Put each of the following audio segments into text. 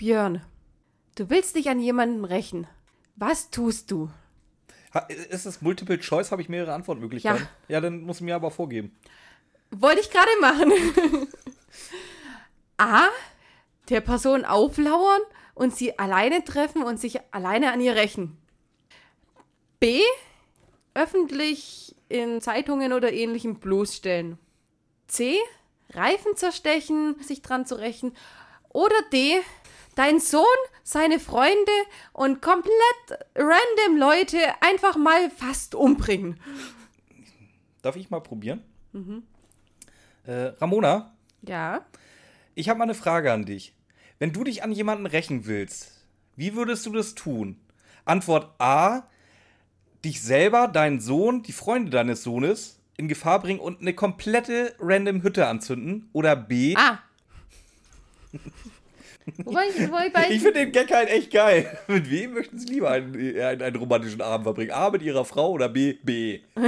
Björn, du willst dich an jemanden rächen. Was tust du? Ha, ist es Multiple Choice? Habe ich mehrere Antwortmöglichkeiten? Ja. ja, dann muss mir aber vorgeben. Wollte ich gerade machen. A. Der Person auflauern und sie alleine treffen und sich alleine an ihr rächen. B. Öffentlich in Zeitungen oder ähnlichem bloßstellen. C. Reifen zerstechen, sich dran zu rächen. Oder D. Dein Sohn, seine Freunde und komplett random Leute einfach mal fast umbringen. Darf ich mal probieren? Mhm. Äh, Ramona? Ja. Ich habe mal eine Frage an dich. Wenn du dich an jemanden rächen willst, wie würdest du das tun? Antwort A, dich selber, deinen Sohn, die Freunde deines Sohnes in Gefahr bringen und eine komplette random Hütte anzünden. Oder B. Ah. wobei, wobei ich finde den Gag halt echt geil. Mit wem möchten Sie lieber einen, einen, einen romantischen Abend verbringen? A mit Ihrer Frau oder B? B.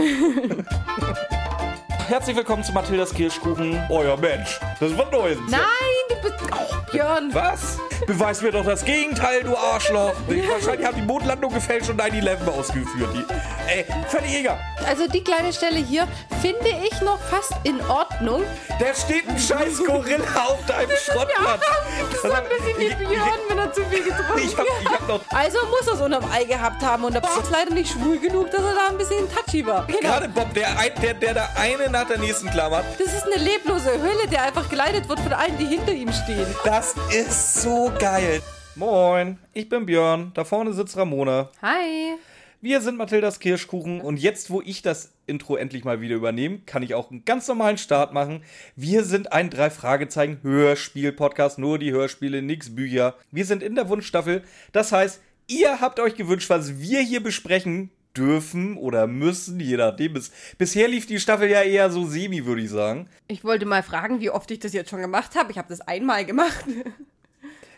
Herzlich willkommen zu Mathildas Kirschkuchen. Euer Mensch. Das war Neues. Nein, du bist. Oh, Björn. Was? Beweis mir doch das Gegenteil, du Arschloch. Wahrscheinlich haben die Mondlandung gefälscht und 9-11 ausgeführt. Die, ey, völlig egal. Also die kleine Stelle hier finde ich noch fast in Ordnung. Da steht ein scheiß Gorilla auf deinem Schrottplatz. Das ist ein bisschen wie Björn, wenn er zu viel getrunken ich hab, ich hab noch Also muss er es unterm Ei gehabt haben und Bob ist leider nicht schwul genug, dass er da ein bisschen touchy war. Genau. Gerade Bob, der, der, der da eine nach der nächsten klammert. Das ist eine leblose Hölle, der einfach geleitet wird von allen, die hinter ihm stehen. Das ist so geil. Moin, ich bin Björn. Da vorne sitzt Ramona. Hi. Wir sind Mathildas Kirschkuchen und jetzt, wo ich das Intro endlich mal wieder übernehme, kann ich auch einen ganz normalen Start machen. Wir sind ein drei Fragezeichen Hörspiel-Podcast, nur die Hörspiele, nix Bücher. Wir sind in der Wunschstaffel. Das heißt, ihr habt euch gewünscht, was wir hier besprechen dürfen oder müssen, je nachdem. Bis, bisher lief die Staffel ja eher so semi, würde ich sagen. Ich wollte mal fragen, wie oft ich das jetzt schon gemacht habe. Ich habe das einmal gemacht.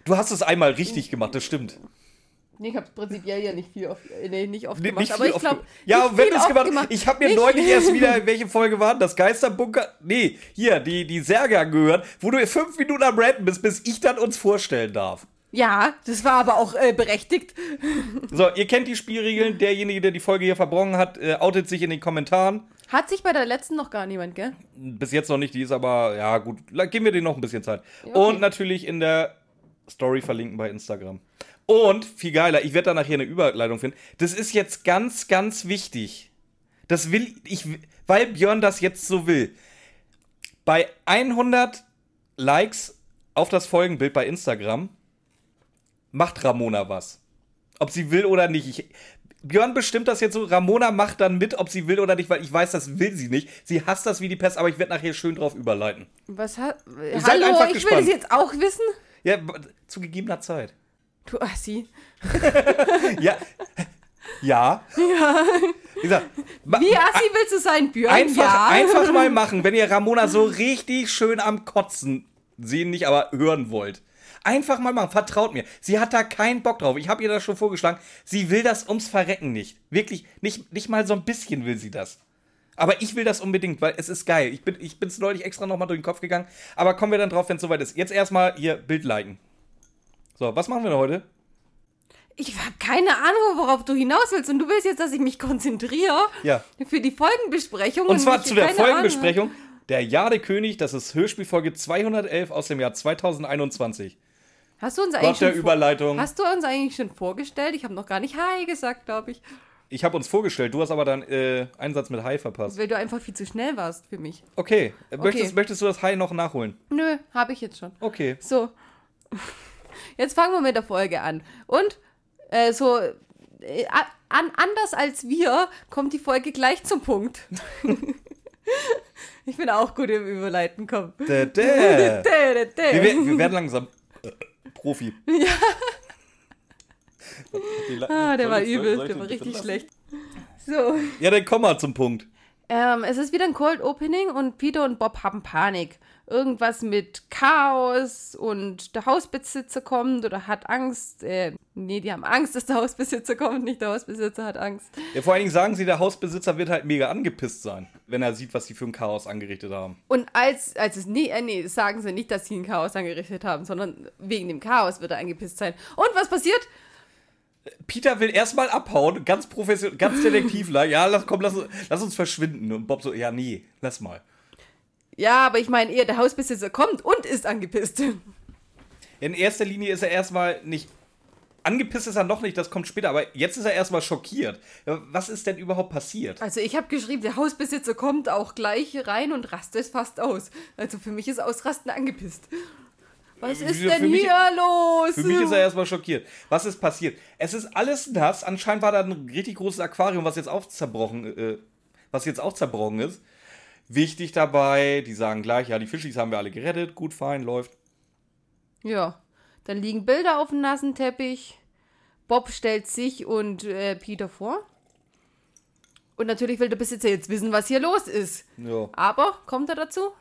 Du hast es einmal richtig gemacht, das stimmt. Nee, ich habe prinzipiell ja nicht viel oft, nee, nicht oft nee, gemacht, nicht aber ich glaube. Ja, wenn du es gemacht, gemacht ich habe mir nicht neulich erst wieder, welche Folge war das? Geisterbunker? Nee, hier, die, die Särge angehört, wo du fünf Minuten am Rappen bist, bis ich dann uns vorstellen darf. Ja, das war aber auch äh, berechtigt. So, ihr kennt die Spielregeln. Derjenige, der die Folge hier verbrochen hat, äh, outet sich in den Kommentaren. Hat sich bei der letzten noch gar niemand, gell? Bis jetzt noch nicht, die ist aber, ja gut, geben wir denen noch ein bisschen Zeit. Okay. Und natürlich in der Story verlinken bei Instagram. Und viel geiler, ich werde da nachher eine Überleitung finden. Das ist jetzt ganz, ganz wichtig. Das will ich, weil Björn das jetzt so will. Bei 100 Likes auf das Folgenbild bei Instagram macht Ramona was. Ob sie will oder nicht. Ich, Björn bestimmt das jetzt so. Ramona macht dann mit, ob sie will oder nicht, weil ich weiß, das will sie nicht. Sie hasst das wie die Pest, aber ich werde nachher schön drauf überleiten. Was hat. Hallo, ich gespannt. will das jetzt auch wissen. Ja, zu gegebener Zeit. Du Assi. ja. Ja. Ja. Gesagt, Wie assi willst du sein, Björn? Einfach, ja. einfach mal machen, wenn ihr Ramona so richtig schön am Kotzen sehen nicht, aber hören wollt. Einfach mal machen, vertraut mir. Sie hat da keinen Bock drauf. Ich habe ihr das schon vorgeschlagen. Sie will das ums Verrecken nicht. Wirklich, nicht, nicht mal so ein bisschen will sie das. Aber ich will das unbedingt, weil es ist geil. Ich bin es ich neulich extra nochmal durch den Kopf gegangen. Aber kommen wir dann drauf, wenn es soweit ist. Jetzt erstmal hier Bild liken. So, was machen wir denn heute? Ich habe keine Ahnung, worauf du hinaus willst. Und du willst jetzt, dass ich mich konzentriere ja. für die Folgenbesprechung. Und zwar zu der Folgenbesprechung. Ahnung. Der Jade König, das ist Hörspielfolge 211 aus dem Jahr 2021. Hast du uns eigentlich der schon Überleitung. Hast du uns eigentlich schon vorgestellt? Ich habe noch gar nicht Hi gesagt, glaube ich. Ich habe uns vorgestellt, du hast aber dann äh, einen Satz mit Hi verpasst. Weil du einfach viel zu schnell warst für mich. Okay. Möchtest, okay. möchtest du das Hi noch nachholen? Nö, habe ich jetzt schon. Okay. So. Jetzt fangen wir mit der Folge an. Und äh, so äh, an, anders als wir kommt die Folge gleich zum Punkt. ich bin auch gut im Überleiten, komm. Dä, dä. dä, wir, wir, werden langsam äh, Profi. Ja. ah, der war übel, der war richtig schlecht. So. Ja, dann komm mal zum Punkt. Ähm, es ist wieder ein Cold Opening und Peter und Bob haben Panik. Irgendwas mit Chaos und der Hausbesitzer kommt oder hat Angst. Äh, nee, die haben Angst, dass der Hausbesitzer kommt, nicht der Hausbesitzer hat Angst. Ja, vor allen Dingen sagen sie, der Hausbesitzer wird halt mega angepisst sein, wenn er sieht, was sie für ein Chaos angerichtet haben. Und als, als es nie, äh, nee, sagen sie nicht, dass sie ein Chaos angerichtet haben, sondern wegen dem Chaos wird er angepisst sein. Und was passiert? Peter will erstmal abhauen, ganz professionell, ganz detektivler. Ja, lass, komm, lass, lass uns verschwinden. Und Bob so, ja, nee, lass mal. Ja, aber ich meine eher, der Hausbesitzer kommt und ist angepisst. In erster Linie ist er erstmal nicht. Angepisst ist er noch nicht, das kommt später, aber jetzt ist er erstmal schockiert. Was ist denn überhaupt passiert? Also ich habe geschrieben, der Hausbesitzer kommt auch gleich rein und rastet fast aus. Also für mich ist Ausrasten angepisst. Was ist für denn hier los? Für mich ist er erstmal schockiert. Was ist passiert? Es ist alles nass. Anscheinend war da ein richtig großes Aquarium, was jetzt auch zerbrochen, äh, was jetzt auch zerbrochen ist. Wichtig dabei, die sagen gleich, ja, die Fischis haben wir alle gerettet, gut, fein, läuft. Ja, dann liegen Bilder auf dem nassen Teppich. Bob stellt sich und äh, Peter vor. Und natürlich will der Besitzer jetzt wissen, was hier los ist. Ja. Aber kommt er dazu?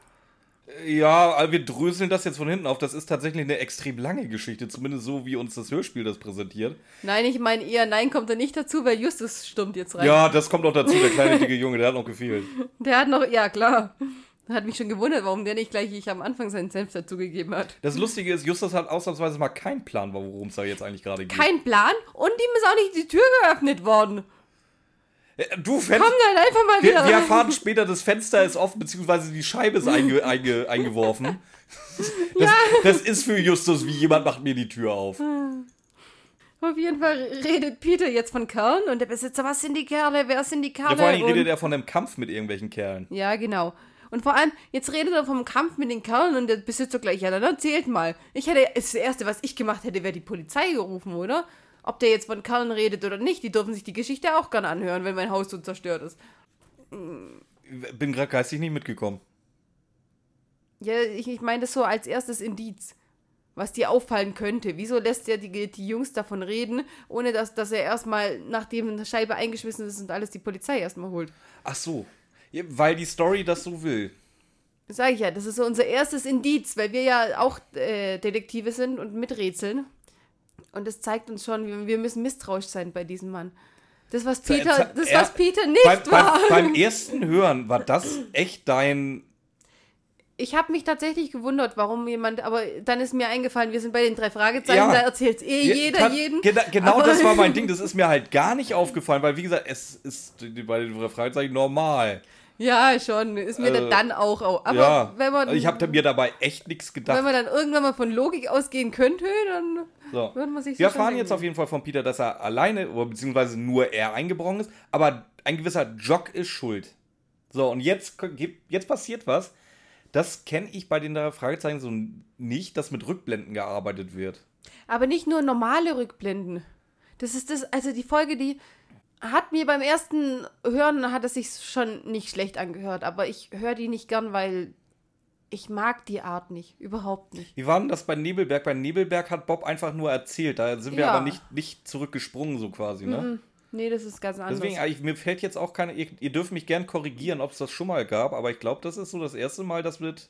Ja, wir dröseln das jetzt von hinten auf. Das ist tatsächlich eine extrem lange Geschichte, zumindest so, wie uns das Hörspiel das präsentiert. Nein, ich meine eher, nein, kommt er nicht dazu, weil Justus stimmt jetzt rein. Ja, das kommt auch dazu, der kleine dicke Junge, der hat noch gefehlt. Der hat noch, ja klar. Hat mich schon gewundert, warum der nicht gleich ich am Anfang seinen Senf dazugegeben hat. Das Lustige ist, Justus hat ausnahmsweise mal keinen Plan, worum es da jetzt eigentlich gerade geht. Kein Plan und ihm ist auch nicht die Tür geöffnet worden. Äh, du Fenster. Komm dann einfach mal wieder. Wir, wir erfahren später, das Fenster ist offen, beziehungsweise die Scheibe ist einge, einge, eingeworfen. Das, ja. das ist für Justus wie jemand macht mir die Tür auf. Auf jeden Fall redet Peter jetzt von Kerlen und der Besitzer, was sind die Kerle, wer sind die Kerle? Ja, vor allem redet er von einem Kampf mit irgendwelchen Kerlen. Ja, genau. Und vor allem, jetzt redet er vom Kampf mit den Kerlen und der Besitzer gleich, ja, dann erzählt mal. Ich hätte, das Erste, was ich gemacht hätte, wäre die Polizei gerufen, oder? Ob der jetzt von Karlen redet oder nicht, die dürfen sich die Geschichte auch gerne anhören, wenn mein Haus so zerstört ist. Bin gerade geistig nicht mitgekommen. Ja, ich, ich meine das so als erstes Indiz, was dir auffallen könnte. Wieso lässt er die, die Jungs davon reden, ohne dass, dass er erstmal, nachdem eine Scheibe eingeschmissen ist und alles, die Polizei erstmal holt? Ach so. Weil die Story das so will. Sage ich ja, das ist so unser erstes Indiz, weil wir ja auch äh, Detektive sind und miträtseln. Und das zeigt uns schon, wir müssen misstrauisch sein bei diesem Mann. Das, was Peter, das, was Peter nicht beim, war. Beim, beim ersten Hören war das echt dein. Ich habe mich tatsächlich gewundert, warum jemand, aber dann ist mir eingefallen, wir sind bei den drei Fragezeichen, ja. da erzählt eh jeder kann, jeden. Gena genau das war mein Ding, das ist mir halt gar nicht aufgefallen, weil wie gesagt, es ist bei den drei Fragezeichen normal. Ja, schon. Ist mir äh, dann auch. Aber ja, wenn man. Ich habe mir dabei echt nichts gedacht. Wenn man dann irgendwann mal von Logik ausgehen könnte, dann so. würde man sich Wir erfahren jetzt auf jeden Fall von Peter, dass er alleine, oder beziehungsweise nur er eingebrochen ist, aber ein gewisser Jock ist schuld. So, und jetzt, jetzt passiert was. Das kenne ich bei den Fragezeichen so nicht, dass mit Rückblenden gearbeitet wird. Aber nicht nur normale Rückblenden. Das ist das, also die Folge, die hat mir beim ersten Hören hat es sich schon nicht schlecht angehört, aber ich höre die nicht gern, weil ich mag die Art nicht, überhaupt nicht. Wie war denn das bei Nebelberg? Bei Nebelberg hat Bob einfach nur erzählt, da sind wir ja. aber nicht, nicht zurückgesprungen, so quasi, ne? Mm Nee, das ist ganz anders. Deswegen, ich, mir fällt jetzt auch keine. Ihr, ihr dürft mich gern korrigieren, ob es das schon mal gab, aber ich glaube, das ist so das erste Mal, dass mit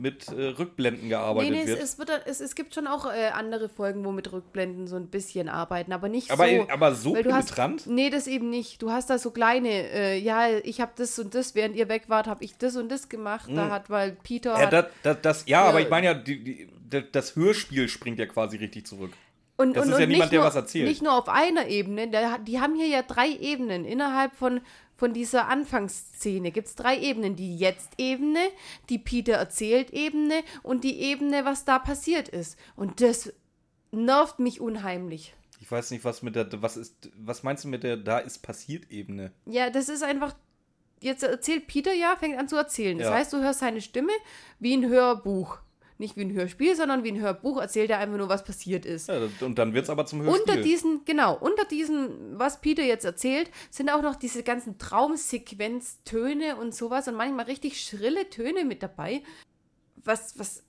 mit äh, Rückblenden gearbeitet nee, nee, wird. Es, es, wird, es, es gibt schon auch äh, andere Folgen, wo mit Rückblenden so ein bisschen arbeiten, aber nicht aber, so. Aber so penetrant? Hast, nee, das eben nicht. Du hast da so kleine, äh, ja, ich habe das und das, während ihr weg wart, habe ich das und das gemacht. Mhm. Da hat, weil Peter. Ja, das, das, das, ja aber ich meine ja, die, die, das Hörspiel springt ja quasi richtig zurück. Und, das und, ist ja niemand, nur, der was erzählt. Nicht nur auf einer Ebene, die haben hier ja drei Ebenen innerhalb von von dieser Anfangsszene gibt es drei Ebenen. Die Jetzt-Ebene, die Peter erzählt-Ebene und die Ebene, was da passiert ist. Und das nervt mich unheimlich. Ich weiß nicht, was mit der, was ist, was meinst du mit der da ist passiert Ebene? Ja, das ist einfach, jetzt erzählt Peter ja, fängt an zu erzählen. Das ja. heißt, du hörst seine Stimme wie ein Hörbuch nicht wie ein Hörspiel, sondern wie ein Hörbuch erzählt er einfach nur, was passiert ist. Ja, und dann wird es aber zum Hörspiel. Unter diesen, genau, unter diesen, was Peter jetzt erzählt, sind auch noch diese ganzen Traumsequenztöne und sowas und manchmal richtig schrille Töne mit dabei. Was, was,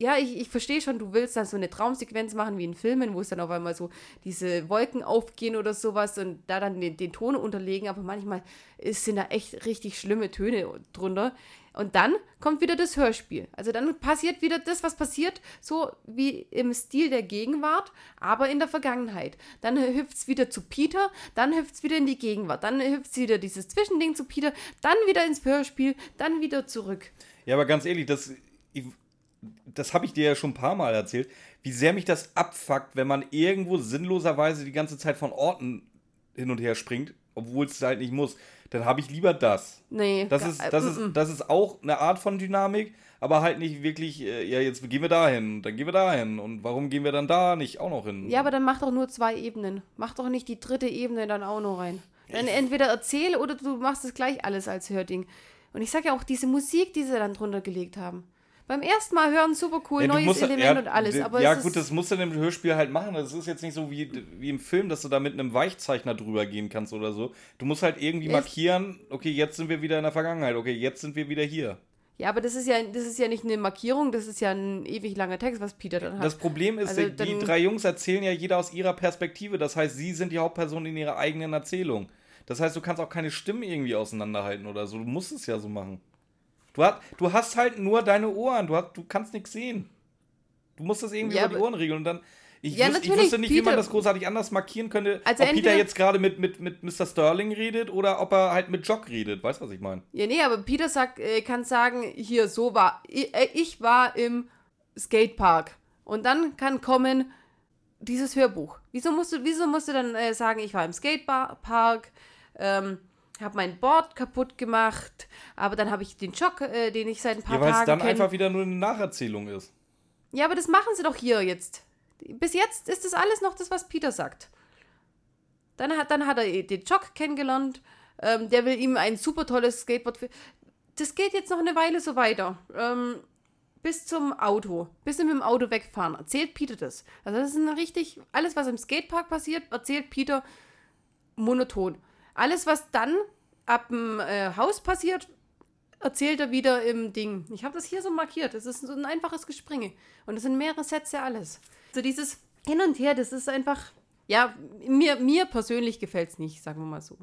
ja, ich, ich verstehe schon, du willst dann so eine Traumsequenz machen wie in Filmen, wo es dann auf einmal so diese Wolken aufgehen oder sowas und da dann den, den Ton unterlegen, aber manchmal ist, sind da echt richtig schlimme Töne drunter. Und dann kommt wieder das Hörspiel. Also dann passiert wieder das, was passiert, so wie im Stil der Gegenwart, aber in der Vergangenheit. Dann hüpft es wieder zu Peter, dann hüpft es wieder in die Gegenwart, dann hüpft es wieder dieses Zwischending zu Peter, dann wieder ins Hörspiel, dann wieder zurück. Ja, aber ganz ehrlich, das, das habe ich dir ja schon ein paar Mal erzählt, wie sehr mich das abfuckt, wenn man irgendwo sinnloserweise die ganze Zeit von Orten hin und her springt, obwohl es halt nicht muss. Dann habe ich lieber das. Nee. Das ist, das, ist, das ist auch eine Art von Dynamik, aber halt nicht wirklich, äh, ja, jetzt gehen wir dahin, dann gehen wir dahin. Und warum gehen wir dann da nicht auch noch hin? Ja, aber dann mach doch nur zwei Ebenen. Mach doch nicht die dritte Ebene dann auch noch rein. Dann entweder erzähl oder du machst es gleich alles als Hörding. Und ich sag ja auch, diese Musik, die sie dann drunter gelegt haben. Beim ersten Mal hören super cool, ja, neues musst, Element ja, und alles. Aber ja, gut, das musst du in dem Hörspiel halt machen. Das ist jetzt nicht so wie, wie im Film, dass du da mit einem Weichzeichner drüber gehen kannst oder so. Du musst halt irgendwie markieren, okay, jetzt sind wir wieder in der Vergangenheit, okay, jetzt sind wir wieder hier. Ja, aber das ist ja, das ist ja nicht eine Markierung, das ist ja ein ewig langer Text, was Peter dann hat. Das Problem ist, also, die drei Jungs erzählen ja jeder aus ihrer Perspektive. Das heißt, sie sind die Hauptperson in ihrer eigenen Erzählung. Das heißt, du kannst auch keine Stimmen irgendwie auseinanderhalten oder so. Du musst es ja so machen. Du, hat, du hast halt nur deine Ohren, du, hast, du kannst nichts sehen. Du musst das irgendwie ja, über die Ohren regeln und dann. Ich, ja, wüs ich wüsste nicht, Peter, wie man das großartig anders markieren könnte, also ob Peter jetzt gerade mit, mit, mit Mr. Sterling redet oder ob er halt mit Jock redet. Weißt du, was ich meine? Ja, nee, aber Peter sagt, äh, kann sagen, hier, so war, ich, äh, ich war im Skatepark. Und dann kann kommen dieses Hörbuch. Wieso musst du, wieso musst du dann äh, sagen, ich war im Skatepark, ähm, habe mein Board kaputt gemacht, aber dann habe ich den Schock, äh, den ich seit ein paar ja, Tagen Weil es dann kenn... einfach wieder nur eine Nacherzählung ist. Ja, aber das machen sie doch hier jetzt. Bis jetzt ist das alles noch das, was Peter sagt. Dann hat, dann hat er den Jock kennengelernt. Ähm, der will ihm ein super tolles Skateboard. Das geht jetzt noch eine Weile so weiter. Ähm, bis zum Auto. Bis sie mit dem Auto wegfahren. Erzählt Peter das. Also, das ist ein richtig. Alles, was im Skatepark passiert, erzählt Peter monoton. Alles, was dann ab dem äh, Haus passiert, erzählt er wieder im Ding. Ich habe das hier so markiert. Das ist so ein einfaches Gespringe. Und das sind mehrere Sätze alles. So dieses Hin und Her, das ist einfach, ja, mir, mir persönlich gefällt es nicht, sagen wir mal so.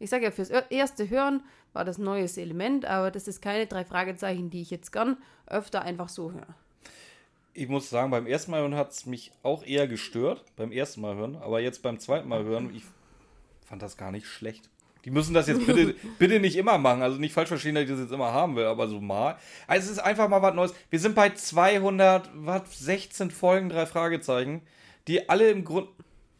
Ich sage ja, fürs erste Hören war das neues Element, aber das ist keine drei Fragezeichen, die ich jetzt gern öfter einfach so höre. Ich muss sagen, beim ersten Mal hören hat es mich auch eher gestört, beim ersten Mal hören, aber jetzt beim zweiten Mal hören, ich fand das gar nicht schlecht. Die müssen das jetzt bitte, bitte nicht immer machen. Also nicht falsch verstehen, dass ich das jetzt immer haben will, aber so mal. Also es ist einfach mal was Neues. Wir sind bei 216 Folgen, drei Fragezeichen, die alle im, Grund,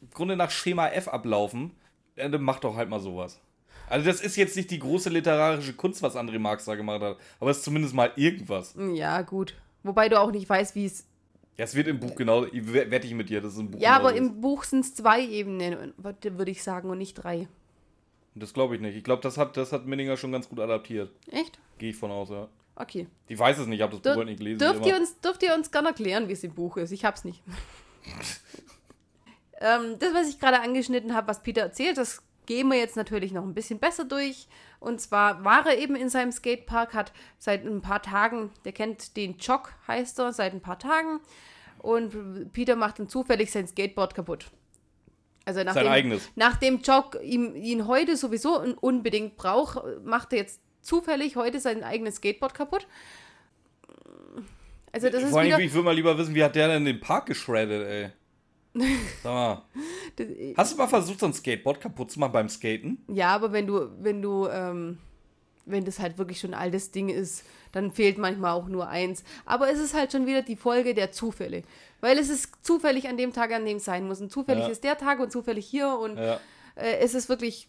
im Grunde nach Schema F ablaufen. Dann mach doch halt mal sowas. Also das ist jetzt nicht die große literarische Kunst, was André Marx da gemacht hat, aber es ist zumindest mal irgendwas. Ja, gut. Wobei du auch nicht weißt, wie es ja, es wird im Buch genau, wette ich mit dir, das ist ein Buch. Ja, aber im Buch sind es zwei Ebenen, würde ich sagen, und nicht drei. Das glaube ich nicht. Ich glaube, das hat, das hat Minninger schon ganz gut adaptiert. Echt? Gehe ich von aus, ja. Okay. Ich weiß es nicht, ich habe das Buch halt nicht gelesen. Dürft ihr, uns, dürft ihr uns gerne erklären, wie es im Buch ist? Ich habe es nicht. ähm, das, was ich gerade angeschnitten habe, was Peter erzählt, das gehen wir jetzt natürlich noch ein bisschen besser durch. Und zwar war er eben in seinem Skatepark, hat seit ein paar Tagen, der kennt den Jock, heißt er, seit ein paar Tagen. Und Peter macht dann zufällig sein Skateboard kaputt. Also nachdem, sein eigenes. Nachdem Jock ihm, ihn heute sowieso unbedingt braucht, macht er jetzt zufällig heute sein eigenes Skateboard kaputt. Also das Vor allem, ich würde mal lieber wissen, wie hat der denn den Park geschreddet, ey? Sag mal. Hast du mal versucht, so ein Skateboard kaputt zu machen beim Skaten? Ja, aber wenn du, wenn du, ähm, wenn das halt wirklich schon ein altes Ding ist, dann fehlt manchmal auch nur eins. Aber es ist halt schon wieder die Folge der Zufälle. Weil es ist zufällig an dem Tag, an dem es sein muss. Und zufällig ja. ist der Tag und zufällig hier und ja. äh, es ist wirklich.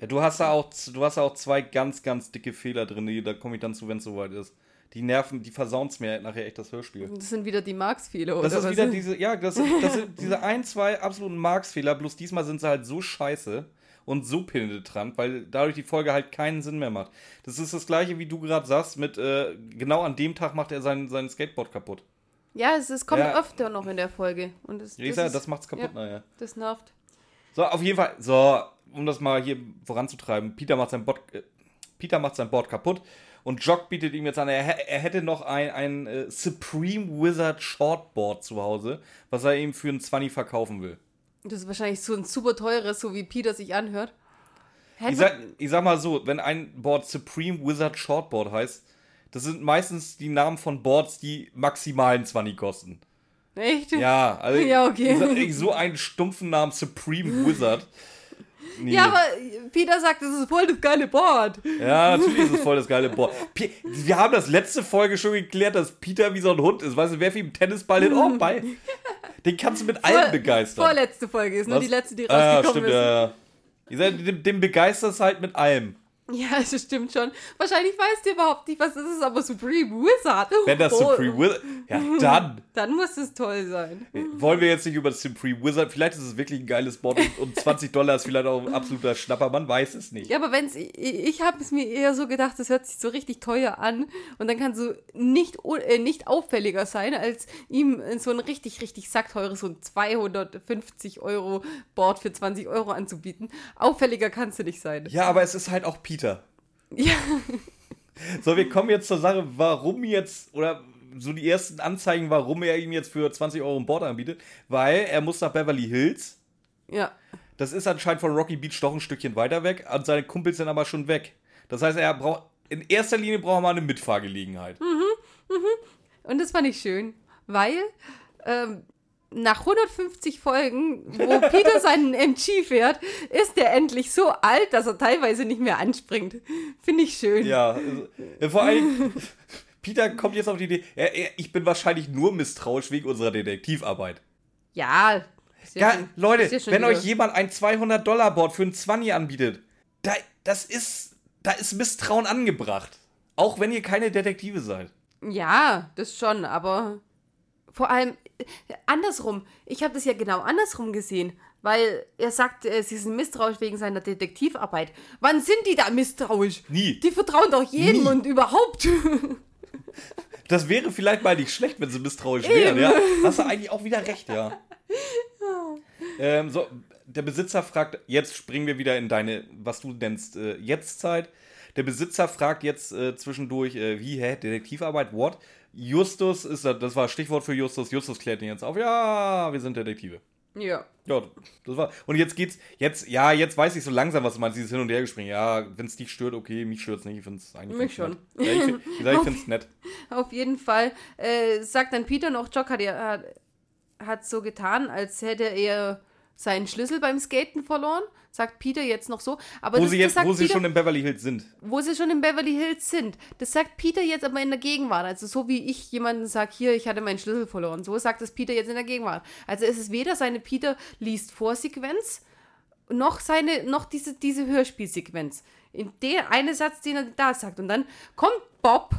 Ja, du hast da auch, du hast da auch zwei ganz, ganz dicke Fehler drin, die, da komme ich dann zu, wenn es soweit ist die nerven, die versauen es mir nachher echt das Hörspiel. Das sind wieder die Marx-Fehler, oder? Das ist wieder diese, ja, das, das sind diese ein, zwei absoluten Marx-Fehler, bloß diesmal sind sie halt so scheiße und so penetrant, weil dadurch die Folge halt keinen Sinn mehr macht. Das ist das gleiche, wie du gerade sagst, mit äh, genau an dem Tag macht er sein, sein Skateboard kaputt. Ja, es, es kommt ja. öfter noch in der Folge. Und es, das, das, das macht's kaputt, ja, naja. Das nervt. So, auf jeden Fall, so, um das mal hier voranzutreiben, Peter macht sein Board, äh, Peter macht sein Board kaputt Und Jock bietet ihm jetzt an, er, er hätte noch ein, ein äh, Supreme Wizard Shortboard zu Hause, was er ihm für einen 20 verkaufen will. Das ist wahrscheinlich so ein super teures, so wie Peter sich anhört. Ich sag, ich sag mal so, wenn ein Board Supreme Wizard Shortboard heißt, das sind meistens die Namen von Boards, die maximalen 20 kosten. Echt? Ja, also Ja, okay. ich, so einen stumpfen Namen Supreme Wizard. Nee. Ja, aber Peter sagt, das ist voll das geile Board. Ja, natürlich ist es voll das geile Board. Wir haben das letzte Folge schon geklärt, dass Peter wie so ein Hund ist. Weißt du, werf ihm einen Tennisball hin, oh, Ball. Den kannst du mit allem Vor- begeistern. Vorletzte Folge ist nur Was? die letzte, die Ah, rausgekommen stimmt, ist. ja, ja. Ihr seid, dem, dem begeisterst halt mit allem. Ja, das stimmt schon. Wahrscheinlich weißt du überhaupt nicht, was das ist, aber Supreme Wizard. Wenn das Oh, Supreme Wizard. Ja, dann. Dann muss es toll sein. Wollen wir jetzt nicht über das Supreme Wizard. Vielleicht ist es wirklich ein geiles Board und, und 20 Dollar ist vielleicht auch ein absoluter Schnapper. Man weiß es nicht. Ja, aber wenn's, ich, ich habe es mir eher so gedacht, das hört sich so richtig teuer an und dann kann so nicht, äh, nicht auffälliger sein, als ihm so ein richtig, richtig sackteures, so ein 250 Euro Board für 20 Euro anzubieten. Auffälliger kannst du nicht sein. Ja, aber es ist halt auch Peter. Ja, So, wir kommen jetzt zur Sache, warum jetzt, oder so die ersten Anzeigen, warum er ihm jetzt für 20 Euro ein Board anbietet. Weil er muss nach Beverly Hills. ja. Das ist anscheinend von Rocky Beach doch ein Stückchen weiter weg. Und seine Kumpels sind aber schon weg. Das heißt, er braucht, in erster Linie braucht er mal eine Mitfahrgelegenheit. Und das fand ich schön, weil ähm, nach 150 Folgen, wo Peter seinen MG fährt, ist er endlich so alt, dass er teilweise nicht mehr anspringt. Finde ich schön. Ja, also, vor allem, Peter kommt jetzt auf die Idee, er, ich bin wahrscheinlich nur misstrauisch wegen unserer Detektivarbeit. Ja. Ja, schon- Leute, ja wenn euch jemand ein 200-Dollar-Board für ein 20 anbietet, da, das ist, da ist Misstrauen angebracht. Auch wenn ihr keine Detektive seid. Ja, das schon, aber vor allem andersrum. Ich habe das ja genau andersrum gesehen, weil er sagt, äh, sie sind misstrauisch wegen seiner Detektivarbeit. Wann sind die da misstrauisch? Nie. Die vertrauen doch jedem Nie. und überhaupt. Das wäre vielleicht mal nicht schlecht, wenn sie misstrauisch wären, ja. Hast du eigentlich auch wieder recht, ja. ähm, so, der Besitzer fragt, jetzt springen wir wieder in deine, was du nennst, äh, Jetztzeit. Der Besitzer fragt jetzt äh, zwischendurch, äh, wie, hä, Detektivarbeit, what? Justus ist, das das war Stichwort für Justus. Justus klärt ihn jetzt auf, ja, wir sind Detektive. ja. Ja, das war. Und jetzt geht's, jetzt, ja, jetzt weiß ich so langsam, was du meinst, dieses Hin- und Hergespringen. Ja, wenn es dich stört, okay, mich stört's nicht, ich find's eigentlich Mich ganz nett. Ja, ich, find, wie gesagt, ich find's nett. Auf jeden Fall äh, sagt dann Peter noch, Jock hat, hat, hat so getan, als hätte er seinen Schlüssel beim Skaten verloren. Sagt Peter jetzt noch so. Aber Wo das, sie das jetzt, sagt wo sie Peter, schon in Beverly Hills sind. wo sie schon in Beverly Hills sind. Das sagt Peter jetzt aber in der Gegenwart. Also so wie ich jemanden sage, hier, ich hatte meinen Schlüssel verloren. So sagt es Peter jetzt in der Gegenwart. Also es ist weder seine Peter liest Vorsequenz, noch seine, noch diese, diese Hörspielsequenz. In der eine Satz, den er da sagt. Und dann kommt Bob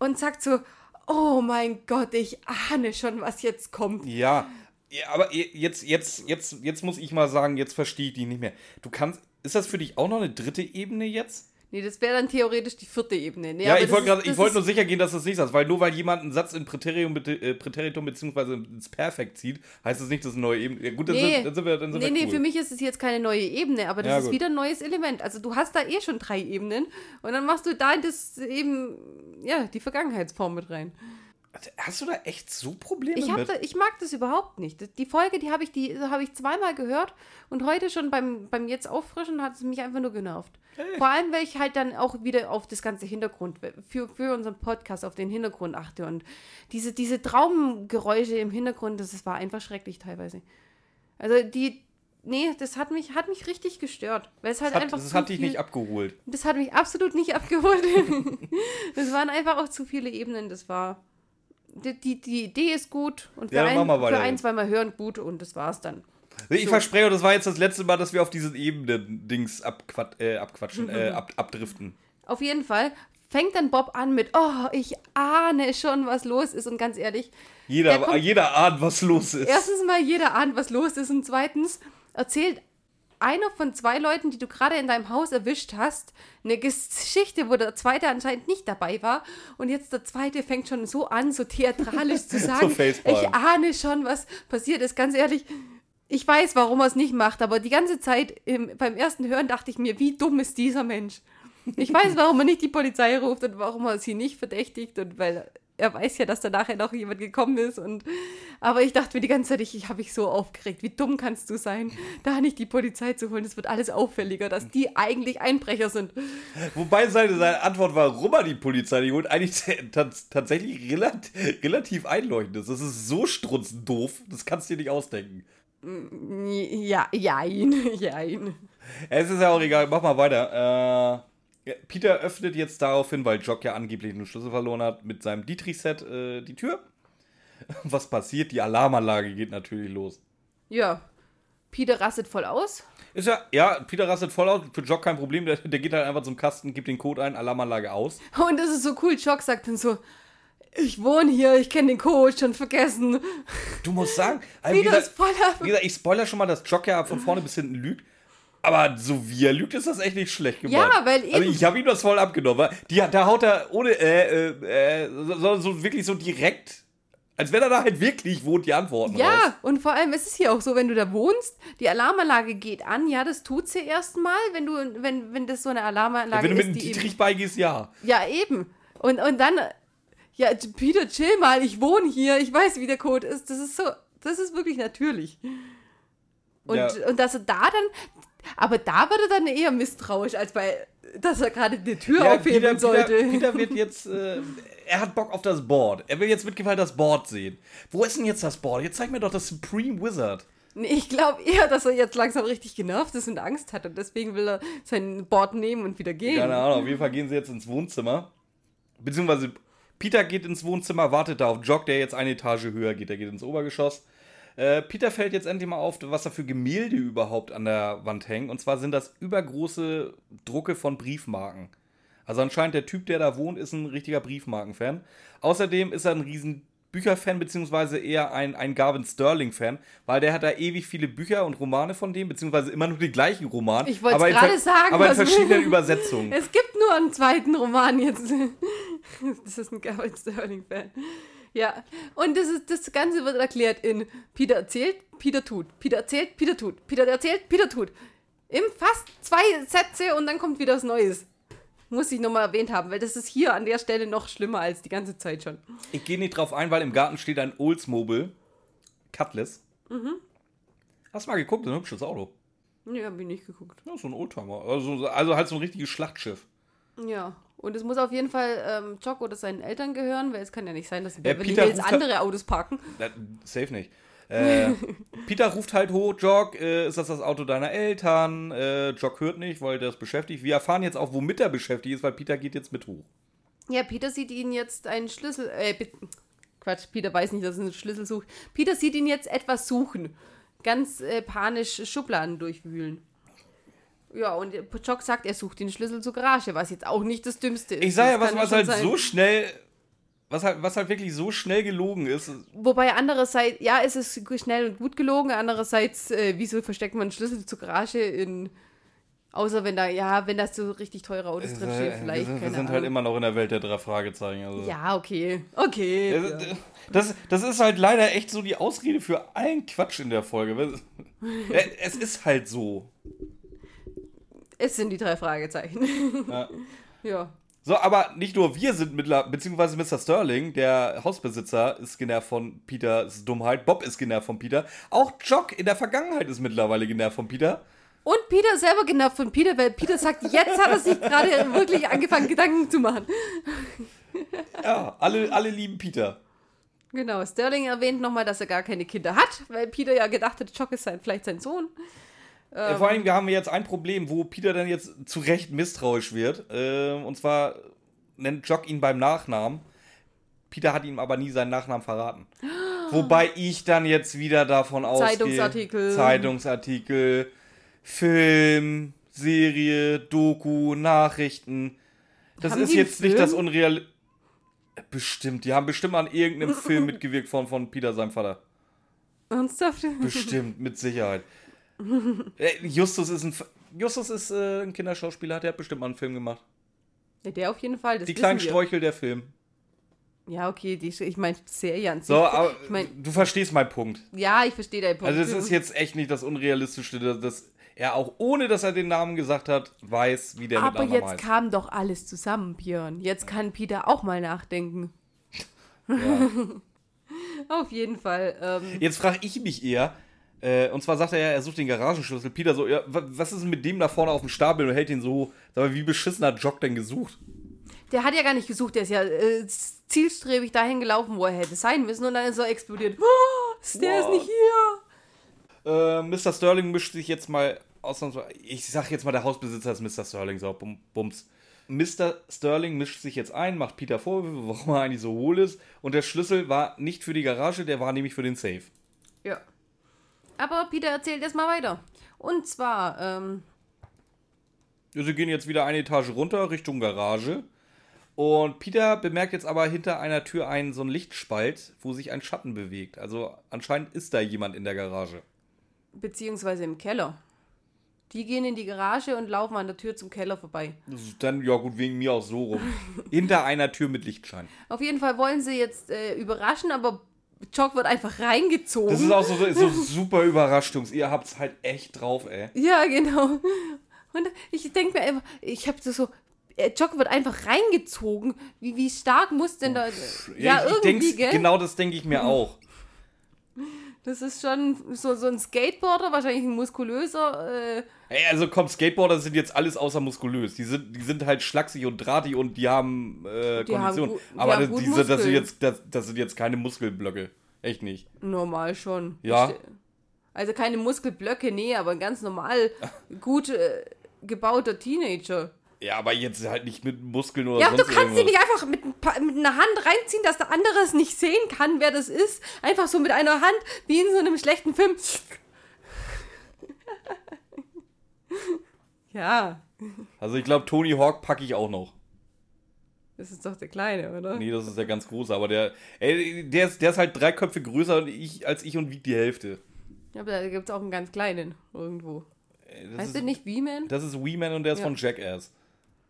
und sagt so, oh mein Gott, ich ahne schon, was jetzt kommt. Ja, ja aber jetzt, jetzt, jetzt, jetzt muss ich mal sagen, jetzt verstehe ich dich nicht mehr. Du kannst, ist das für dich auch noch eine dritte Ebene jetzt? Nee, das wäre dann theoretisch die vierte Ebene. Nee, Ja, ich das wollte ist- das ist- nur sicher gehen, dass du es nicht sagst, weil nur weil jemand einen Satz in Präteritum, äh, Präteritum beziehungsweise ins Perfekt zieht, heißt das nicht, dass es eine neue Ebene. Ja, gut, dann, Nee. sind, dann sind wir, dann sind Nee, wir nee, cool. für mich ist es jetzt keine neue Ebene, aber das Ja, ist gut. wieder ein neues Element. Also du hast da eh schon drei Ebenen und dann machst du da das eben, ja, die Vergangenheitsform mit rein. Hast du da echt so Probleme Ich, mit? da, ich mag das überhaupt nicht. Die Folge, die habe ich, die habe ich zweimal gehört und heute schon beim, beim jetzt auffrischen hat es mich einfach nur genervt. Vor allem, weil ich halt dann auch wieder auf das ganze Hintergrund, für, für unseren Podcast, auf den Hintergrund achte und diese, diese Traumgeräusche im Hintergrund, das, das war einfach schrecklich teilweise. Also die, nee, das hat mich, hat mich richtig gestört. Weil es halt das hat, einfach das zu hat dich viel, nicht abgeholt. Das hat mich absolut nicht abgeholt. das waren einfach auch zu viele Ebenen. Das war. Die, die, die Idee ist gut und für, Ja, ein, für ein, zweimal hören gut und das war's dann. Ich So. verspreche, das war jetzt das letzte Mal, dass wir auf diesen Ebenen-Dings abquat äh, abquatschen, äh, ab abdriften. Auf jeden Fall fängt dann Bob an mit, oh, ich ahne schon, was los ist. Und ganz ehrlich, Der Jeder, kommt- jeder ahnt, was los ist. erstens mal jeder ahnt, was los ist. Und zweitens erzählt einer von zwei Leuten, die du gerade in deinem Haus erwischt hast, eine Geschichte, wo der zweite anscheinend nicht dabei war. Und jetzt der zweite fängt schon so an, so theatralisch zu sagen, Facepalm. ich ahne schon, was passiert ist. Ganz ehrlich, ich weiß, warum er es nicht macht, aber die ganze Zeit im, beim ersten Hören dachte ich mir, wie dumm ist dieser Mensch? Ich weiß, warum er nicht die Polizei ruft und warum er sie nicht verdächtigt und weil er weiß ja, dass da nachher noch jemand gekommen ist. Und, aber ich dachte mir die ganze Zeit, ich, ich habe mich so aufgeregt. Wie dumm kannst du sein, da nicht die Polizei zu holen? Es wird alles auffälliger, dass die eigentlich Einbrecher sind. Wobei seine, seine Antwort, warum er die Polizei nicht holt, eigentlich tatsächlich relativ, relativ einleuchtend ist. Das ist so strunzdoof, das kannst du dir nicht ausdenken. Ja, jein, jein. Es ist ja auch egal, mach mal weiter. Äh Peter öffnet jetzt daraufhin, weil Jock ja angeblich einen Schlüssel verloren hat, mit seinem Dietrich-Set äh, die Tür. Was passiert? Die Alarmanlage geht natürlich los. Ja. Peter rastet voll aus. Ist ja, ja, Peter rastet voll aus. Für Jock kein Problem. Der, der geht halt einfach zum Kasten, gibt den Code ein, Alarmanlage aus. Und das ist so cool. Jock sagt dann so: Ich wohne hier, ich kenne den Code, schon vergessen. Du musst sagen, also Peter gesagt, ist voller. Wie gesagt, ich spoiler schon mal, dass Jock ja von vorne bis hinten lügt. Aber so wie er lügt, ist das echt nicht schlecht gemacht. Ja, weil eben. Also ich habe ihm das voll abgenommen. Die, da haut er ohne, äh, äh, so, so, wirklich so direkt, als wenn er da halt wirklich wohnt, die Antworten Ja, raus. und vor allem ist es hier auch so, wenn du da wohnst, die Alarmanlage geht an, ja, das tut sie erstmal, wenn du, wenn, wenn das so eine Alarmanlage ist. Ja, wenn du mit dem Dietrich beigehst, ja. Ja, eben. Und, und dann, ja, Peter, chill mal, ich wohne hier, ich weiß, wie der Code ist. Das ist so, das ist wirklich natürlich. Und, ja. und dass er da dann, aber da wird er dann eher misstrauisch, als bei, dass er gerade die Tür ja, aufheben Peter, sollte. Peter, Peter wird jetzt, äh, er hat Bock auf das Board. Er will jetzt mitgefallen das Board sehen. Wo ist denn jetzt das Board? Jetzt zeig mir doch das Supreme Wizard. Nee, ich glaube eher, dass er jetzt langsam richtig genervt ist und Angst hat und deswegen will er sein Board nehmen und wieder gehen. Keine Ahnung, auf jeden Fall gehen sie jetzt ins Wohnzimmer. Beziehungsweise Peter geht ins Wohnzimmer, wartet da auf Jock, der jetzt eine Etage höher geht. Er geht ins Obergeschoss. Äh, Peter fällt jetzt endlich mal auf, was da für Gemälde überhaupt an der Wand hängen. Und zwar sind das übergroße Drucke von Briefmarken. Also anscheinend der Typ, der da wohnt, ist ein richtiger Briefmarken-Fan. Außerdem ist er ein riesen Bücherfan, beziehungsweise eher ein, ein Garvin Sterling-Fan, weil der hat da ewig viele Bücher und Romane von dem, beziehungsweise immer nur die gleichen Romane. Ich wollte gerade sagen. Aber in verschiedenen Übersetzungen. Es gibt nur einen zweiten Roman jetzt. das ist ein Garvin Sterling-Fan. Ja, und das, ist, das Ganze wird erklärt in Peter erzählt, Peter tut. Peter erzählt, Peter tut. Peter erzählt, Peter tut. Im fast zwei Sätze und dann kommt wieder was Neues. Muss ich nochmal erwähnt haben, weil das ist hier an der Stelle noch schlimmer als die ganze Zeit schon. Ich gehe nicht drauf ein, weil im Garten steht ein Oldsmobile Cutlass. Mhm. Hast du mal geguckt? Ein hübsches Auto. Nee, hab ich nicht geguckt. Ja, so ein Oldtimer. Also, also halt so ein richtiges Schlachtschiff. Ja. Und es muss auf jeden Fall ähm, Jock oder seinen Eltern gehören, weil es kann ja nicht sein, dass äh, Beverly Hills andere Autos parken. Na, safe nicht. Äh, Peter ruft halt hoch, Jock, äh, ist das das Auto deiner Eltern? Äh, Jock hört nicht, weil der ist beschäftigt. Wir erfahren jetzt auch, womit er beschäftigt ist, weil Peter geht jetzt mit hoch. Ja, Peter sieht ihn jetzt einen Schlüssel, äh, Quatsch, Peter weiß nicht, dass er einen Schlüssel sucht. Peter sieht ihn jetzt etwas suchen. Ganz äh, panisch Schubladen durchwühlen. Ja, und Pochok sagt, er sucht den Schlüssel zur Garage, was jetzt auch nicht das Dümmste ist. Ich sage ja, was, was halt sein. so schnell, was halt, was halt wirklich so schnell gelogen ist. Wobei andererseits, ja, es ist schnell und gut gelogen, andererseits, äh, wieso versteckt man Schlüssel zur Garage in, außer wenn da, ja, wenn das so richtig teure Autos drin steht, vielleicht. Wir, wir sind halt Ahnung. halt immer noch in der Welt der drei Fragezeichen. Also. Ja, okay, okay. Das, ja. das, das ist halt leider echt so die Ausrede für allen Quatsch in der Folge. es ist halt so. Es sind die drei Fragezeichen. Ja. ja. So, aber nicht nur wir sind mittlerweile, beziehungsweise Mr. Sterling, der Hausbesitzer, ist genervt von Peters Dummheit. Bob ist genervt von Peter. Auch Jock in der Vergangenheit ist mittlerweile genervt von Peter. Und Peter selber genervt von Peter, weil Peter sagt, jetzt hat er sich gerade wirklich angefangen, Gedanken zu machen. Ja, alle, alle lieben Peter. Genau, Sterling erwähnt nochmal, dass er gar keine Kinder hat, weil Peter ja gedacht hat, Jock ist sein, vielleicht sein Sohn. Ähm, Vor allem, wir haben jetzt ein Problem, wo Peter dann jetzt zu Recht misstrauisch wird. Äh, und zwar nennt Jock ihn beim Nachnamen. Peter hat ihm aber nie seinen Nachnamen verraten. Wobei ich dann jetzt wieder davon ausgehe. Zeitungsartikel. Zeitungsartikel, Film, Serie, Doku, Nachrichten. Das haben ist jetzt nicht das Unreal. Bestimmt, die haben bestimmt an irgendeinem Film mitgewirkt von, von Peter, seinem Vater. Ernsthaft? Bestimmt, mit Sicherheit. Äh, Justus ist ein, Justus ist äh, ein Kinderschauspieler, der hat bestimmt mal einen Film gemacht. Ja, der auf jeden Fall. die kleinen Sträuchel der Film. Ja, okay, die, ich meine Serie an sich. So, aber ich mein, du verstehst meinen Punkt. Ja, ich verstehe deinen Punkt. Also es ist jetzt echt nicht das Unrealistische, das, er auch ohne, dass er den Namen gesagt hat, weiß, wie der Aber jetzt heißt. kam doch alles zusammen, Björn. Jetzt kann Peter auch mal nachdenken. Ja. Auf jeden Fall. Ähm, Jetzt frage ich mich eher, äh, und zwar sagt er ja, er sucht den Garagenschlüssel. Peter so, ja, wa- was ist denn mit dem da vorne auf dem Stapel und hält ihn so hoch? Sag mal, wie beschissen hat Jock denn gesucht? der hat ja gar nicht gesucht, der ist ja äh, zielstrebig dahin gelaufen, wo er hätte sein müssen und dann ist er explodiert. Oh, der ist nicht hier. Äh, Mr. Sterling mischt sich jetzt mal ausnahmsweise. Ich sag jetzt mal, der Hausbesitzer ist Mr. Sterling, so, bum, bums. Mr. Sterling mischt sich jetzt ein, macht Peter Vorwürfe, warum er eigentlich so hohl ist. Und der Schlüssel war nicht für die Garage, der war nämlich für den Safe. Ja. Aber Peter erzählt erstmal weiter. Und zwar, ähm, Ja, Sie gehen jetzt wieder eine Etage runter Richtung Garage. Und Peter bemerkt jetzt aber hinter einer Tür einen so einen Lichtspalt, wo sich ein Schatten bewegt. Also anscheinend ist da jemand in der Garage. beziehungsweise im Keller. Die gehen in die Garage und laufen an der Tür zum Keller vorbei. Das ist dann, ja gut, wegen mir auch so rum. hinter einer Tür mit Lichtschein. Auf jeden Fall wollen sie jetzt äh, überraschen, aber Jock wird einfach reingezogen. Das ist auch so, so super Überraschungs. Ihr habt's halt echt drauf, ey. Ja, genau. Und ich denke mir einfach, ich habe so, äh, Jock wird einfach reingezogen. Wie, wie stark muss denn da. Ja, ich, ich irgendwie, gell? Genau das denke ich mir auch. Das ist schon so, so ein Skateboarder, wahrscheinlich ein muskulöser. Äh, Ey, also komm, Skateboarder sind jetzt alles außer muskulös. Die sind, die sind halt schlaksig und drahtig und die haben äh, Die haben Kondition. gu- die Aber haben das, diese, das, sind jetzt, das, das sind jetzt keine Muskelblöcke. Echt nicht. normal schon. Ja. Also keine Muskelblöcke, nee, aber ein ganz normal gut äh, gebauter Teenager. Ja, aber jetzt halt nicht mit Muskeln oder Ja, du sonst kannst sie nicht einfach mit, ein mit einer Hand reinziehen, dass der andere es nicht sehen kann, wer das ist. Einfach so mit einer Hand, wie in so einem schlechten Film. ja, Also ich glaube, Tony Hawk packe ich auch noch. das ist doch der Kleine, oder? Nee, das ist der ganz große, aber der, ey, der, ist, der ist halt drei Köpfe größer ich, als ich und wiegt die Hälfte. Ja, aber da gibt es auch einen ganz kleinen irgendwo. Das Heißt der nicht V-Man? Das ist Wee-Man und der ist Ja. von Jackass.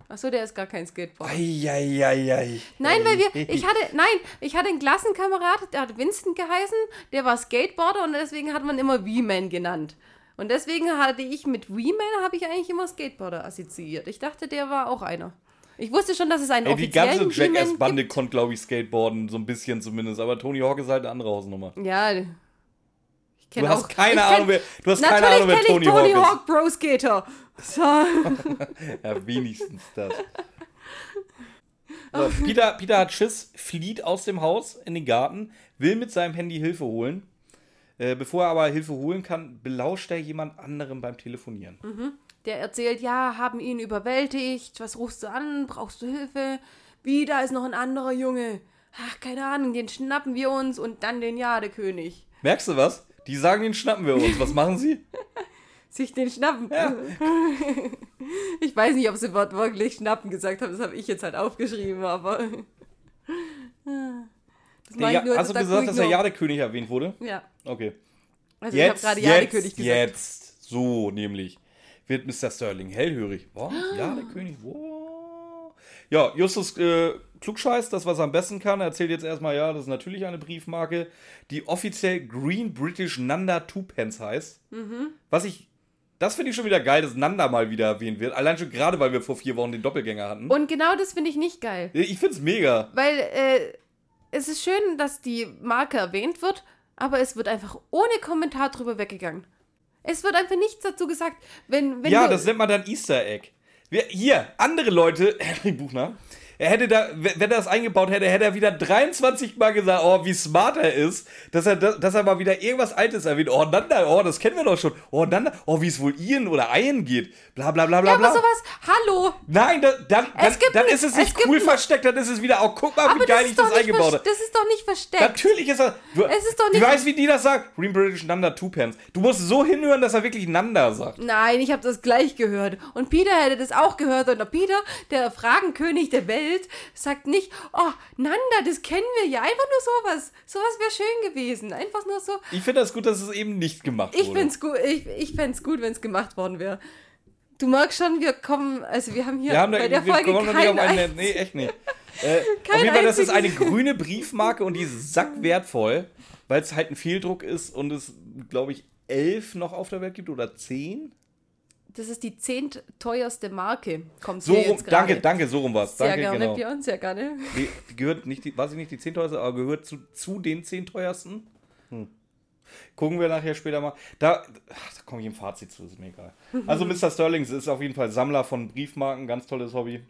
Achso, der ist gar kein Skateboarder. Eieieiei. Nein, weil wir, ich hatte, nein, ich hatte einen Klassenkamerad, der hat Vincent geheißen, der war Skateboarder und deswegen hat man immer V-Man genannt. Und deswegen hatte ich mit V-Man, habe ich eigentlich immer Skateboarder assoziiert. Ich dachte, der war auch einer. Ich wusste schon, dass es einen Ey, die ganze Jackass-Bande konnte, glaube ich, skateboarden, so ein bisschen zumindest. Aber Tony Hawk ist halt eine andere Hausnummer. Ja, ich Du kenne hast auch. keine ich Ahnung, wer, du hast keine Ahnung, wer Tony, ich Tony Hawk, Hawk Pro Skater. So. Ja, wenigstens das. So, Peter, Peter hat Schiss, flieht aus dem Haus in den Garten, will mit seinem Handy Hilfe holen. Äh, bevor er aber Hilfe holen kann, belauscht er jemand anderem beim Telefonieren. Der erzählt, ja, haben ihn überwältigt. Was rufst du an? Brauchst du Hilfe? Wie, da ist noch ein anderer Junge. Ach, keine Ahnung, den schnappen wir uns und dann den Jadekönig. Merkst du was? Die sagen, den schnappen wir uns. Was machen sie? Sich den schnappen. ich weiß nicht, ob sie wortwörtlich schnappen gesagt haben. Das habe ich jetzt halt aufgeschrieben, aber. Das Der ja nur. Hast du gesagt, dass der Jadekönig erwähnt wurde? Ja. Okay. Also ich habe Jetzt, gerade jetzt, Jadekönig gesagt. jetzt, so nämlich, wird Mr. Sterling hellhörig. Was? Ja, der König. Wow. Ja, Justus äh, Klugscheiß, das, was er am besten kann, er erzählt jetzt erstmal, ja, das ist natürlich eine Briefmarke, die offiziell Green British Nanda Twopence heißt. Mhm. Was ich, das finde ich schon wieder geil, dass Nanda mal wieder erwähnt wird. Allein schon gerade, weil wir vor vier Wochen den Doppelgänger hatten. Und genau das finde ich nicht geil. ich finde es mega. Weil äh, es ist schön, dass die Marke erwähnt wird, aber es wird einfach ohne Kommentar drüber weggegangen. Es wird einfach nichts dazu gesagt. Wenn, wenn ja, das nennt man dann Easter Egg. Wir, hier, andere Leute, Henry Buchner, er hätte da, wenn er das eingebaut hätte, hätte er wieder 23 Mal gesagt, oh, wie smart er ist, dass er, dass er mal wieder irgendwas Altes erwähnt. Oh, Nanda, oh, das kennen wir doch schon. Oh, Nanda, oh, wie es wohl Ian oder Ian geht. Bla, bla, bla, bla, ja, bla. aber sowas, hallo, Nein, da, dann, dann, Es dann ist es es nicht gibt cool versteckt, dann ist es wieder, oh, guck mal, aber wie geil ich das eingebaut habe. das ist doch nicht versteckt. Natürlich ist das. Du, Es ist doch Du nicht- weißt, wie die das sagt. Green British Nanda Twopence. Du musst so hinhören, dass er wirklich Nanda sagt. Nein, ich habe das gleich gehört. Und Peter hätte das auch gehört. Und Peter, der Fragenkönig der Welt, sagt nicht, oh, Nanda, das kennen wir ja. Einfach nur sowas. Sowas wäre schön gewesen. Einfach nur so. Ich finde das gut, dass es eben nicht gemacht Ich wurde. find's gut, ich, ich fänd's gut, wenn es gemacht worden wäre. Du merkst schon, wir kommen, also wir haben hier Wir haben da, bei der wir Folge kommen noch nicht auf keinen einen, ein- Nee, echt nicht. Äh, auf jeden Fall, das ist eine grüne Briefmarke und die ist sackwertvoll, weil es halt ein Fehldruck ist und es, glaube ich, elf noch auf der Welt gibt oder zehn. Das ist die zehnteuerste Marke. Kommt So rum, jetzt gerade. danke, danke, so rum was. Sehr Danke, gerne, genau. Björn, sehr gerne. Die, die gehört nicht, die, weiß ich nicht, die zehnteuerste, aber gehört zu, zu den zehn teuersten. Hm. Gucken wir nachher später mal. Da, ach, da komme ich im Fazit zu, ist mir egal. Also Mr. Sterling ist auf jeden Fall Sammler von Briefmarken, ganz tolles Hobby.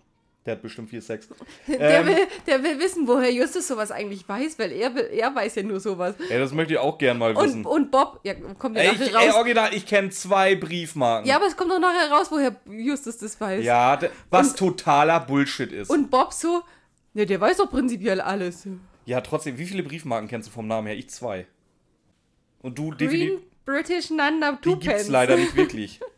Der hat bestimmt viel Sex. Der, Ähm. will, der will wissen, woher Justus sowas eigentlich weiß, weil er, er weiß ja nur sowas. Ey, das möchte ich auch gern mal wissen. Und, und Bob, ja, kommt ja ey, nachher ich, ey, raus. original, ich kenne zwei Briefmarken. ja, aber es kommt doch nachher raus, woher Justus das weiß. Ja, was Und- totaler Bullshit ist. Und Bob so, ne, der weiß doch prinzipiell alles. ja, trotzdem, wie viele Briefmarken kennst du vom Namen her? Ich zwei. Und du Green definitiv. British Nanda Die gibt's leider nicht wirklich.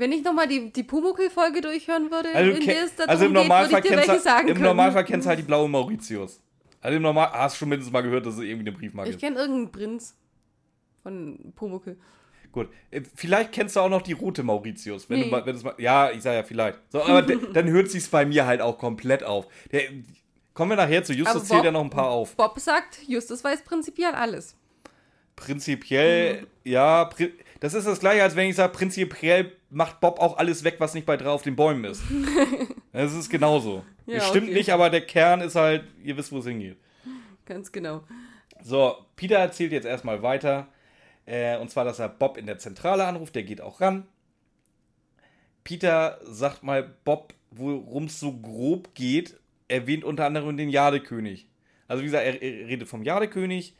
Wenn ich nochmal die, die Pumuckl-Folge durchhören würde, Also, in der es darum also im geht, würde ich dir welche sagen im können. Normalfall kennst du halt die blaue Mauritius. Also im Normal hast du schon mindestens mal gehört, dass es irgendwie eine Briefmarke Ich ist. kenne irgendeinen Prinz von Pumuckl. Gut. Äh, Vielleicht kennst du auch noch die rote Mauritius, wenn Nee. du mal, wenn es mal. Ja, ich sag ja vielleicht. So, aber dann hört sich's bei mir halt auch komplett auf. Der, kommen wir nachher zu. Justus Aber zählt Bob- ja noch ein paar auf. Bob sagt, Justus weiß prinzipiell alles. Prinzipiell, ja, pri das ist das gleiche, als wenn ich sage, prinzipiell macht Bob auch alles weg, was nicht bei drei auf den Bäumen ist. Das ist genauso. Ja, Es stimmt okay. nicht, aber der Kern ist halt, ihr wisst, wo es hingeht. Ganz genau. So, Peter erzählt jetzt erstmal weiter. Äh, und zwar, dass er Bob in der Zentrale anruft. Der geht auch ran. Peter sagt mal Bob, worum es so grob geht. Erwähnt unter anderem den Jadekönig. Also, wie gesagt, er, er redet vom Jadekönig.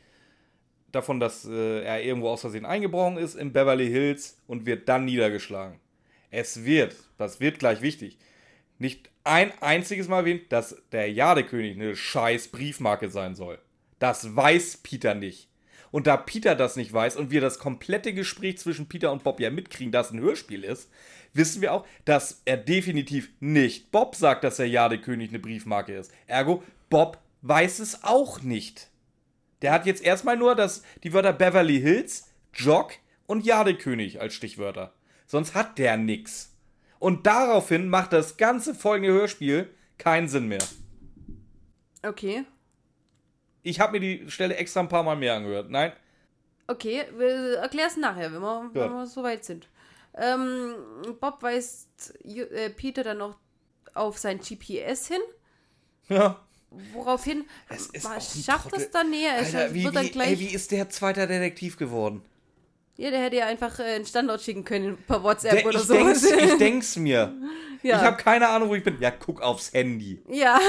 Davon, dass äh, er irgendwo aus Versehen eingebrochen ist in Beverly Hills und wird dann niedergeschlagen. Es wird, das wird gleich wichtig, nicht ein einziges Mal erwähnt, dass der Jadekönig eine scheiß Briefmarke sein soll. Das weiß Peter nicht. Und da Peter das nicht weiß und wir das komplette Gespräch zwischen Peter und Bob ja mitkriegen, dass ein Hörspiel ist, wissen wir auch, dass er definitiv nicht Bob sagt, dass der Jadekönig eine Briefmarke ist. Ergo, Bob weiß es auch nicht. Der hat jetzt erstmal nur das, die Wörter Beverly Hills, Jock und Jadekönig als Stichwörter. Sonst hat der nix. Und daraufhin macht das ganze folgende Hörspiel keinen Sinn mehr. Okay. Ich habe mir die Stelle extra ein paar Mal mehr angehört. Nein? Okay, wir erklären es nachher, wenn wir, wenn wir so weit sind. Ähm, Bob weist äh, Peter dann noch auf sein GPS hin, Ja. Woraufhin Es ist man schafft es dann näher. Er Alter, wie, wird dann wie, gleich, ey, wie ist der zweiter Detektiv geworden? ja, der hätte ja einfach äh, einen Standort schicken können per WhatsApp Der, oder ich, so. denk's, ich denk's mir. ja. Ich habe keine Ahnung, wo ich bin. Ja, guck aufs Handy. ja,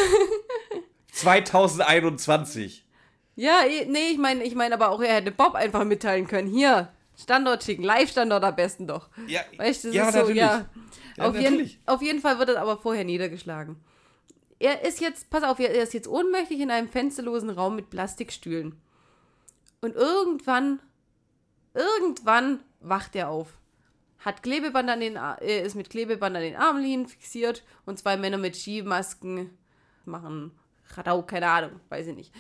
2021. ja, eh, nee, ich meine, ich meine aber auch, er hätte Bob einfach mitteilen können. Hier, Standort schicken, Live-Standort am besten doch. Ja, Weißt das ja, ist so, natürlich. ja. Ja, auf, jeden, natürlich. auf jeden Fall wird er aber vorher niedergeschlagen. Er ist jetzt, pass auf, er ist jetzt ohnmächtig in einem fensterlosen Raum mit Plastikstühlen. Und irgendwann, irgendwann wacht er auf. Hat Klebeband an den, äh, ist mit Klebeband an den Armlehnen fixiert und zwei Männer mit Skimasken machen Radau, keine Ahnung, weiß ich nicht.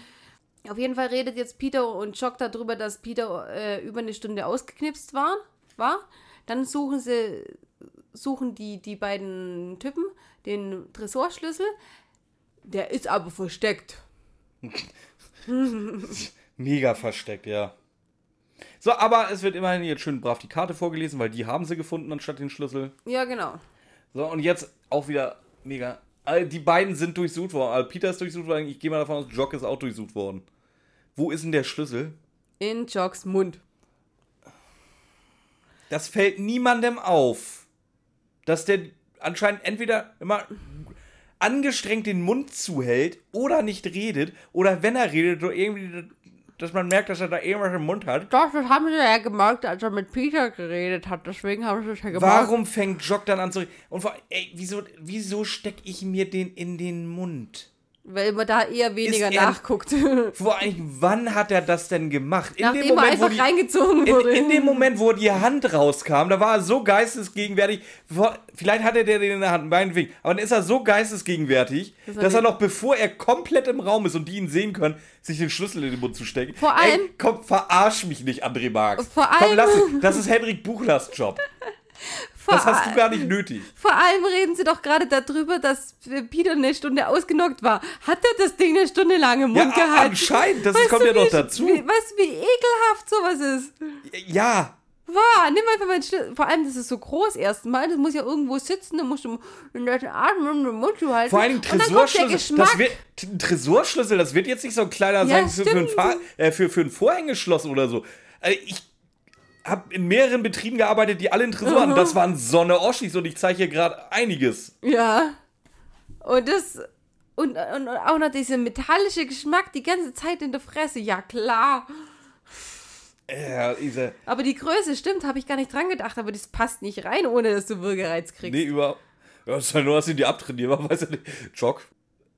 Auf jeden Fall redet jetzt Peter und Jock darüber, dass Peter äh, über eine Stunde ausgeknipst war. war. Dann suchen sie, suchen die, die beiden Typen den Tresorschlüssel. Der ist aber versteckt. Mega versteckt, ja. So, aber es wird immerhin jetzt schön brav die Karte vorgelesen, weil die haben sie gefunden anstatt den Schlüssel. Ja, genau. So, und jetzt auch wieder mega. All- Die beiden sind durchsucht worden. Also Peter ist durchsucht worden. Ich gehe mal davon aus, Jock ist auch durchsucht worden. Wo ist denn der Schlüssel? In Jocks Mund. Das fällt niemandem auf. Dass der anscheinend entweder immer angestrengt den Mund zuhält oder nicht redet. Oder wenn er redet, so irgendwie, dass man merkt, dass er da irgendwas im Mund hat. Doch, das haben sie ja gemerkt, als er mit Peter geredet hat. Deswegen haben sie es ja gemacht. Warum fängt Jock dann an zu reden? Und vor, ey, wieso, wieso steck ich mir den in den Mund? Weil man da eher weniger er- nachguckt. Vor allem, wann hat er das denn gemacht? In Nachdem er einfach die, reingezogen in, wurde. in dem Moment, wo die Hand rauskam, da war er so geistesgegenwärtig. Vielleicht hatte der den in der Hand, meinetwegen. Aber dann ist er so geistesgegenwärtig, Das dass er noch, bevor er komplett im Raum ist und die ihn sehen können, sich den Schlüssel in den Mund zu stecken. Vor Ey, allem- komm, verarsch mich nicht, André Marx. Vor Komm, allem- lass es. Das ist Henrik Buchlers Job. Vor, Das hast du gar nicht nötig. vor allem reden sie doch gerade darüber, dass Peter eine Stunde ausgenockt war. Hat er das Ding eine Stunde lang im Ja, Mund gehalten? anscheinend. Das Weißt kommt du, ja noch dazu. Wie, weißt du, wie ekelhaft sowas ist? Ja. Wow, nimm einfach meinen Schlüssel. Vor allem, das ist so groß erstmal. Das muss ja irgendwo sitzen. Da musst du in deinen Arm und den Mund halten. Vor allem Tresorschlüssel. Das wird, ein Tresorschlüssel, das wird jetzt nicht so ein kleiner ja, sein für, für, ein äh, für, für ein Vorhängeschloss oder so. Also ich habe in mehreren Betrieben gearbeitet, die alle ein Tresor hatten. Das waren Sonne Oschis und ich zeige hier gerade einiges. Ja. Und das. Und, und, auch noch dieser metallische Geschmack die ganze Zeit in der Fresse. Ja, klar. Ja, diese. Aber die Größe stimmt, habe ich gar nicht dran gedacht, aber das passt nicht rein, ohne dass du Würgereiz kriegst. Nee, über. Ja, das ist halt nur, dass sie die abtrainieren, man weiß ja nicht. Jock.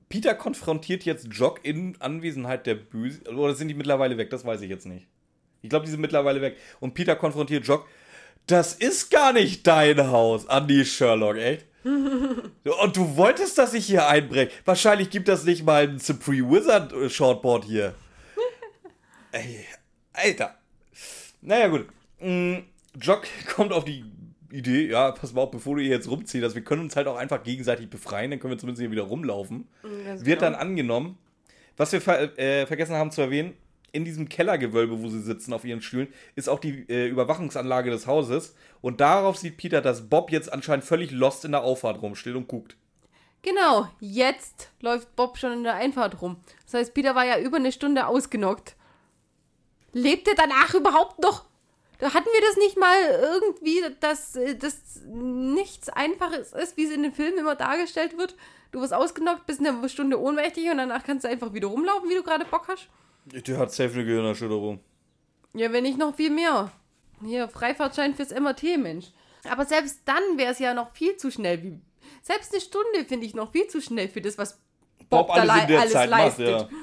Peter konfrontiert jetzt Jock in Anwesenheit der Böse. Oder sind die mittlerweile weg? Das weiß ich jetzt nicht. Ich glaube, die sind mittlerweile weg. Und Peter konfrontiert Jock. Das ist gar nicht dein Haus, Andy Sherlock, echt? Und du wolltest, dass ich hier einbreche. Wahrscheinlich gibt das nicht mal ein Supreme Wizard äh, Shortboard hier. Ey, Alter. Naja, gut. Mm, Jock kommt auf die Idee, ja, pass mal auf, bevor du hier jetzt rumziehst, also wir können uns halt auch einfach gegenseitig befreien, dann können wir zumindest hier wieder rumlaufen. Wird genau. dann angenommen. Was wir ver äh, vergessen haben zu erwähnen, in diesem Kellergewölbe, wo sie sitzen auf ihren Stühlen, ist auch die äh, Überwachungsanlage des Hauses. Und darauf sieht Peter, dass Bob jetzt anscheinend völlig lost in der Auffahrt rumsteht und guckt. Genau, jetzt läuft Bob schon in der Einfahrt rum. Das heißt, Peter war ja über eine Stunde ausgenockt. Lebt er danach überhaupt noch? Da hatten wir das nicht mal irgendwie, dass äh, das nichts Einfaches ist, wie es in den Filmen immer dargestellt wird. Du wirst ausgenockt, bist eine Stunde ohnmächtig und danach kannst du einfach wieder rumlaufen, wie du gerade Bock hast. Der hat safe eine Gehirnerschütterung. Ja, wenn nicht noch viel mehr. Hier, Freifahrtschein fürs MRT, Mensch. Aber selbst dann wäre es ja noch viel zu schnell. Wie, selbst eine Stunde finde ich noch viel zu schnell für das, was Bob, Bob alles, da alles Zeit leistet. Macht, ja.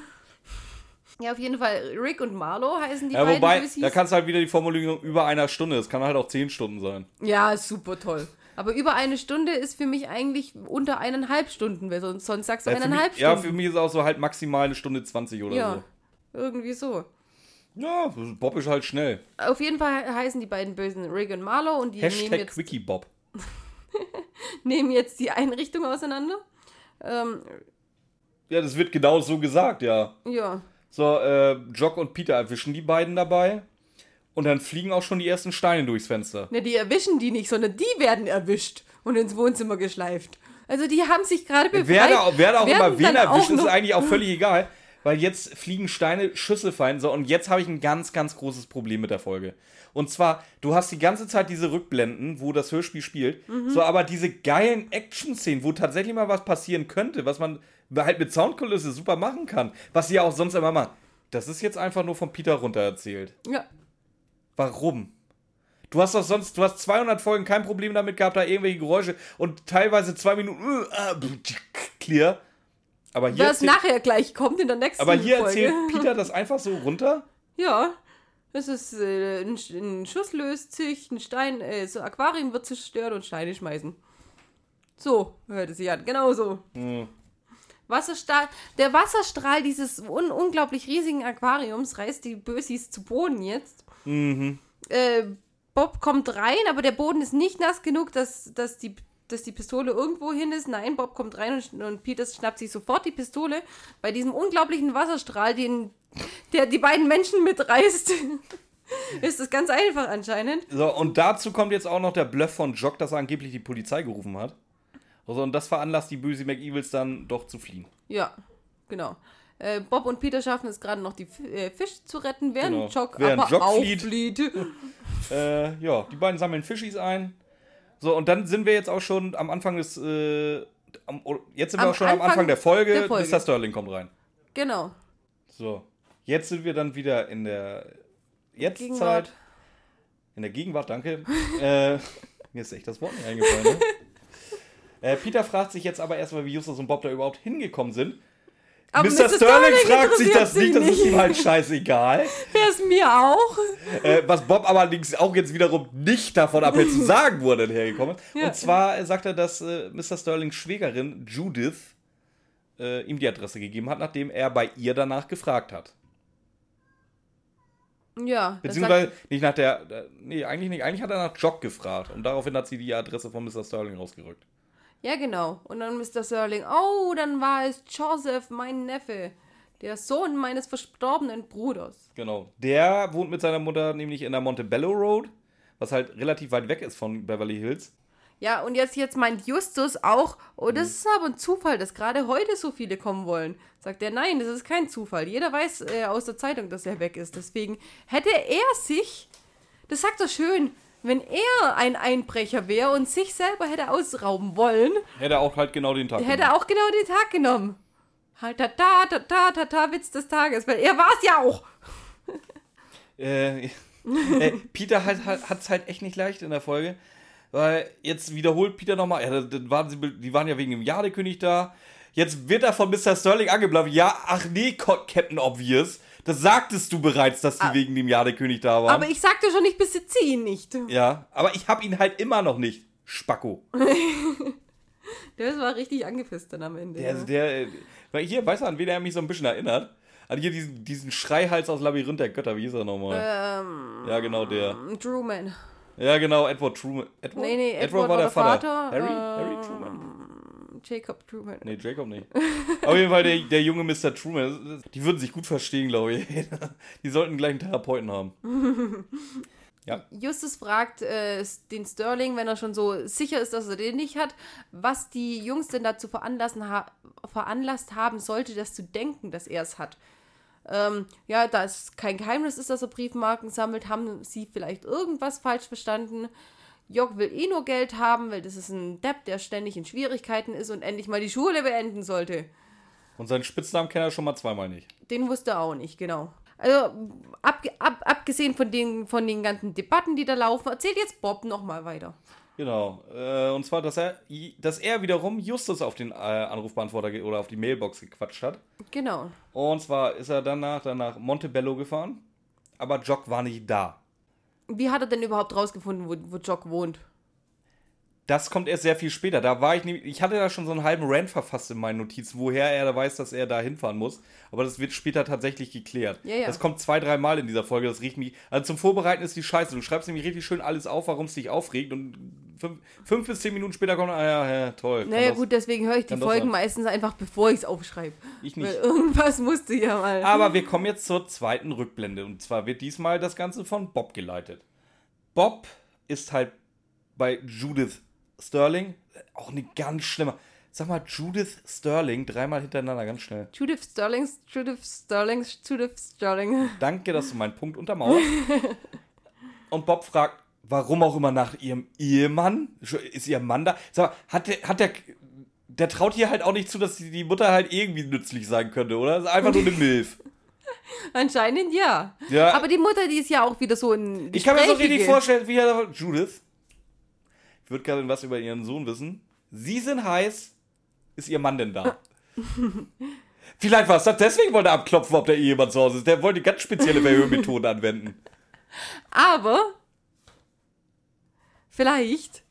Ja, auf jeden Fall. Rick und Marlo heißen die ja, beiden. Wobei, da kannst du halt wieder die Formulierung über einer Stunde. Es kann halt auch zehn Stunden sein. Ja, super toll. Aber über eine Stunde ist für mich eigentlich unter eineinhalb Stunden, weil sonst, sonst sagst du ja, eineinhalb mich, Stunden. Ja, für mich ist auch so halt maximal eine Stunde 20 oder ja, so. Irgendwie so. Ja, Bob ist halt schnell. Auf jeden Fall heißen die beiden Bösen Rick und Marlo und die Hashtag nehmen jetzt, Wikibob. nehmen jetzt die Einrichtung auseinander. Ähm, ja, das wird genau so gesagt, ja. Ja. So, äh, Jock und Peter erwischen die beiden dabei. Und dann fliegen auch schon die ersten Steine durchs Fenster. Ne, die erwischen die nicht, sondern die werden erwischt und ins Wohnzimmer geschleift. Also die haben sich gerade befreit. Wer da, wer da auch immer wen erwischt, ist eigentlich auch völlig egal. Weil jetzt fliegen Steine, Schüsse fallen. So, und jetzt habe ich ein ganz, ganz großes Problem mit der Folge. Und zwar, du hast die ganze Zeit diese Rückblenden, wo das Hörspiel spielt. Mhm. So, aber diese geilen Action-Szenen, wo tatsächlich mal was passieren könnte, was man halt mit Soundkulisse super machen kann. Was sie ja auch sonst immer machen. Das ist jetzt einfach nur von Peter runter erzählt. Ja. Warum? Du hast doch sonst, du hast 200 Folgen kein Problem damit gehabt, da irgendwelche Geräusche und teilweise zwei Minuten uh, clear. Aber hier Was nachher gleich kommt in der nächsten Folge. Aber hier Folge. erzählt Peter das einfach so runter? Ja. Es ist äh, ein, ein, Schuss löst sich, ein Stein, äh, so Aquarium wird zerstört und Steine schmeißen. So hört es sich an, genau so. Hm. Wasserstrahl, der Wasserstrahl dieses un unglaublich riesigen Aquariums reißt die Bösis zu Boden jetzt. Mhm. Äh, Bob kommt rein, aber der Boden ist nicht nass genug, dass, dass, die, dass die Pistole irgendwo hin ist. Nein, Bob kommt rein und, und Peter schnappt sich sofort die Pistole. Bei diesem unglaublichen Wasserstrahl, den, der die beiden Menschen mitreißt. ist das ganz einfach anscheinend. So, und dazu kommt jetzt auch noch der Bluff von Jock, dass er angeblich die Polizei gerufen hat. Also, und das veranlasst die böse McEvils dann doch zu fliehen. Ja, genau. Äh, Bob und Peter schaffen es gerade noch, die äh, Fische zu retten, während genau. Jock während aber Jock flieht. flieht. äh, ja, die beiden sammeln Fischis ein. So, und dann sind wir jetzt auch schon am Anfang des. Äh, am, jetzt sind wir auch schon Anfang am Anfang der Folge. der Folge. Mr. Sterling kommt rein. Genau. So. Jetzt sind wir dann wieder in der Jetztzeit. In der Gegenwart, danke. äh, mir ist echt das Wort nicht eingefallen, ne? Äh, Peter fragt sich jetzt aber erstmal, wie Justus und Bob da überhaupt hingekommen sind. Aber Mr. Mr. Sterling, Sterling fragt sich das nicht, das ist ihm halt scheißegal. Wäre es mir auch. Äh, was Bob allerdings auch jetzt wiederum nicht davon abhält zu sagen, wo er denn hergekommen ist. Ja. Und zwar sagt er, dass äh, Mr. Sterlings Schwägerin Judith äh, ihm die Adresse gegeben hat, nachdem er bei ihr danach gefragt hat. Ja. Beziehungsweise nicht nach der. Nee, eigentlich nicht. Eigentlich hat er nach Jock gefragt. Und daraufhin hat sie die Adresse von Mr. Sterling rausgerückt. Ja, genau. Und dann Mr. Serling, oh, dann war es Joseph, mein Neffe, der Sohn meines verstorbenen Bruders. Genau. Der wohnt mit seiner Mutter nämlich in der Montebello Road, was halt relativ weit weg ist von Beverly Hills. Ja, und jetzt, jetzt meint Justus auch, oh, das Mhm. ist aber ein Zufall, dass gerade heute so viele kommen wollen. Sagt er, nein, das ist kein Zufall. Jeder weiß äh, aus der Zeitung, dass er weg ist. Deswegen hätte er sich, das sagt er schön, wenn er ein Einbrecher wäre und sich selber hätte ausrauben wollen, Hätte er auch halt genau den Tag. hätte er auch genau den Tag genommen. Halt, ta, ta, ta, ta, ta, ta, Witz des Tages, weil er war es ja auch. Äh, äh, Peter hat es hat, halt echt nicht leicht in der Folge. Weil jetzt wiederholt Peter nochmal, ja, dann waren sie, die waren ja wegen dem Jadekönig da. Jetzt wird er von Mr. Sterling angeblaffen. Ja, ach nee, Captain Obvious. Das sagtest du bereits, dass die wegen dem Jadekönig da waren. Aber ich sagte schon, ich besitze ihn nicht. ja, aber ich hab ihn halt immer noch nicht. Spacko. Das war richtig angepisst dann am Ende. Der, ja. der, äh, weil hier, weißt du, an wen er mich so ein bisschen erinnert? An hier diesen, diesen Schreihals aus Labyrinth der Götter, wie hieß er nochmal? ähm, ja, genau der. Truman. Ja, genau, Edward Truman. Edward, Nee, nee, Edward war der Vater, Harry? äh, Harry Truman? Jacob Truman. Nee, Jacob nicht. Auf jeden Fall der, der junge Mr. Truman. Die würden sich gut verstehen, glaube ich. Die sollten gleich einen Therapeuten haben. Ja. Justus fragt äh, den Sterling, wenn er schon so sicher ist, dass er den nicht hat, was die Jungs denn dazu veranlassen ha veranlasst haben sollte, das zu denken, dass er es hat. Ähm, ja, da es kein Geheimnis ist, dass er Briefmarken sammelt, haben sie vielleicht irgendwas falsch verstanden. Jock will eh nur Geld haben, weil das ist ein Depp, der ständig in Schwierigkeiten ist und endlich mal die Schule beenden sollte. Und seinen Spitznamen kennt er schon mal zweimal nicht. Den wusste er auch nicht, genau. Also, abge ab, abgesehen von den, von den ganzen Debatten, die da laufen, erzählt jetzt Bob nochmal weiter. Genau. Äh, und zwar, dass er, dass er wiederum Justus auf den äh, Anrufbeantworter oder auf die Mailbox gequatscht hat. Genau. Und zwar ist er danach, dann nach Montebello gefahren. Aber Jock war nicht da. Wie hat er denn überhaupt rausgefunden, wo, wo Jock wohnt? Das kommt erst sehr viel später. Da war ich nämlich, ich hatte da schon so einen halben Rant verfasst in meinen Notizen, woher er da weiß, dass er da hinfahren muss. Aber das wird später tatsächlich geklärt. Ja, ja. Das kommt zwei, drei Mal in dieser Folge. Das riecht mich. Also zum Vorbereiten ist die Scheiße. Du schreibst nämlich richtig schön alles auf, warum es dich aufregt. Und fünf, fünf bis zehn Minuten später kommt, ah ja, ja toll. Naja, das- gut, deswegen höre ich die Folgen meistens einfach, bevor ich es aufschreibe. Ich Weil nicht. irgendwas musste ja mal. Aber wir kommen jetzt zur zweiten Rückblende. Und zwar wird diesmal das Ganze von Bob geleitet. Bob ist halt bei Judith Sterling. Auch eine ganz schlimme. Sag mal, Judith Sterling, dreimal hintereinander, ganz schnell. Judith Sterlings, Judith Sterlings, Judith Sterling. Danke, dass du meinen Punkt untermauerst. Und Bob fragt, warum auch immer nach ihrem Ehemann? Ist ihr Mann da? Sag mal, hat der, hat der, der traut hier halt auch nicht zu, dass die die Mutter halt irgendwie nützlich sein könnte, oder? Das ist einfach nur eine Milf. Anscheinend ja. Ja. Aber die Mutter, die ist ja auch wieder so ein. Ich kann mir so richtig vorstellen, wie er Judith. Ich würde gerne was über ihren Sohn wissen. Sie sind heiß. Ist ihr Mann denn da? Vielleicht war es das, deswegen wollte er abklopfen, ob der Ehemann zu Hause ist. Der wollte ganz spezielle Verhörmethoden anwenden. Aber vielleicht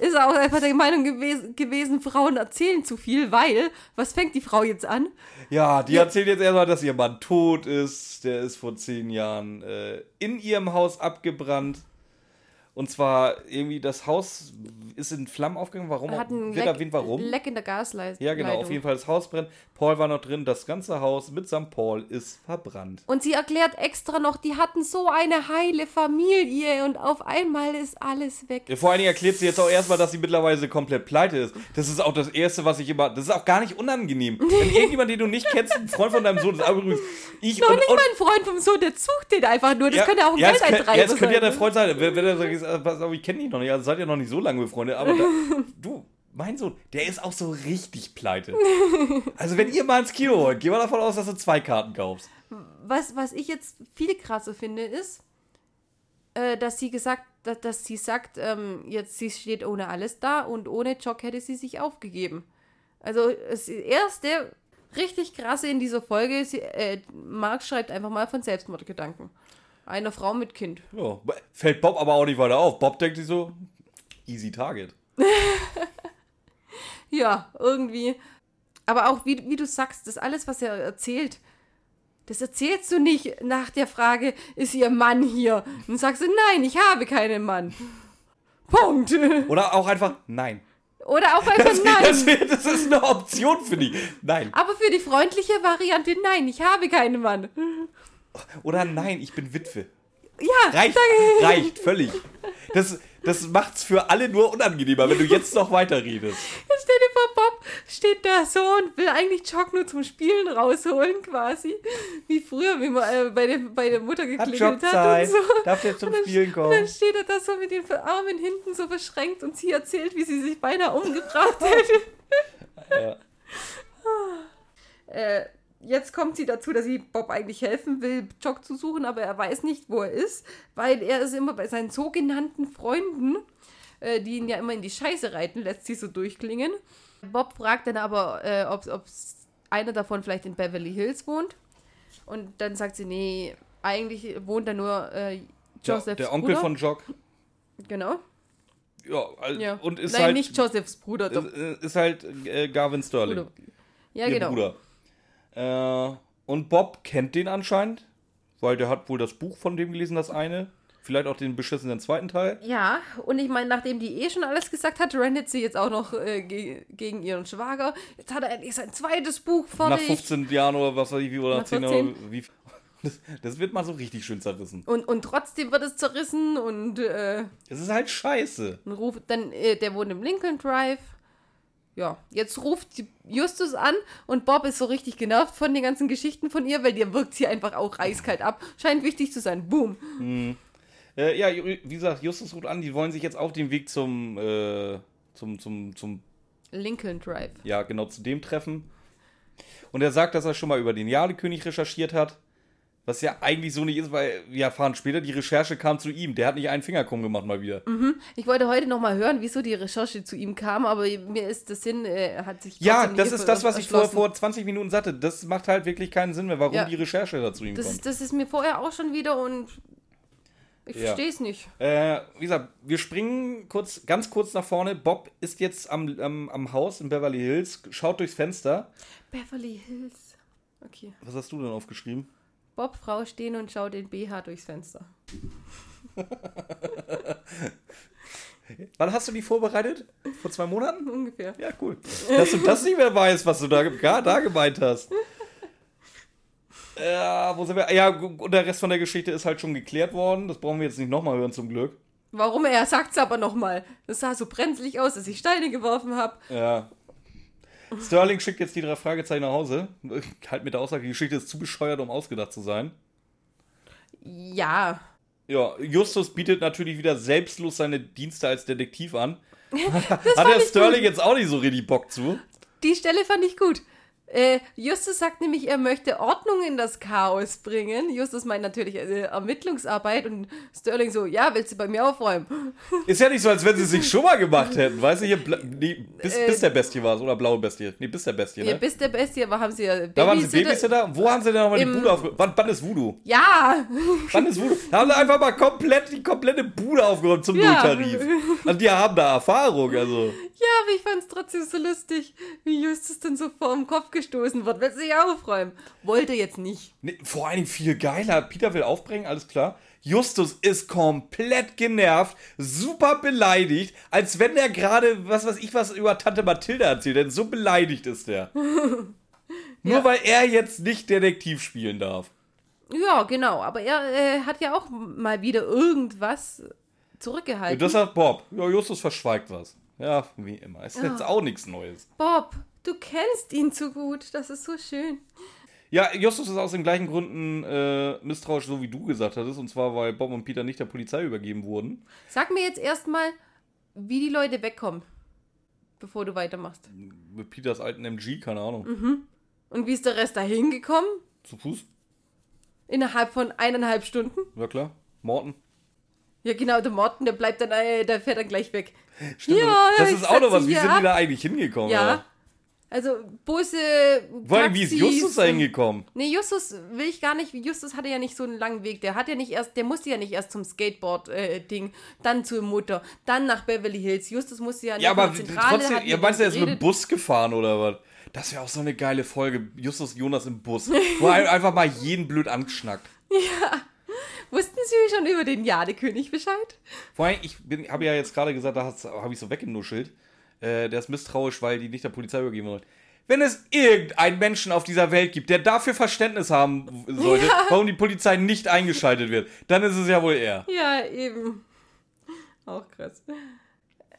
ist er auch einfach der Meinung gewesen, gewesen, Frauen erzählen zu viel, weil, was fängt die Frau jetzt an? Ja, die erzählt jetzt erstmal, dass ihr Mann tot ist. Der ist vor zehn Jahren äh, in ihrem Haus abgebrannt. Und zwar irgendwie, das Haus ist in Flammen aufgegangen. Warum? Hat ein Wird Leck, erwähnt, warum? Leck in der Gasleitung. Ja, genau, auf jeden Fall das Haus brennt. Paul war noch drin, das ganze Haus mitsamt Paul ist verbrannt. Und sie erklärt extra noch, die hatten so eine heile Familie und auf einmal ist alles weg. Ja, Vor allen Dingen erklärt sie jetzt auch erstmal, dass sie mittlerweile komplett pleite ist. Das ist auch das Erste, was ich immer. Das ist auch gar nicht unangenehm. Wenn irgendjemand, den du nicht kennst, ein Freund von deinem Sohn ist, aber übrigens, ich Noch und, nicht und, mal ein Freund vom Sohn, der sucht den einfach nur. Das könnte auch ein ja, es Geldeintreiber könnte, ja, es könnte ja der Freund sein. Wenn, wenn er sagt, pass auf, ich kenne dich noch nicht, also seid ihr noch nicht so lange befreundet, aber da, du, mein Sohn, der ist auch so richtig pleite. Also wenn ihr mal ins Kino wollt, geh mal davon aus, dass du zwei Karten kaufst. was, was ich jetzt viel krasser finde, ist, äh, dass sie gesagt, dass, dass sie sagt, ähm, jetzt sie steht ohne alles da und ohne Jock hätte sie sich aufgegeben. Also das erste richtig krasse in dieser Folge, sie, äh, Mark schreibt einfach mal von Selbstmordgedanken. Einer Frau mit Kind. Ja, fällt Bob aber auch nicht weiter auf. Bob denkt sich so, easy target. Ja, irgendwie. Aber auch, wie, wie du sagst, das alles, was er erzählt, das erzählst du nicht nach der Frage, ist ihr Mann hier? Und sagst du, nein, ich habe keinen Mann. Punkt. Oder auch einfach, nein. Oder auch einfach Das, nein. das, das ist eine Option für die. Nein. Aber für die freundliche Variante, nein, ich habe keinen Mann. Oder nein, ich bin Witwe. Ja, Reicht, danke. reicht, völlig. das, das macht's für alle nur unangenehmer, wenn du jetzt noch weiterredest. Jetzt stell dir vor, Bob steht da so und will eigentlich Jock nur zum Spielen rausholen, quasi. Wie früher, wie man äh, bei, der, bei der Mutter geklingelt hat, Jobzeit. und so. Darf der zum Und dann- Spielen Und kommen? dann steht er da so mit den Armen hinten so verschränkt und sie erzählt, wie sie sich beinahe umgebracht hätte. Ja. Äh, jetzt kommt sie dazu, dass sie Bob eigentlich helfen will, Jock zu suchen, aber er weiß nicht, wo er ist, weil er ist immer bei seinen sogenannten Freunden, äh, die ihn ja immer in die Scheiße reiten, lässt sie so durchklingen. Bob fragt dann aber, äh, ob einer davon vielleicht in Beverly Hills wohnt. Und dann sagt sie, nee, eigentlich wohnt da nur äh, Der, Josephs der Onkel Bruder. von Jock. genau. Ja, al- Ja. und ist Nein, halt. nicht Josephs Bruder, doch. ist, halt äh, Garvin Sterling. Bruder. Ja, genau. Bruder. Äh, und Bob kennt den anscheinend, weil der hat wohl das Buch von dem gelesen, das eine. Vielleicht auch den beschissenen zweiten Teil. Ja, und ich meine, nachdem die eh schon alles gesagt hat, rennt sie jetzt auch noch äh, ge gegen ihren Schwager. Jetzt hat er endlich sein zweites Buch Nach fertig. 15 Jahren oder was weiß ich, wie, oder Nach 10 14. oder wie. Das, das wird mal so richtig schön zerrissen. Und, und trotzdem wird es zerrissen und äh, Es ist halt scheiße. ruft dann, äh, der wohnt im Lincoln Drive. Ja, jetzt ruft Justus an und Bob ist so richtig genervt von den ganzen Geschichten von ihr, weil dir wirkt sie einfach auch eiskalt ab. Scheint wichtig zu sein. Boom. Äh, ja, wie gesagt, Justus ruft an, die wollen sich jetzt auf den Weg zum, äh, zum, zum, zum, Lincoln Drive. ja, genau zu dem treffen. Und er sagt, dass er schon mal über den Jade-König recherchiert hat. Was ja eigentlich so nicht ist, weil wir erfahren später, die Recherche kam zu ihm. Der hat nicht einen Finger krumm gemacht mal wieder. Ich wollte heute noch mal hören, wieso die Recherche zu ihm kam, aber mir ist das Sinn, äh, er hat sich Ja, das ist das, was ich vor, vor 20 Minuten sagte. Das macht halt wirklich keinen Sinn mehr, warum Ja. die Recherche da zu ihm Das, kommt. das ist mir vorher auch schon wieder und ich Ja. verstehe es nicht. Äh, wie gesagt, wir springen kurz, ganz kurz nach vorne. Bob ist jetzt am, am, am Haus in Beverly Hills, schaut durchs Fenster. Beverly Hills. Okay. Was hast du denn aufgeschrieben? Bob, Frau stehen und schaut den BH durchs Fenster. Wann hast du die vorbereitet? Vor zwei Monaten? Ungefähr. Ja, cool. Dass du das nicht mehr weißt, was du da, da gemeint hast. Ja, wo sind wir? Ja, und der Rest von der Geschichte ist halt schon geklärt worden. Das brauchen wir jetzt nicht nochmal hören, zum Glück. Warum? Er sagt es aber nochmal. Das sah so brenzlig aus, dass ich Steine geworfen habe. Ja. Sterling schickt jetzt die drei Fragezeichen nach Hause. Halt mit der Aussage, die Geschichte ist zu bescheuert, um ausgedacht zu sein. Ja. Ja, Justus bietet natürlich wieder selbstlos seine Dienste als Detektiv an. Hat der Sterling jetzt auch nicht so richtig Bock zu? Die Stelle fand ich gut. Äh, Justus sagt nämlich, er möchte Ordnung in das Chaos bringen. Justus meint natürlich äh, Ermittlungsarbeit und Sterling so, ja, willst du bei mir aufräumen? Ist ja nicht so, als wenn sie sich schon mal gemacht hätten. Weißt du, hier, Bla nee, bis, Äh, bis der Bestie war es, oder blaue Bestie. Nee, bis der Bestie, Ja, ne? bis der Bestie, aber haben sie ja Da waren sie Babysitter- Babysitter. Wo haben sie denn nochmal die Bude aufgeräumt? Wann, wann ist Voodoo? Ja! Wann ist Voodoo? Da haben sie einfach mal komplett die komplette Bude aufgeräumt zum Ja. Nulltarif. Also die haben da Erfahrung, also. Ja, aber ich fand es trotzdem so lustig, wie Justus dann so vor dem Kopf gestoßen wird. Willst du sich aufräumen? Wollte jetzt nicht. Nee, vor allen Dingen viel geiler. Peter will aufbringen, alles klar. Justus ist komplett genervt, super beleidigt, als wenn der gerade, was weiß ich, was über Tante Mathilda erzählt hätte. So beleidigt ist der. Nur Ja. weil er jetzt nicht Detektiv spielen darf. Ja, genau. Aber er äh, hat ja auch mal wieder irgendwas zurückgehalten. Das sagt Bob. Ja, Justus verschweigt was. Ja, wie immer. Ist jetzt Ja. auch nichts Neues. Bob, du kennst ihn zu gut. Das ist so schön. Ja, Justus ist aus den gleichen Gründen äh, misstrauisch, so wie du gesagt hattest. Und zwar, weil Bob und Peter nicht der Polizei übergeben wurden. Sag mir jetzt erstmal, wie die Leute wegkommen, bevor du weitermachst. Mit Peters alten MG, keine Ahnung. Mhm. Und wie ist der Rest da hingekommen? Zu Fuß? Innerhalb von eineinhalb Stunden? Ja klar. Morten. Ja, genau, der Morten, der bleibt dann, äh, der fährt dann gleich weg. Stimmt, Ja, das ist auch noch was. Wie ja. sind die da eigentlich hingekommen? Ja. Alter? Also, Busse. Vor allem, wie ist Justus da hingekommen? Nee, Justus will ich gar nicht. Justus hatte ja nicht so einen langen Weg. Der hat ja nicht erst, der musste ja nicht erst zum Skateboard-Ding, dann zur Mutter, dann nach Beverly Hills. Justus musste ja Ja, noch aber Zentrale, trotzdem, mit meinst, ihm er ist mit dem. Bus gefahren oder was? Das wäre auch so eine geile Folge. Justus Jonas im Bus. Wo er einfach mal jeden blöd angeschnackt. Wussten Sie schon über den Jadekönig Bescheid? Vor allem, ich habe ja jetzt gerade gesagt, da habe ich so weggenuschelt. Äh, der ist misstrauisch, weil die nicht der Polizei übergeben wollen. Wenn es irgendeinen Menschen auf dieser Welt gibt, der dafür Verständnis haben sollte, warum die Polizei nicht eingeschaltet wird, dann ist es ja wohl er. Ja, eben. Auch krass.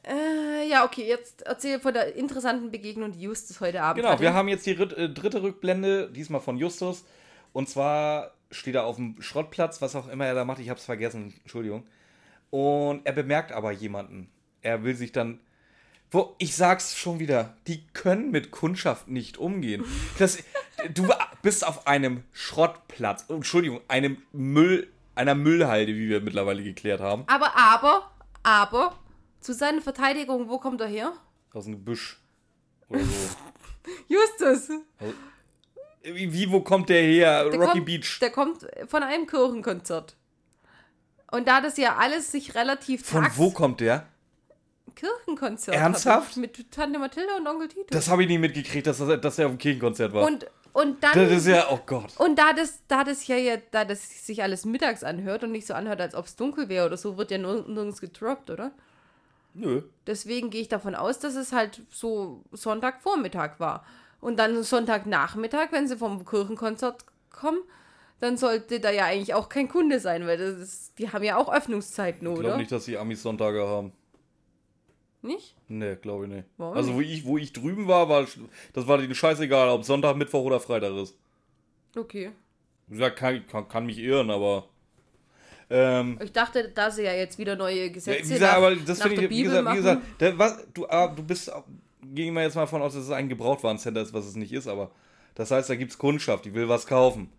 Äh, ja, okay, jetzt erzähl von der interessanten Begegnung, die Justus heute Abend Genau, hatte. wir haben jetzt die äh, dritte Rückblende, diesmal von Justus. Und zwar steht er auf dem Schrottplatz, was auch immer er da macht, ich hab's vergessen, Entschuldigung. Und er bemerkt aber jemanden. Er will sich dann. Wo, ich sag's schon wieder, die können mit Kundschaft nicht umgehen. Das, du bist auf einem Schrottplatz, Entschuldigung, einem Müll, einer Müllhalde, wie wir mittlerweile geklärt haben. Aber, aber, aber, zu seiner Verteidigung, wo kommt er her? Aus dem Gebüsch. Oder so. Justus! Wie, wie, wo kommt der her? Der Rocky kommt, Beach. Der kommt von einem Kirchenkonzert. Und da das ja alles sich relativ Von tags- wo kommt der? Kirchenkonzert. Ernsthaft? Mit Tante Mathilda und Onkel Tito. Das habe ich nicht mitgekriegt, dass, das, dass er auf dem Kirchenkonzert war. und, und dann. das ist ja, oh Gott. und da das, da das ja, ja, da das sich alles mittags anhört und nicht so anhört, als ob es dunkel wäre oder so, wird ja nir nirgends gedroppt, oder? Nö. Deswegen gehe ich davon aus, dass es halt so Sonntagvormittag war. Und dann Sonntagnachmittag, wenn sie vom Kirchenkonzert kommen, dann sollte da ja eigentlich auch kein Kunde sein, weil das ist, die haben ja auch Öffnungszeiten, Ich oder? glaube nicht, dass die Amis Sonntage haben. Nicht? Nee, glaube ich nicht. Warum also, wo ich, wo ich drüben war, war das war denen scheißegal, ob Sonntag, Mittwoch oder Freitag ist. Okay. Wie gesagt, kann, kann, kann mich irren, aber. Ähm, Ich dachte, da sie ja jetzt wieder neue ja, Gesetze wie gesagt, nach, aber das nach der ich, wie Bibel gesagt, wie gesagt der, was, du, ah, du bist, gehen wir jetzt mal von aus, dass es ein Gebrauchtwarencenter ist, was es nicht ist, aber das heißt, da gibt es Kundschaft, die will was kaufen.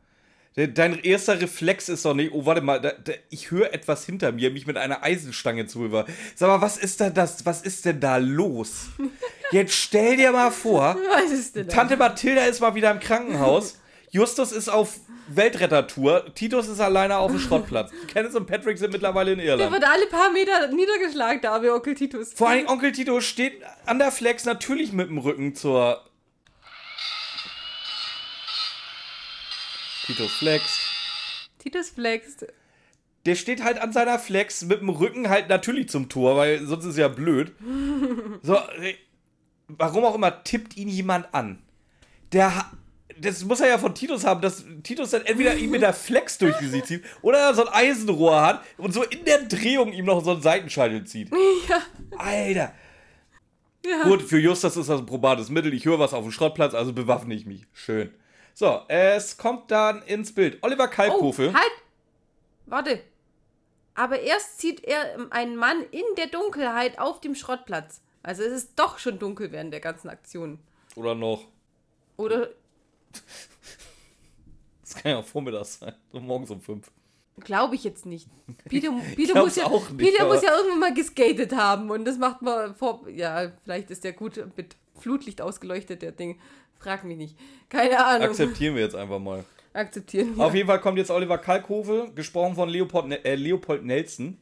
De- Dein erster Reflex ist doch nicht, oh, warte mal, da, da, ich höre etwas hinter mir, mich mit einer Eisenstange zu über. Sag mal, was ist da das, was ist denn da los? Jetzt stell dir mal vor, Was ist denn? Tante Mathilda ist mal wieder im Krankenhaus. Justus ist auf Weltrettertour. Titus ist alleine auf dem Schrottplatz. Kenneth und Patrick sind mittlerweile in Der Irland. wird alle paar Meter niedergeschlagen, der arme Onkel Titus. Vor allem Onkel Tito steht an der Flex natürlich mit dem Rücken zur. Titus flext. Titus flext. Der steht halt an seiner Flex mit dem Rücken halt natürlich zum Tor, weil sonst ist ja blöd. So, warum auch immer, tippt ihn jemand an. Der das muss er ja von Titus haben, dass Titus dann entweder ihm mit der Flex durch die Gesicht zieht oder er so ein Eisenrohr hat und so in der Drehung ihm noch so einen Seitenscheitel zieht. Ja. Alter. Ja. Gut, für Justus ist das ein probates Mittel. Ich höre was auf dem Schrottplatz, also bewaffne ich mich. Schön. So, es kommt dann ins Bild. Oliver Oh, Kalkofe. halt! Warte. Aber erst sieht er einen Mann in der Dunkelheit auf dem Schrottplatz. Also es ist doch schon dunkel während der ganzen Aktion. Oder noch. Oder Das kann ja auch vormittags sein. So morgens um fünf. glaube ich jetzt nicht. Peter, Peter, muss ja, auch nicht, Peter muss ja irgendwann mal geskatet haben und das macht man vor. Ja, vielleicht ist der gut mit Flutlicht ausgeleuchtet, der Ding. Frag mich nicht. Keine Ahnung. Akzeptieren wir jetzt einfach mal. Akzeptieren. wir. Auf jeden Fall kommt jetzt Oliver Kalkofe, gesprochen von Leopold, Ne- äh, Leopold Nelson,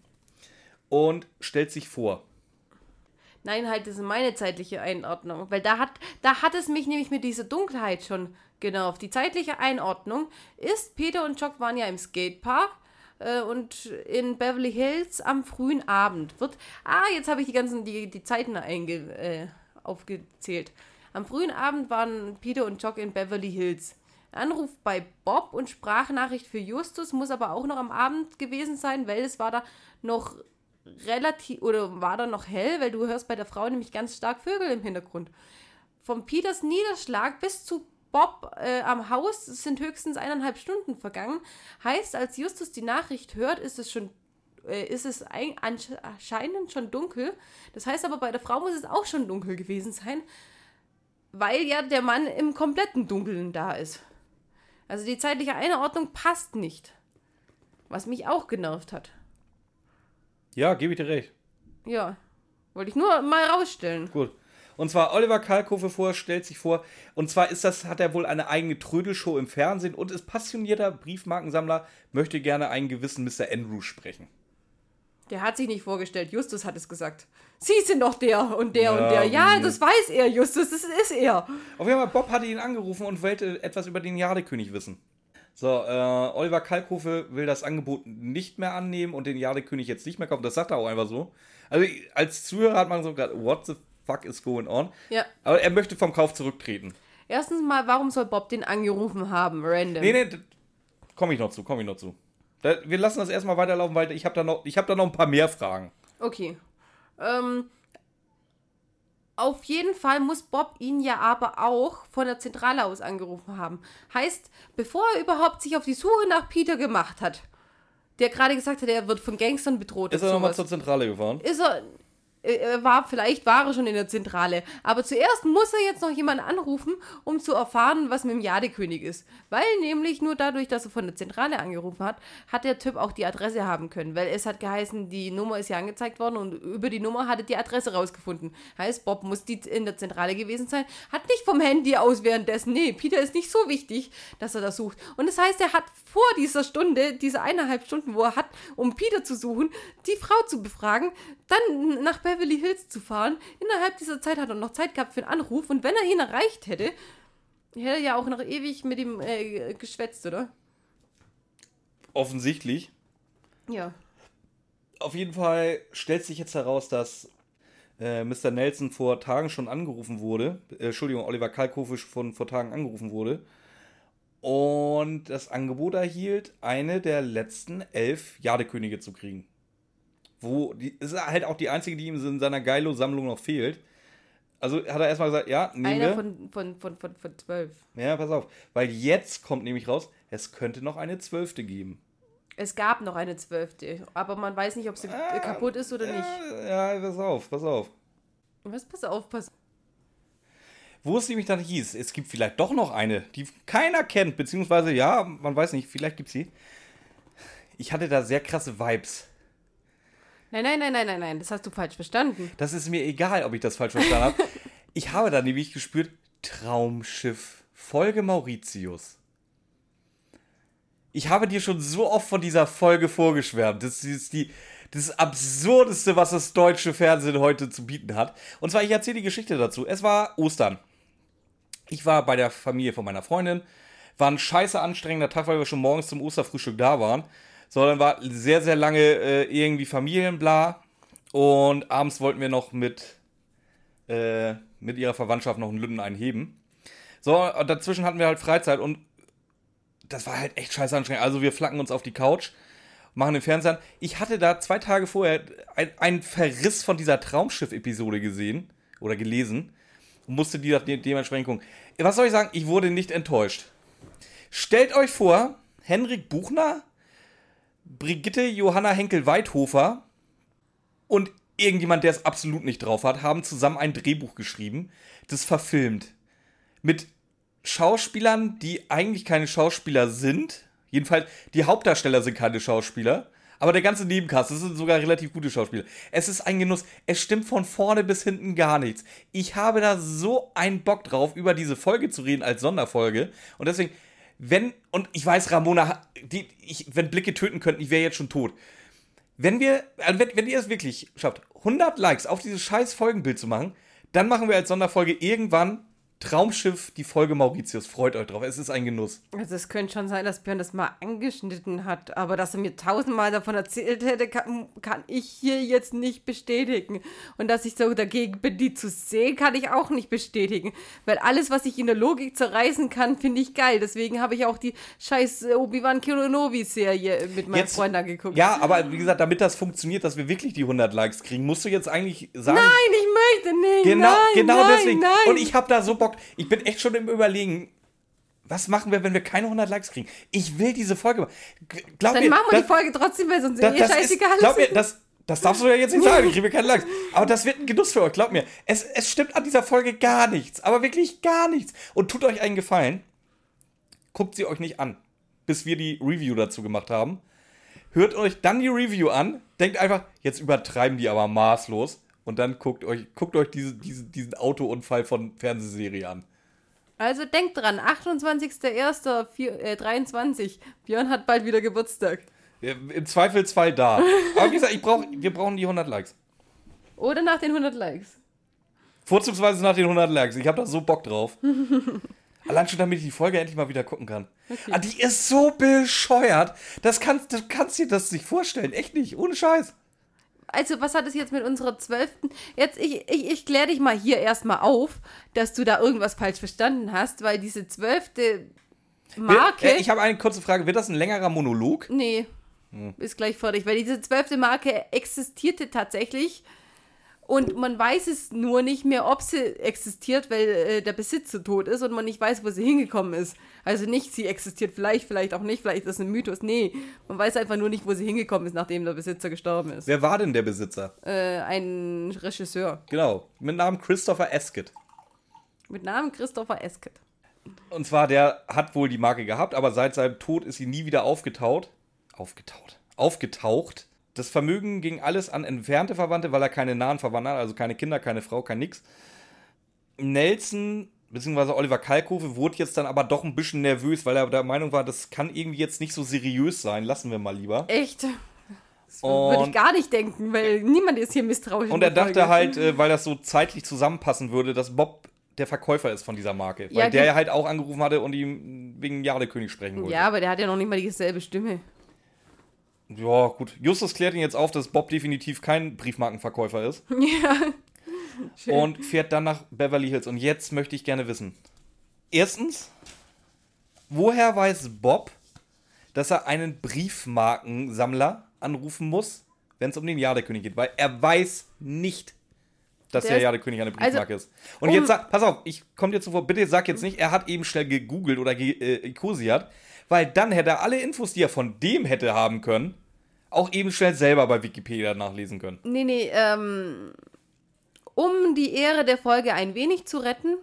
und stellt sich vor. Nein, halt, das ist meine zeitliche Einordnung. Weil da hat, da hat es mich nämlich mit dieser Dunkelheit schon genervt. Die zeitliche Einordnung ist, Peter und Jock waren ja im Skatepark äh, und in Beverly Hills am frühen Abend wird. Ah, jetzt habe ich die ganzen, die, die Zeiten einge, äh, aufgezählt. Am frühen Abend waren Peter und Jock in Beverly Hills. Anruf bei Bob und Sprachnachricht für Justus muss aber auch noch am Abend gewesen sein, weil es war da noch relativ oder war da noch hell, weil du hörst bei der Frau nämlich ganz stark Vögel im Hintergrund. Vom Peters Niederschlag bis zu Bob äh, am Haus sind höchstens eineinhalb Stunden vergangen. Heißt, als Justus die Nachricht hört, ist es schon äh, ist es ein, anscheinend schon dunkel. Das heißt aber, bei der Frau muss es auch schon dunkel gewesen sein, weil ja der Mann im kompletten Dunkeln da ist. Also die zeitliche Einordnung passt nicht. Was mich auch genervt hat. Ja, gebe ich dir recht. Ja. Wollte ich nur mal rausstellen. Gut. Und zwar Oliver Kalkofe vor, stellt sich vor. Und zwar ist das, hat er wohl eine eigene Trödelshow im Fernsehen und ist passionierter Briefmarkensammler, möchte gerne einen gewissen Mr. Andrews sprechen. Der hat sich nicht vorgestellt. Justus hat es gesagt. Sie sind doch der und der und Ja, der. Ja, das weiß er, Justus. Das ist er. Auf jeden Fall, Bob hatte ihn angerufen und wollte etwas über den Jadekönig wissen. So, äh, Oliver Kalkofe will das Angebot nicht mehr annehmen und den Jadekönig jetzt nicht mehr kaufen. Das sagt er auch einfach so. Also als Zuhörer hat man so gerade, what the fuck is going on? Ja. Aber er möchte vom Kauf zurücktreten. Erstens mal, warum soll Bob den angerufen haben? Random. Nee, nee, komme ich noch zu, komme ich noch zu. Da, wir lassen das erstmal weiterlaufen, weil ich habe da, noch- ich hab da noch ein paar mehr Fragen. Okay. Ähm, auf jeden Fall muss Bob ihn ja aber auch von der Zentrale aus angerufen haben. Heißt, bevor er überhaupt sich auf die Suche nach Peter gemacht hat, der gerade gesagt hat, er wird von Gangstern bedroht. Ist er nochmal zur Zentrale gefahren? Ist er, er war, vielleicht war er schon in der Zentrale. Aber zuerst muss er jetzt noch jemanden anrufen, um zu erfahren, was mit dem Jadekönig ist. Weil nämlich nur dadurch, dass er von der Zentrale angerufen hat, hat der Typ auch die Adresse haben können. Weil es hat geheißen, die Nummer ist ja angezeigt worden und über die Nummer hat er die Adresse rausgefunden. Heißt, Bob muss die in der Zentrale gewesen sein. Hat nicht vom Handy aus währenddessen. Nee, Peter ist nicht so wichtig, dass er das sucht. Und das heißt, er hat vor dieser Stunde, diese eineinhalb Stunden, wo er hat, um Peter zu suchen, die Frau zu befragen, dann nach Beverly Hills zu fahren. Innerhalb dieser Zeit hat er noch Zeit gehabt für einen Anruf und wenn er ihn erreicht hätte, hätte er ja auch noch ewig mit ihm äh, geschwätzt, oder? Offensichtlich. Ja. Auf jeden Fall stellt sich jetzt heraus, dass äh, Mr. Nelson vor Tagen schon angerufen wurde. Äh, Entschuldigung, Oliver Kalkofe von vor Tagen angerufen wurde. Und das Angebot erhielt, eine der letzten elf Jadekönige zu kriegen. Wo, die ist halt auch die einzige, die ihm in seiner Geilo-Sammlung noch fehlt. Also hat er erstmal gesagt, ja, nehmen Einer wir. von, von, von, von, von zwölf. Ja, pass auf. Weil jetzt kommt nämlich raus, es könnte noch eine zwölfte geben. Es gab noch eine zwölfte, aber man weiß nicht, ob sie Ah, kaputt ist oder nicht. Ja, ja, pass auf, pass auf. Was? Pass auf, pass Wo es nämlich dann hieß, es gibt vielleicht doch noch eine, die keiner kennt, beziehungsweise, ja, man weiß nicht, vielleicht gibt sie. Ich hatte da sehr krasse Vibes. Nein, nein, nein, nein, nein, nein, das hast du falsch verstanden. Das ist mir egal, ob ich das falsch verstanden habe. Ich habe da nämlich gespürt, Traumschiff, Folge Mauritius. Ich habe dir schon so oft von dieser Folge vorgeschwärmt. Das ist die, das Absurdeste, was das deutsche Fernsehen heute zu bieten hat. Und zwar, ich erzähle die Geschichte dazu. Es war Ostern. Ich war bei der Familie von meiner Freundin. War ein scheiße anstrengender Tag, weil wir schon morgens zum Osterfrühstück da waren. Sondern war sehr, sehr lange äh, irgendwie Familienbla. Und abends wollten wir noch mit, äh, mit ihrer Verwandtschaft noch einen Lütten einheben. So, dazwischen hatten wir halt Freizeit und das war halt echt scheiße anstrengend. Also wir flacken uns auf die Couch, machen den Fernseher an. Ich hatte da zwei Tage vorher ein- einen Verriss von dieser Traumschiff-Episode gesehen oder gelesen und musste die de dementsprechend gucken. Was soll ich sagen? Ich wurde nicht enttäuscht. Stellt euch vor, Henrik Buchner, Brigitte Johanna Henkel-Weidhofer und irgendjemand, der es absolut nicht drauf hat, haben zusammen ein Drehbuch geschrieben, das verfilmt. Mit Schauspielern, die eigentlich keine Schauspieler sind. Jedenfalls, die Hauptdarsteller sind keine Schauspieler. Aber der ganze Nebencast, das sind sogar relativ gute Schauspieler. Es ist ein Genuss. Es stimmt von vorne bis hinten gar nichts. Ich habe da so einen Bock drauf, über diese Folge zu reden als Sonderfolge. Und deswegen, wenn, und ich weiß, Ramona, die, ich, wenn Blicke töten könnten, ich wäre jetzt schon tot. Wenn wir, also wenn, wenn ihr es wirklich schafft, 100 Likes auf dieses scheiß Folgenbild zu machen, dann machen wir als Sonderfolge irgendwann Traumschiff, die Folge Mauritius. Freut euch drauf, es ist ein Genuss. Also es könnte schon sein, dass Björn das mal angeschnitten hat, aber dass er mir tausendmal davon erzählt hätte, kann, kann ich hier jetzt nicht bestätigen. Und dass ich so dagegen bin, die zu sehen, kann ich auch nicht bestätigen. Weil alles, was ich in der Logik zerreißen kann, finde ich geil. Deswegen habe ich auch die scheiß äh, Obi-Wan Kenobi-Serie mit meinem Jetzt- Freund angeguckt. Ja, aber wie gesagt, damit das funktioniert, dass wir wirklich die 100 Likes kriegen, musst du jetzt eigentlich sagen. Nein, ich möchte nicht. Genau, nein, genau nein, deswegen. Nein. Und ich habe da so Bock. Ich bin echt schon im Überlegen, was machen wir, wenn wir keine 100 Likes kriegen? Ich will diese Folge Glaub Dann mir, machen wir das- die Folge trotzdem, weil sonst Da, eh ist, scheißegal glaub mir, das, das darfst du ja jetzt nicht sagen, ich kriege keine Likes. Aber das wird ein Genuss für euch, glaubt mir. Es, es stimmt an dieser Folge gar nichts, aber wirklich gar nichts. Und tut euch einen Gefallen, guckt sie euch nicht an, bis wir die Review dazu gemacht haben. Hört euch dann die Review an, denkt einfach, jetzt übertreiben die aber maßlos. Und dann guckt euch, guckt euch diese, diese, diesen Autounfall von Fernsehserie an. Also denkt dran, 28.01.23. Björn hat bald wieder Geburtstag. Im Zweifelsfall da. Aber wie gesagt, ich brauch, wir brauchen die 100 Likes. Oder nach den 100 Likes. Vorzugsweise nach den 100 Likes. Ich habe da so Bock drauf. Allein schon, damit ich die Folge endlich mal wieder gucken kann. Ah, die ist so bescheuert. Das kannst, du kannst dir das nicht vorstellen. Echt nicht. Ohne Scheiß. Also, was hat es jetzt mit unserer zwölften? Jetzt, ich, ich, ich kläre dich mal hier erstmal auf, dass du da irgendwas falsch verstanden hast, weil diese zwölfte Marke. Äh, ich habe eine kurze Frage. Wird das ein längerer Monolog? nee. Hm. Ist gleich fertig, weil diese zwölfte Marke existierte tatsächlich. Und man weiß es nur nicht mehr, ob sie existiert, weil äh, der Besitzer tot ist und man nicht weiß, wo sie hingekommen ist. Also nicht, sie existiert vielleicht, vielleicht auch nicht, vielleicht ist das ein Mythos. Nee, man weiß einfach nur nicht, wo sie hingekommen ist, nachdem der Besitzer gestorben ist. Wer war denn der Besitzer? Äh, ein Regisseur Genau, mit Namen Christopher Esket. mit Namen Christopher Esket. Und zwar, der hat wohl die Marke gehabt, aber seit seinem Tod ist sie nie wieder aufgetaut. Aufgetaut. Aufgetaucht. Das Vermögen ging alles an entfernte Verwandte, weil er keine nahen Verwandte hat, also keine Kinder, keine Frau, kein nix. Nelson, beziehungsweise Oliver Kalkofe, wurde jetzt dann aber doch ein bisschen nervös, weil er der Meinung war, das kann irgendwie jetzt nicht so seriös sein. Lassen wir mal lieber. Echt? Das würde ich gar nicht denken, weil niemand ist hier misstrauisch. Und er der dachte Folge. halt, äh, weil das so zeitlich zusammenpassen würde, dass Bob der Verkäufer ist von dieser Marke. Weil Ja, der ja halt auch angerufen hatte und ihm wegen Jadekönig sprechen wollte. Ja, aber der hat ja noch nicht mal dieselbe Stimme. Ja, gut. Justus klärt ihn jetzt auf, dass Bob definitiv kein Briefmarkenverkäufer ist. Ja. Schön. Und fährt dann nach Beverly Hills. Und jetzt möchte ich gerne wissen. Erstens, woher weiß Bob, dass er einen Briefmarkensammler anrufen muss, wenn es um den Jadekönig geht? Weil er weiß nicht, dass Der der Jadekönig eine Briefmarke ist. Und um- jetzt sag, pass auf, ich komme dir zuvor, bitte sag jetzt nicht, er hat eben schnell gegoogelt oder ge, äh, ikosiert, weil dann hätte er alle Infos, die er von dem hätte haben können, auch eben schnell selber bei Wikipedia nachlesen können. Nee, nee, ähm, um die Ehre der Folge ein wenig zu retten,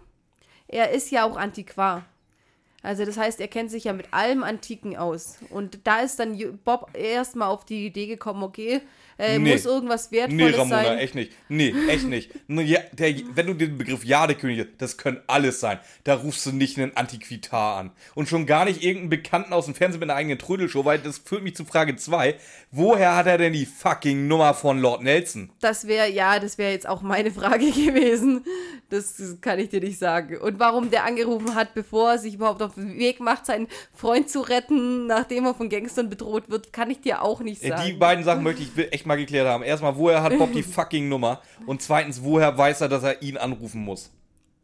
er ist ja auch Antiquar. Also das heißt, er kennt sich ja mit allem Antiken aus. Und da ist dann Bob erstmal auf die Idee gekommen, okay, äh, Nee. muss irgendwas Nee, Wertvolles Ramona, sein. echt nicht. Nee, echt nicht. Ja, der, wenn du den Begriff Jadekönig, das können alles sein. Da rufst du nicht einen Antiquitar an. Und schon gar nicht irgendeinen Bekannten aus dem Fernsehen mit einer eigenen Trödelshow, weil das führt mich zu Frage 2. Woher hat er denn die fucking Nummer von Lord Nelson? Das wäre, ja, das wäre jetzt auch meine Frage gewesen. Das kann ich dir nicht sagen. Und warum der angerufen hat, bevor er sich überhaupt auf den Weg macht, seinen Freund zu retten, nachdem er von Gangstern bedroht wird, kann ich dir auch nicht sagen. Die beiden Sachen möchte ich echt mal geklärt haben. Erstmal, woher hat Bob die fucking Nummer? Und zweitens, woher weiß er, dass er ihn anrufen muss?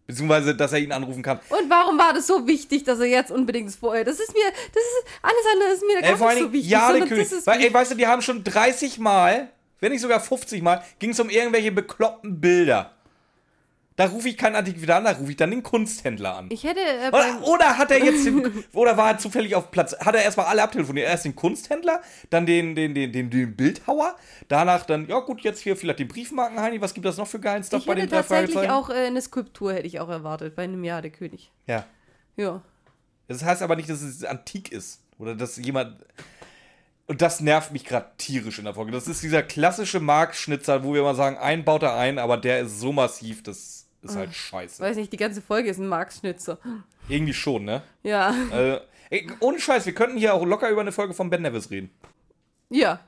Beziehungsweise, dass er ihn anrufen kann. Und warum war das so wichtig, dass er jetzt unbedingt vorher? Das ist mir, das ist, alles andere ist mir Ey, gar allen nicht so wichtig. ja, der König. Weil, ey, weißt du, die haben schon 30 Mal, wenn nicht sogar 50 Mal, ging es um irgendwelche bekloppten Bilder. Da rufe ich keinen Antiquitar an, da rufe ich dann den Kunsthändler an. ich hätte äh, Oder, oder hat er jetzt den, oder war er zufällig auf Platz, hat er erstmal alle abtelefoniert. Erst den Kunsthändler, dann den, den, den, den, den Bildhauer, danach dann, ja gut, jetzt hier vielleicht den Briefmarkenheini, was gibt das noch für geilen Stuff bei den drei tatsächlich Fragezeichen? auch äh, eine Skulptur hätte ich auch erwartet bei einem Jahr der König. Ja. Ja. Das heißt aber nicht, dass es antik ist. Oder dass jemand. Und das nervt mich gerade tierisch in der Folge. Das ist dieser klassische Markschnitzer, wo wir mal sagen, einen baut er ein, aber der ist so massiv, das ist halt scheiße. Weiß nicht, die ganze Folge ist ein Marx-Schnitzer. Irgendwie schon, ne? Ja. Äh, ey, ohne Scheiß, wir könnten hier auch locker über eine Folge von Ben Nevis reden. Ja.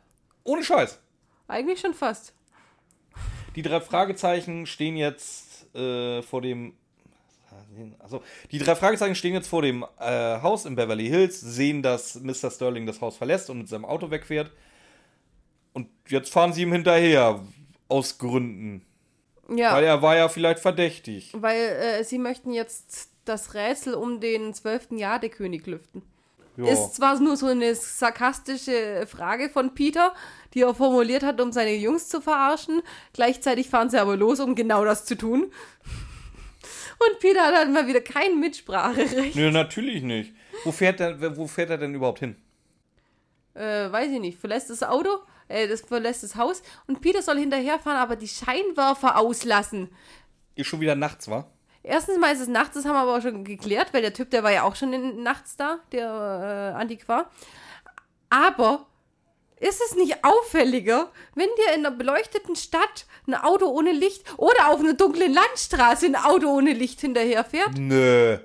Ohne Scheiß. Eigentlich schon fast. Die drei Fragezeichen stehen jetzt äh, vor dem. Also, die drei Fragezeichen stehen jetzt vor dem äh, Haus in Beverly Hills, sehen, dass Mr. Sterling das Haus verlässt und mit seinem Auto wegfährt. Und jetzt fahren sie ihm hinterher. Aus Gründen. Ja. Weil er war ja vielleicht verdächtig. Weil äh, sie möchten jetzt das Rätsel um den zwölften Jahr der König lüften. Ja. Ist zwar nur so eine sarkastische Frage von Peter, die er formuliert hat, um seine Jungs zu verarschen. Gleichzeitig fahren sie aber los, um genau das zu tun. Und Peter hat dann mal wieder kein Mitspracherecht. Nö, natürlich nicht. Wo fährt, er, wo fährt er denn überhaupt hin? Äh, weiß ich nicht. Verlässt das Auto, äh, das verlässt das Haus und Peter soll hinterherfahren, aber die Scheinwerfer auslassen. Ist schon wieder nachts, wa? Erstens mal ist es nachts, das haben wir aber auch schon geklärt, weil der Typ, der war ja auch schon in, nachts da, der äh, Antiquar. Aber ist es nicht auffälliger, wenn dir in einer beleuchteten Stadt ein Auto ohne Licht oder auf einer dunklen Landstraße ein Auto ohne Licht hinterherfährt? Nö.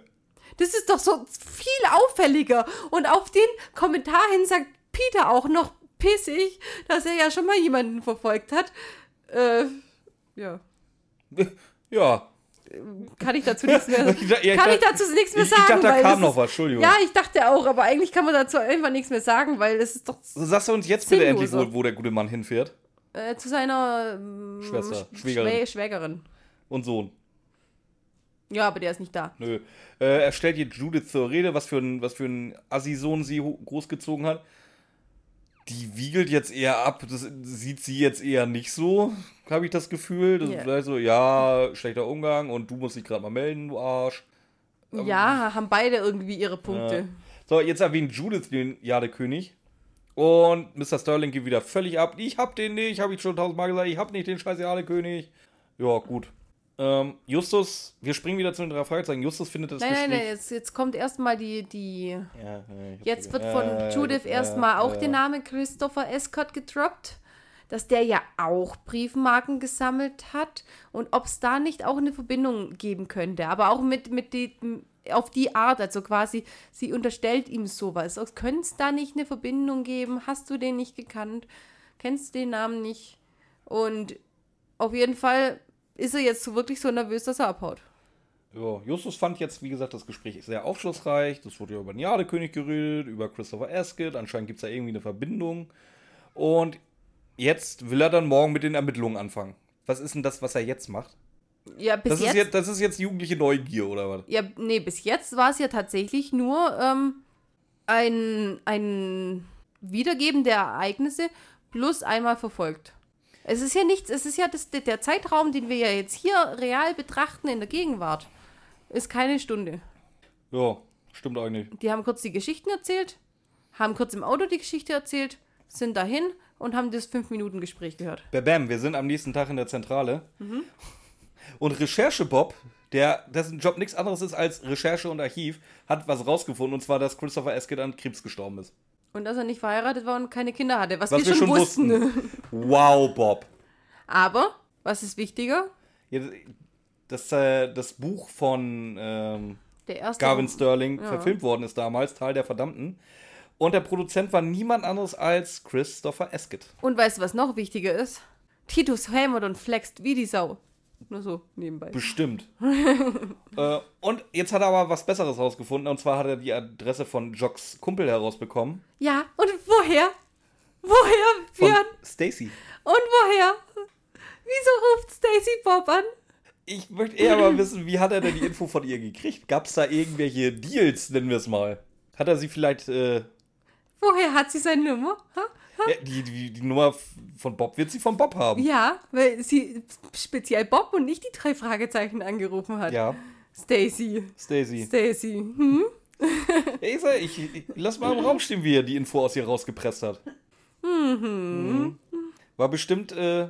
Das ist doch so viel auffälliger. Und auf den Kommentar hin sagt Peter auch noch pissig, dass er ja schon mal jemanden verfolgt hat. Äh, ja. Ja. Kann ich dazu nichts mehr Ich ja, ich Kann ich dachte- dazu nichts mehr ich- ich sagen? dachte, da kam noch was, Entschuldigung. Ja, ich dachte auch, aber eigentlich kann man dazu einfach nichts mehr sagen, weil es ist doch Sagst du uns jetzt bitte endlich, wo, wo der gute Mann hinfährt? äh, zu seiner ähm, Schwester, Sch- Schwägerin. Schwä Schwägerin. Und Sohn. Ja, aber der ist nicht da. Nö. Äh, er stellt hier Judith zur Rede, was für ein, was für ein Assi-Sohn sie großgezogen hat. Die wiegelt jetzt eher ab. Das sieht sie jetzt eher nicht so, habe ich das Gefühl. Das Ja. ist vielleicht so, ja, schlechter Umgang und du musst dich gerade mal melden, du Arsch. Ja, haben beide irgendwie ihre Punkte. Ja. So, jetzt erwähnt Judith den Jadekönig. Und Mr. Sterling geht wieder völlig ab. Ich hab den nicht, habe ich schon tausendmal gesagt. Ich hab nicht den scheiß Jadekönig. Ja, gut. Ähm, Justus, wir springen wieder zu den drei Fragezeichen. Justus findet das Nein, nein, Gespräch. nein, jetzt, jetzt kommt erstmal die, die. Ja, hab's Jetzt wird von Ja, Judith ja, erstmal auch der Name Christopher Escott gedroppt, dass der ja auch Briefmarken gesammelt hat und ob es da nicht auch eine Verbindung geben könnte, aber auch mit, mit die, auf die Art, also quasi, sie unterstellt ihm sowas. Könnte es da nicht eine Verbindung geben? Hast du den nicht gekannt? Kennst du den Namen nicht? Und auf jeden Fall ist er jetzt so wirklich so nervös, dass er abhaut. Ja, Justus fand jetzt, wie gesagt, das Gespräch sehr aufschlussreich. Das wurde ja über den Jadekönig geredet, über Christopher Ascot. Anscheinend gibt es da irgendwie eine Verbindung. Und jetzt will er dann morgen mit den Ermittlungen anfangen. Was ist denn das, was er jetzt macht? Ja, bis Das jetzt ist, jetzt, das ist jetzt jugendliche Neugier, oder was? Ja, nee, bis jetzt war es ja tatsächlich nur ähm, ein, ein Wiedergeben der Ereignisse plus einmal verfolgt. Es ist ja nichts, es ist ja das, der Zeitraum, den wir ja jetzt hier real betrachten in der Gegenwart, ist keine Stunde. Ja, stimmt eigentlich. Die haben kurz die Geschichten erzählt, haben kurz im Auto die Geschichte erzählt, sind dahin und haben das 5-Minuten-Gespräch gehört. Bam, wir sind am nächsten Tag in der Zentrale. Mhm. Und Recherche-Bob, der, dessen Job nichts anderes ist als Recherche und Archiv, hat was rausgefunden. Und zwar, dass Christopher Ascot an Krebs gestorben ist. Und dass er nicht verheiratet war und keine Kinder hatte, was, Was wir, schon wussten. Wow, Bob. Aber, was ist wichtiger? Ja, Das, äh, das Buch von ähm. Garvin Sterling Ja. verfilmt worden ist damals, Teil der Verdammten. Und der Produzent war niemand anderes als Christopher Ascot. Und weißt du, was noch wichtiger ist? Titus hämmert und flext wie die Sau. Nur so nebenbei. Bestimmt. äh, und jetzt hat er aber was Besseres rausgefunden. Und zwar hat er die Adresse von Jocks Kumpel herausbekommen. Ja, und woher? Woher, Björn? Stacy. Und woher? Wieso ruft Stacy Bob an? Ich möchte eher mal wissen, wie hat er denn die Info von ihr gekriegt? Gab es da irgendwelche Deals, nennen wir es mal? Hat er sie vielleicht, äh, Woher hat sie seine Nummer? Ha? Ja, die, die, die Nummer von Bob wird sie von Bob haben. Ja, weil sie speziell Bob und nicht die drei Fragezeichen angerufen hat. Ja, Stacy. Stacy. Stacy. Hm? Ich, sag, ich, ich lass mal im Raum stehen, wie er die Info aus ihr rausgepresst hat. Mhm. War bestimmt äh,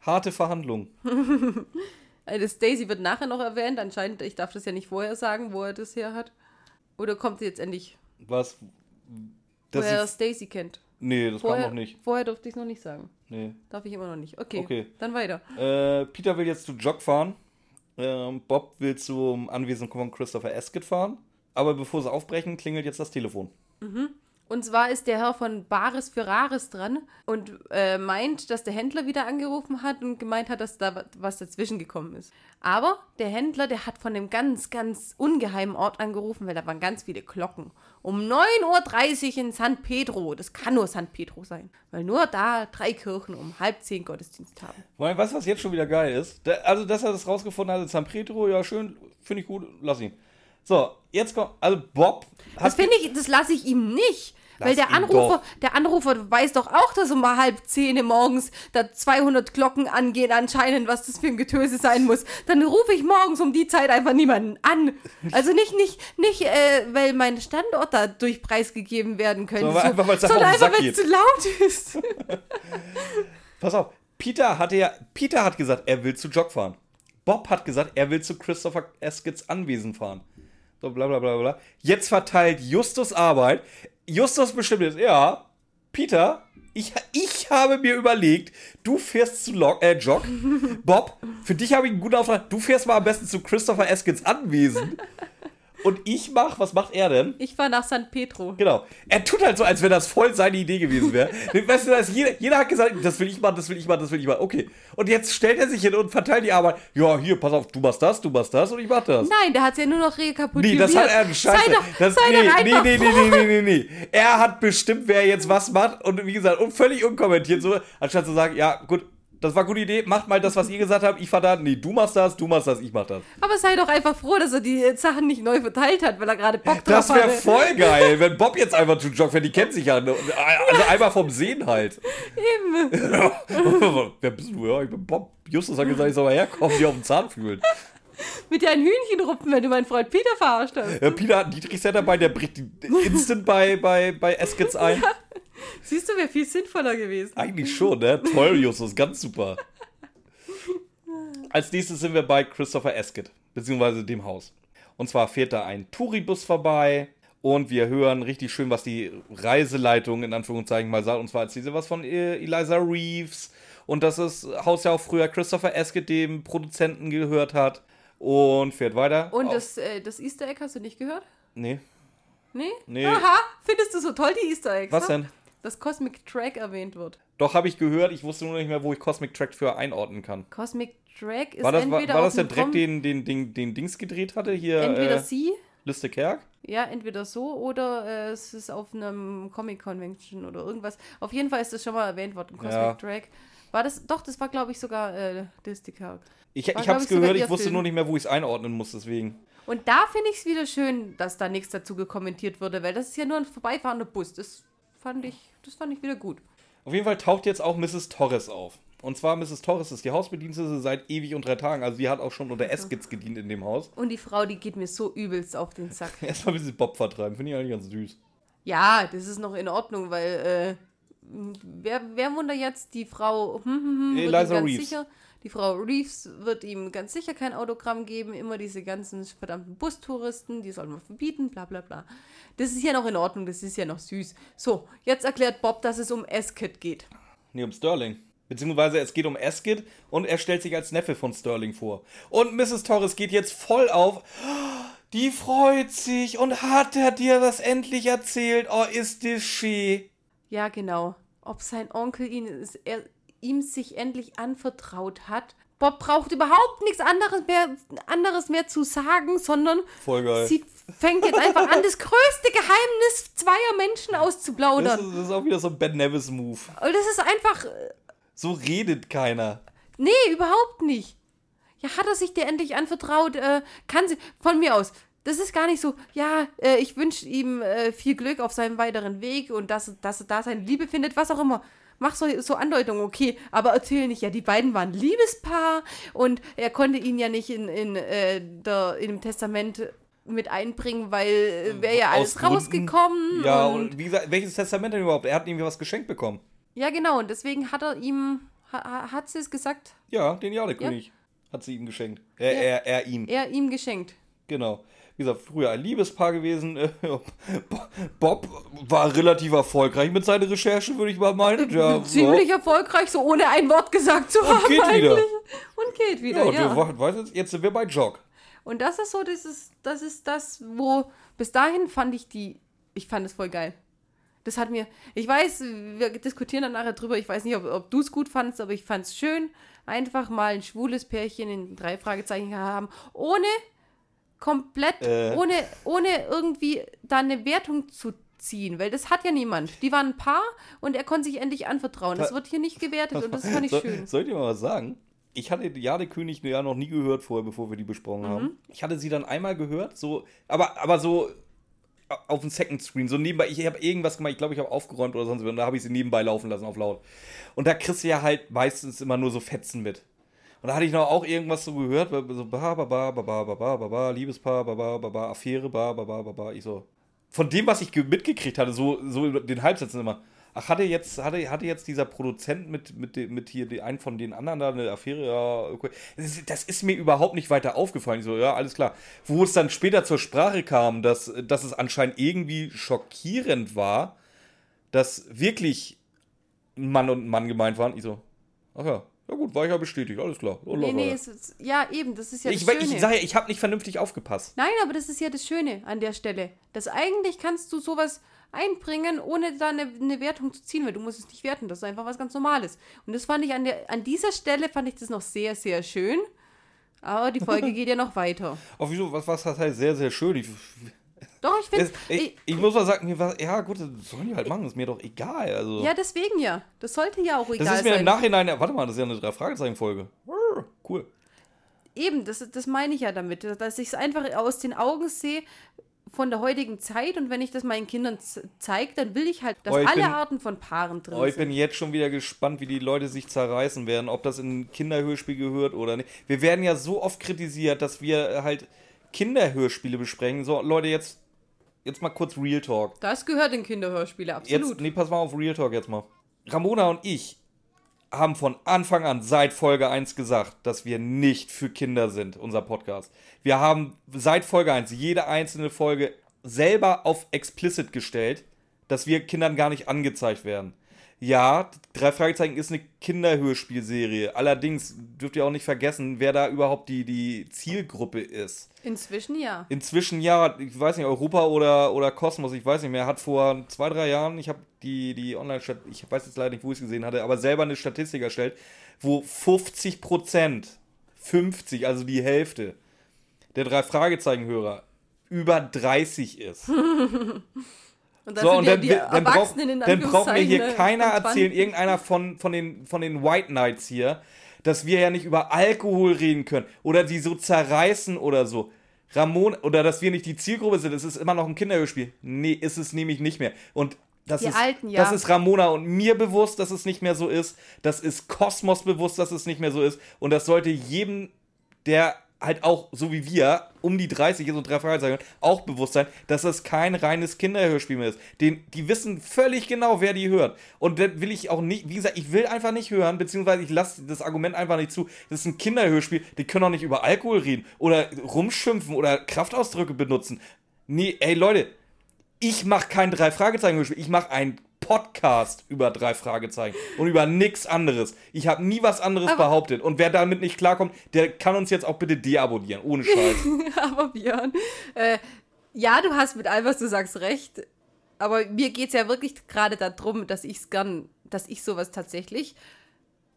harte Verhandlung. Also Stacy wird nachher noch erwähnt. Anscheinend, ich darf das ja nicht vorher sagen, wo er das her hat. Oder kommt jetzt endlich, Was? wo Das er sie, Stacy kennt? Nee, das kam Vorher, noch nicht. vorher durfte ich es noch nicht sagen. Nee. Darf ich immer noch nicht. Okay, Okay. dann weiter. Äh, Peter will jetzt zu Jock fahren. Ähm, Bob will zum Anwesen von Christopher Ascot fahren. Aber bevor sie aufbrechen, klingelt jetzt das Telefon. Und zwar ist der Herr von Bares für Rares dran und äh, meint, dass der Händler wieder angerufen hat und gemeint hat, dass da wa- was dazwischen gekommen ist. Aber der Händler, der hat von einem ganz, ganz ungeheimen Ort angerufen, weil da waren ganz viele Glocken. Um 9.30 Uhr in San Pedro. Das kann nur San Pedro sein. Weil nur da drei Kirchen um halb zehn Gottesdienst haben. Weil, weißt du, was jetzt schon wieder geil ist? Der, also, dass er das rausgefunden hat in San Pedro, ja, schön, finde ich gut, lass ihn. So, jetzt kommt, also Bob Das finde ich, das lasse ich ihm nicht. Lass weil der Anrufer, der Anrufer weiß doch auch, dass um halb zehn morgens da 200 Glocken angehen anscheinend, was das für ein Getöse sein muss. Dann rufe ich morgens um die Zeit einfach niemanden an. Also nicht, nicht, nicht, äh, weil mein Standort da durch preisgegeben werden könnte, Sondern einfach, weil's einfach weil es zu laut ist. Pass auf, Peter hatte ja, Peter hat gesagt, er will zu Jock fahren. Bob hat gesagt, er will zu Christopher Ascots Anwesen fahren. So, bla bla bla bla. Jetzt verteilt Justus Arbeit. Justus bestimmt jetzt, ja, Peter, ich, ich habe mir überlegt, du fährst zu Log, äh, Jock. Bob, für dich habe ich einen guten Auftrag. Du fährst mal am besten zu Christopher Ascots Anwesen. Und ich mach, was macht er denn? Ich fahre nach San Pedro. Genau. Er tut halt so, als wenn das voll seine Idee gewesen wäre. weißt du, dass jeder, jeder hat gesagt, das will ich machen, das will ich machen, das will ich machen. Okay. Und jetzt stellt er sich hin und verteilt die Arbeit. Ja, hier, pass auf, du machst das, du machst das und ich mach das. Nein, der hat ja nur noch rekapituliert. Nee, das hat er scheiße. Sei doch, das, sei nee, doch nee, einfach nee, nee, nee, nee, nee, nee. Er hat bestimmt, wer jetzt was macht und wie gesagt, und völlig unkommentiert so, anstatt zu sagen, ja, gut, Das war eine gute Idee. Macht mal das, was ihr gesagt habt. Ich fahr da. Nee, du machst das, du machst das, ich mach das. Aber sei doch einfach froh, dass er die Sachen nicht neu verteilt hat, weil er gerade Bock drauf Das wäre voll geil, wenn Bob jetzt einfach zu joggt, wenn die kennt sich ja. ne? Also einmal vom Sehen halt. Eben. Wer bist du? Ja, ich bin Bob. Justus hat gesagt, ich soll mal herkommen, die auf den Zahn fühlen. Mit dir ein Hühnchen rupfen, wenn du meinen Freund Peter verarscht hast. Ja, Peter hat einen Dietrich dabei, der bricht instant bei, bei, bei Eskits ein. Siehst du, wäre viel sinnvoller gewesen. Eigentlich schon, ne? Toll, Justus, ganz super. Als nächstes sind wir bei Christopher Eskett, beziehungsweise dem Haus. Und zwar fährt da ein Touribus vorbei und wir hören richtig schön, was die Reiseleitung in Anführungszeichen mal sagt. Und zwar erzählt sie was von äh, Eliza Reeves und dass das Haus ja auch früher Christopher Eskett, dem Produzenten, gehört hat. Und fährt weiter. Und das, äh, das Easter Egg hast du nicht gehört? Nee. Nee? Nee. Aha, findest du so toll die Easter Eggs? Was ne? denn? Dass Cosmic Track erwähnt wird. Doch, habe ich gehört. Ich wusste nur nicht mehr, wo ich Cosmic Track für einordnen kann. Cosmic Track ist War das, war, entweder war auf das der Dreck, den, den, den, den Dings gedreht hatte? Hier, Entweder äh, sie, Liste Kerk? ja, entweder so oder äh, es ist auf einem Comic Convention oder irgendwas. Auf jeden Fall ist das schon mal erwähnt worden, Cosmic Ja. Track. War das, doch, das war glaube ich sogar äh, Kirk. Ich, War, ich ich, sogar gehört, ich wusste Film. nur nicht mehr, wo ich es einordnen muss, deswegen. Und da finde ich es wieder schön, dass da nichts dazu gekommentiert wurde, weil das ist ja nur ein vorbeifahrender Bus. Das fand ich, das fand ich wieder gut. Auf jeden Fall taucht jetzt auch Mrs. Torres auf. Und zwar Mrs. Torres ist die Hausbedienstete seit ewig und drei Tagen. Also die hat auch schon unter Eskits gedient in dem Haus. Und die Frau, die geht mir so übelst auf den Sack. Erstmal ein bisschen Bob vertreiben, finde ich eigentlich ganz süß. Ja, das ist noch in Ordnung, weil äh, wer, wer wunder jetzt, die Frau hm, hm, hm, Eliza ganz Reeves. sicher, die Frau Reeves wird ihm ganz sicher kein Autogramm geben, immer diese ganzen verdammten Bustouristen, die soll man verbieten, bla bla bla. Das ist ja noch in Ordnung, das ist ja noch süß. So, jetzt erklärt Bob, dass es um Eskit geht. Nee, um Sterling. Beziehungsweise es geht um Eskid und er stellt sich als Neffe von Sterling vor. Und Mrs. Torres geht jetzt voll auf. Die freut sich und hat er dir das endlich erzählt? Oh, ist das schön. Ja, genau. Ob sein Onkel ihn, er, ihm sich endlich anvertraut hat. Bob braucht überhaupt nichts anderes mehr, anderes mehr zu sagen, sondern sie fängt jetzt einfach an, das größte Geheimnis zweier Menschen Das auszuplaudern. ist, das ist auch wieder so ein Ben Nevis-Move. Und das ist einfach, äh, So redet keiner. nee, überhaupt nicht. Ja, hat er sich dir endlich anvertraut? Äh, kann sie, von mir aus. Das ist gar nicht so, ja, äh, ich wünsche ihm äh, viel Glück auf seinem weiteren Weg und dass, dass er da seine Liebe findet, was auch immer. Mach so, so Andeutungen, okay, aber erzähl nicht, ja, die beiden waren Liebespaar und er konnte ihn ja nicht in, in, äh, der, in dem Testament mit einbringen, weil äh, wäre ja alles Gründen- rausgekommen. Ja, und, und wie gesagt, welches Testament denn überhaupt? Er hat irgendwie was geschenkt bekommen. ja, genau, und deswegen hat er ihm, ha, ha- hat sie es gesagt, Ja, den Jadekönig hat sie ihm geschenkt. Er, er, er ihm. er ihm geschenkt. Genau. Wie gesagt, früher ein Liebespaar gewesen. Bob war relativ erfolgreich mit seinen Recherchen, würde ich mal meinen. Ja, Ziemlich erfolgreich, so ohne ein Wort gesagt zu haben. geht wieder. Und geht Ja, wieder, und ja. wir weiß jetzt, jetzt sind wir bei Jog. Und das ist so, das ist, das ist das, wo bis dahin fand ich die, ich fand es voll geil. Das hat mir, ich weiß, wir diskutieren dann nachher drüber, ich weiß nicht, ob, ob du es gut fandst, aber ich fand es schön, einfach mal ein schwules Pärchen in drei Fragezeichen haben, ohne komplett, Äh. ohne, ohne irgendwie da eine Wertung zu ziehen, weil das hat ja niemand. Die waren ein Paar und er konnte sich endlich anvertrauen. Das wird hier nicht gewertet und das fand ich So, schön. soll ich dir mal was sagen? Ich hatte Jadekönig ja noch nie gehört vorher, bevor wir die besprochen Mhm. haben. Ich hatte sie dann einmal gehört, so, aber, aber so auf dem Second Screen, so nebenbei. Ich habe irgendwas gemacht, ich glaube, ich habe aufgeräumt oder sonst was, und da habe ich sie nebenbei laufen lassen auf laut. Und da kriegst du ja halt meistens immer nur so Fetzen mit. Und da hatte ich noch auch irgendwas so gehört, so ba, ba, ba, ba, ba, ba, ba, ba, ba, Liebespaar, ba, ba, ba, ba, Affäre, ba, ba, ba, ba, ba. Ich so, von dem, was ich ge- mitgekriegt hatte, so, so den Halbsätzen immer. Ach, hatte jetzt, hatte, hatte jetzt dieser Produzent mit, mit, mit hier den einen von den anderen da eine Affäre? Ja, okay. Das ist, das ist mir überhaupt nicht weiter aufgefallen. Ich so, ja, alles klar. Wo es dann später zur Sprache kam, dass, dass es anscheinend irgendwie schockierend war, dass wirklich Mann und Mann gemeint waren. Ich so, ach ja, ja gut, war ich ja bestätigt, alles klar. So, Nee, nee, ist, ja eben, das ist ja das ich, Schöne. ich sage ich habe nicht vernünftig aufgepasst. Nein, aber das ist ja das Schöne an der Stelle. Dass eigentlich kannst du sowas einbringen, ohne da eine, eine Wertung zu ziehen, weil du musst es nicht werten. Das ist einfach was ganz Normales. Und das fand ich an, der, an dieser Stelle, fand ich das noch sehr, sehr schön. Aber die Folge geht ja noch weiter. Auch wieso, was, was das heißt, sehr, sehr schön. Ich, Doch, ich finde ich, ich, ich, muss mal sagen, mir war, ja gut, das sollen die halt machen, ist mir doch egal. Also. Ja, deswegen ja. Das sollte ja auch egal sein. Das ist mir sein. im Nachhinein, warte mal, das ist ja eine Drei-Fragezeichen-Folge. Cool. Eben, das, das meine ich ja damit, dass ich es einfach aus den Augen sehe von der heutigen Zeit und wenn ich das meinen Kindern zeige, dann will ich halt, dass oh, ich alle bin, Arten von Paaren drin oh, ich sind. Ich bin jetzt schon wieder gespannt, wie die Leute sich zerreißen werden, ob das in ein Kinderhörspiel gehört oder nicht. Wir werden ja so oft kritisiert, dass wir halt Kinderhörspiele besprechen. So, Leute, jetzt, jetzt mal kurz Real Talk. Das gehört in Kinderhörspiele, absolut. Jetzt, nee, pass mal auf Real Talk jetzt mal. Ramona und ich haben von Anfang an seit Folge 1 gesagt, dass wir nicht für Kinder sind, unser Podcast. Wir haben seit Folge 1 jede einzelne Folge selber auf explicit gestellt, dass wir Kindern gar nicht angezeigt werden. Ja, drei Fragezeichen ist eine Kinderhörspielserie. Allerdings dürft ihr auch nicht vergessen, wer da überhaupt die, die Zielgruppe ist. Inzwischen ja. Inzwischen ja. Ich weiß nicht, Europa oder, oder Kosmos, ich weiß nicht mehr, hat vor zwei, drei Jahren, ich habe die, die online ich weiß jetzt leider nicht, wo ich es gesehen hatte, aber selber eine Statistik erstellt, wo 50 Prozent, 50, also die Hälfte der drei Fragezeichen-Hörer über 30 ist. Und so, und dann, dann, brauch, dann braucht mir hier keiner erzählen, irgendeiner von, von, den, von den White Knights hier, dass wir ja nicht über Alkohol reden können oder die so zerreißen oder so. Ramon, oder dass wir nicht die Zielgruppe sind, es ist immer noch ein Kinderhörspiel. Nee, ist es nämlich nicht mehr. Und das ist, Alten, ja. das ist Ramona und mir bewusst, dass es nicht mehr so ist. Das ist Kosmos bewusst, dass es nicht mehr so ist. Und das sollte jedem, der halt auch, so wie wir, um die 30 ist und drei Fragezeichen, auch bewusst sein, dass das kein reines Kinderhörspiel mehr ist. Den, die wissen völlig genau, wer die hört. Und das will ich auch nicht, wie gesagt, ich will einfach nicht hören, beziehungsweise ich lasse das Argument einfach nicht zu. Das ist ein Kinderhörspiel, die können auch nicht über Alkohol reden oder rumschimpfen oder Kraftausdrücke benutzen. Nee, ey Leute, ich mache kein drei Fragezeichen Hörspiel, ich mache ein Podcast über drei Fragezeichen und über nichts anderes. Ich habe nie was anderes aber behauptet. Und wer damit nicht klarkommt, der kann uns jetzt auch bitte deabonnieren, ohne Scheiß. aber Björn, äh, ja, du hast mit allem, was du sagst, recht. Aber mir geht es ja wirklich gerade darum, dass ich es gern, dass ich sowas tatsächlich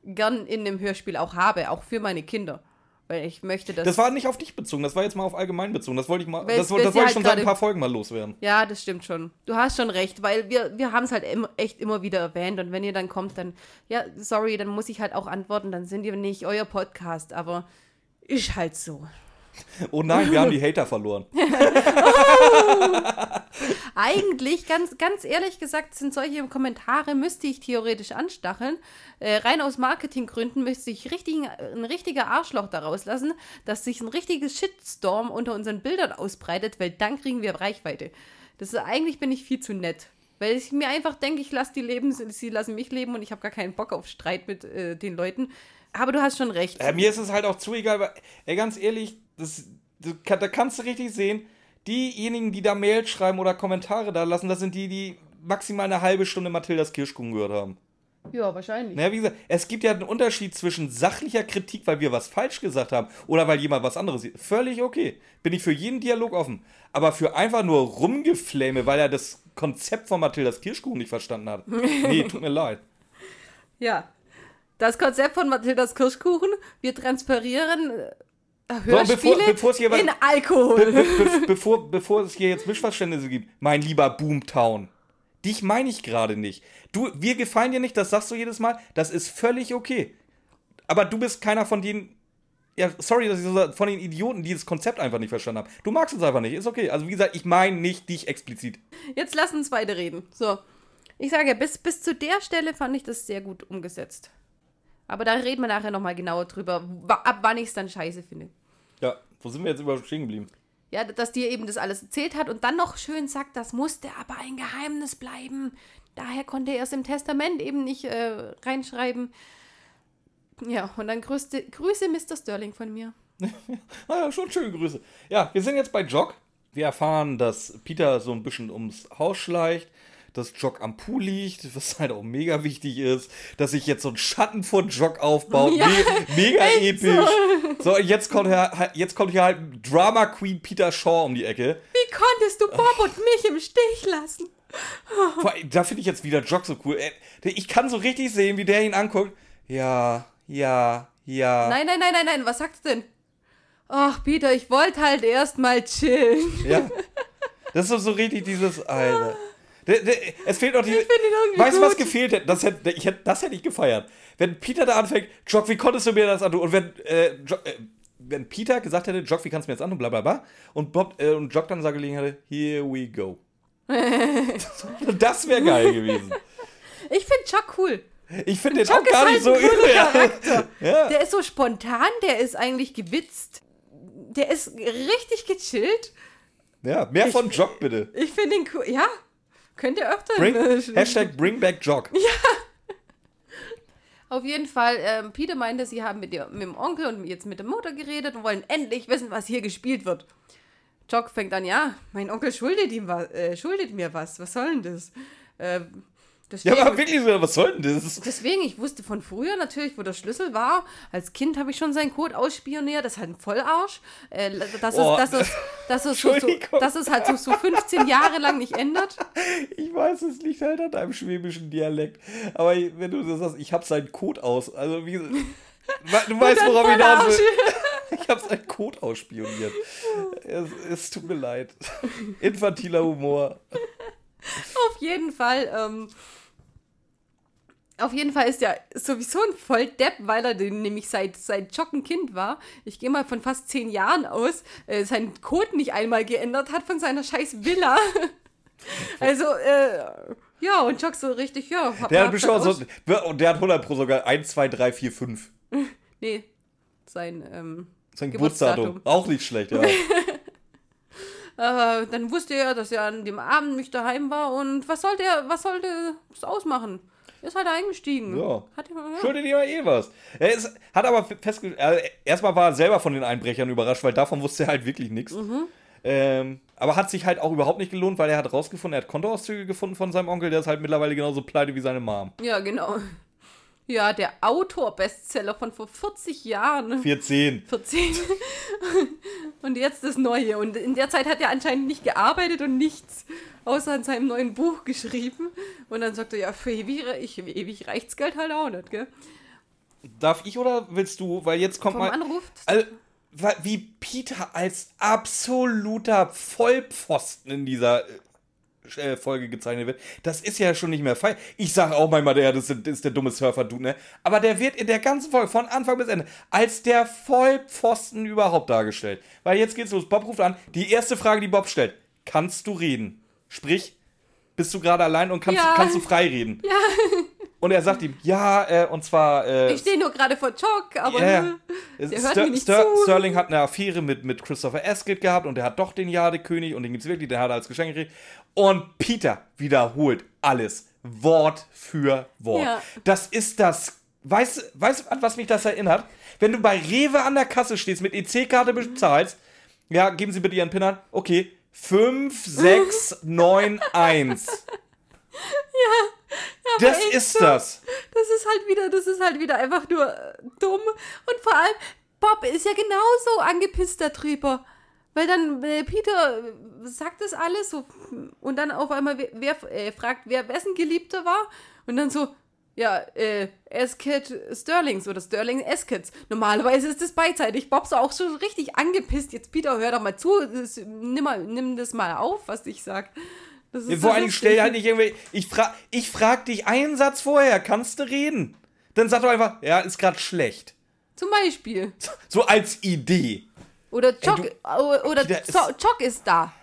gern in einem Hörspiel auch habe, auch für meine Kinder. Weil ich möchte das. Das war nicht auf dich bezogen, das war jetzt mal auf allgemein bezogen. Das wollte ich mal. das, das wollte ich halt schon seit ein paar Folgen mal loswerden. Ja, das stimmt schon. Du hast schon recht, weil wir, wir haben es halt im, echt immer wieder erwähnt. Und wenn ihr dann kommt, dann, ja, sorry, dann muss ich halt auch antworten, dann sind ihr nicht euer Podcast, aber ist halt so. Oh nein, wir haben die Hater verloren. oh. Eigentlich, ganz, ganz ehrlich gesagt, sind solche Kommentare, müsste ich theoretisch anstacheln. Äh, rein aus Marketinggründen müsste ich richtig, ein richtiger Arschloch daraus lassen, dass sich ein richtiges Shitstorm unter unseren Bildern ausbreitet, weil dann kriegen wir Reichweite. Das ist, eigentlich bin ich viel zu nett. Weil ich mir einfach denke, ich lasse die leben, sie lassen mich leben und ich habe gar keinen Bock auf Streit mit äh, den Leuten. Aber du hast schon recht. Äh, mir ist es halt auch zu egal, weil, ey, ganz ehrlich, das, du, da kannst du richtig sehen, diejenigen, die da Mails schreiben oder Kommentare da lassen, das sind die, die maximal eine halbe Stunde Mathildas Kirschkuchen gehört haben. Ja, wahrscheinlich. Naja, wie gesagt, es gibt ja einen Unterschied zwischen sachlicher Kritik, weil wir was falsch gesagt haben, oder weil jemand was anderes sieht. Völlig okay. Bin ich für jeden Dialog offen. Aber für einfach nur Rumgefläme, weil er das Konzept von Mathildas Kirschkuchen nicht verstanden hat. Nee, tut mir leid. Ja. Das Konzept von Mathildas Kirschkuchen, wir transferieren Hörspiele so, bevor, bevor in Alkohol. Be, be, be, bevor, bevor es hier jetzt Missverständnisse gibt, mein lieber Boomtown. Dich meine ich gerade nicht. Du, wir gefallen dir nicht, das sagst du jedes Mal. Das ist völlig okay. Aber du bist keiner von denen. Ja, sorry, dass ich so von den Idioten, die das Konzept einfach nicht verstanden haben. Du magst es einfach nicht, ist okay. Also wie gesagt, ich meine nicht dich explizit. Jetzt lass uns weiter reden. So. Ich sage, bis, bis zu der Stelle fand ich das sehr gut umgesetzt. Aber da reden wir nachher nochmal genauer drüber, ab wann ich es dann scheiße finde. Ja, wo sind wir jetzt überhaupt stehen geblieben? Ja, dass dir eben das alles erzählt hat und dann noch schön sagt, das musste aber ein Geheimnis bleiben. Daher konnte er es im Testament eben nicht äh, reinschreiben. Ja, und dann grüßte, Grüße Mr. Sterling von mir. naja, schon schöne Grüße. Ja, wir sind jetzt bei Jock. Wir erfahren, dass Peter so ein bisschen ums Haus schleicht dass Jock am Pool liegt, was halt auch mega wichtig ist, dass sich jetzt so ein Schatten von Jock aufbaut, ja, Me mega episch. So. so, jetzt kommt, hier, jetzt kommt hier halt Drama Queen Peter Shaw um die Ecke. Wie konntest du Bob und mich im Stich lassen? Da finde ich jetzt wieder Jock so cool. Ich kann so richtig sehen, wie der ihn anguckt. Ja, ja, ja. Nein, nein, nein, nein, nein, was sagst du denn? Ach, Peter, ich wollte halt erstmal chillen. Ja. Das ist so richtig dieses, Alter. Es fehlt noch die. Ich finde ihn irgendwie Weißt du, was gefehlt hätte? Das hätte, ich hätte? das hätte ich gefeiert. Wenn Peter da anfängt, Jock, wie konntest du mir das antun? Und wenn, äh, Jock, äh, wenn Peter gesagt hätte, Jock, wie kannst du mir das antun? Bla bla bla. Und Bob äh, und Jock dann sagen hätte, here we go. das wäre geil gewesen. Ich finde Chuck cool. Ich finde den Chuck auch gar ist nicht so halt cooler übel. Charakter. Ja. Der ist so spontan, der ist eigentlich gewitzt. Der ist richtig gechillt. ja, mehr von Jock bitte. Ich finde ihn cool. Ja, könnt ihr öfter. Bring, Hashtag bring back Jock. Auf jeden Fall, ähm, Peter meinte, sie haben mit, ihr, mit dem Onkel und jetzt mit der Mutter geredet und wollen endlich wissen, was hier gespielt wird. Jock fängt an, ja, mein Onkel schuldet, ihm was, äh, schuldet mir was. Was soll denn das? Äh, deswegen, Ja, aber wirklich so, was soll denn das? deswegen, ich wusste von früher natürlich, wo der Schlüssel war. Als Kind habe ich schon seinen Code ausspioniert. Das ist halt ein Vollarsch. Äh, das, ist, Oh. das, ist, das, ist so, so, Entschuldigung. das ist halt so, so 15 Jahre lang nicht ändert. Ich weiß, es liegt halt an deinem schwäbischen Dialekt. Aber wenn du das sagst, ich hab seinen Code aus. Also, wie. Du weißt, worauf ich hinaus will. Vollarsch. Ich hab seinen Code ausspioniert. Es, es tut mir leid. Infantiler Humor. Auf jeden Fall, ähm, auf jeden Fall ist er sowieso ein Volldepp, weil er den nämlich seit, seit Jock ein Kind war. Ich gehe mal von fast zehn Jahren aus, äh, seinen Code nicht einmal geändert hat von seiner scheiß Villa. also, äh, ja, und Jock so richtig, ja. Hab, Der hat bestimmt so. der hat 100 Pro sogar 1, 2, 3, 4, 5. Nee, sein, ähm, Sein Geburtsdatum. Geburtsdatum. Auch nicht schlecht, ja. äh, dann wusste er, dass er an dem Abend nicht daheim war und was sollte er, was sollte es ausmachen? Ist halt eingestiegen. Ja. Hat, ja. Schuldet dir eh was. Er ist, hat aber festgestellt, also erstmal war er selber von den Einbrechern überrascht, weil davon wusste er halt wirklich nichts. Mhm. Ähm, aber hat sich halt auch überhaupt nicht gelohnt, weil er hat rausgefunden, er hat Kontoauszüge gefunden von seinem Onkel, der ist halt mittlerweile genauso pleite wie seine Mom. Ja, genau. Ja, der Autor-Bestseller von vor 40 Jahren. 14. 14. und jetzt das Neue. Und in der Zeit hat er anscheinend nicht gearbeitet und nichts außer an seinem neuen Buch geschrieben. Und dann sagt er, ja, für ewig, ich, ewig reicht's Geld halt auch nicht, gell? Darf ich oder willst du? Weil jetzt kommt Vom mal. Anruf. Also, wie Peter als absoluter Vollpfosten in dieser äh, Folge gezeichnet wird, das ist ja schon nicht mehr fein. Ich sage auch manchmal, der das ist, das ist der dumme Surfer-Dude, ne? Aber der wird in der ganzen Folge von Anfang bis Ende als der Vollpfosten überhaupt dargestellt. Weil jetzt geht's los. Bob ruft an. Die erste Frage, die Bob stellt: Kannst du reden? Sprich, bist du gerade allein und kannst, Ja. kannst du frei reden? Ja, Und er sagt ihm: Ja, äh, und zwar. Äh, ich stehe nur gerade vor Jock, aber ne, der hört Ster mir nicht Ster zu. Sterling hat eine Affäre mit, mit Christopher Ascot gehabt und der hat doch den Jadekönig und den gibt's wirklich, der hat er als Geschenk gekriegt. Und Peter wiederholt alles Wort für Wort. Ja. Das ist das. Weißt weißt du, an was mich das erinnert? Wenn du bei Rewe an der Kasse stehst, mit EC-Karte bezahlst, ja, geben Sie bitte Ihren PIN an. Okay. 5, 6, 9, 1. Ja, das echt ist so. das. Das ist halt wieder, das ist halt wieder einfach nur äh, dumm. Und vor allem, Bob ist ja genauso angepisst darüber. Weil dann äh, Peter sagt das alles so und dann auf einmal wer, wer äh, fragt, wer wessen Geliebter war und dann so, ja, äh, Eskid Sterlings oder Sterling Eskids. Normalerweise ist das beidseitig. Bob ist auch so richtig angepisst. Jetzt Peter, hör doch mal zu, das, nimm, mal, nimm das mal auf, was ich sag. Das ist Vor so allem lustig. stell halt nicht irgendwie. Ich frag, ich frag dich einen Satz vorher, kannst du reden? Dann sag doch einfach, ja, ist gerade schlecht. Zum Beispiel. So als Idee. Oder Chock, du- äh, oder Chock ist da.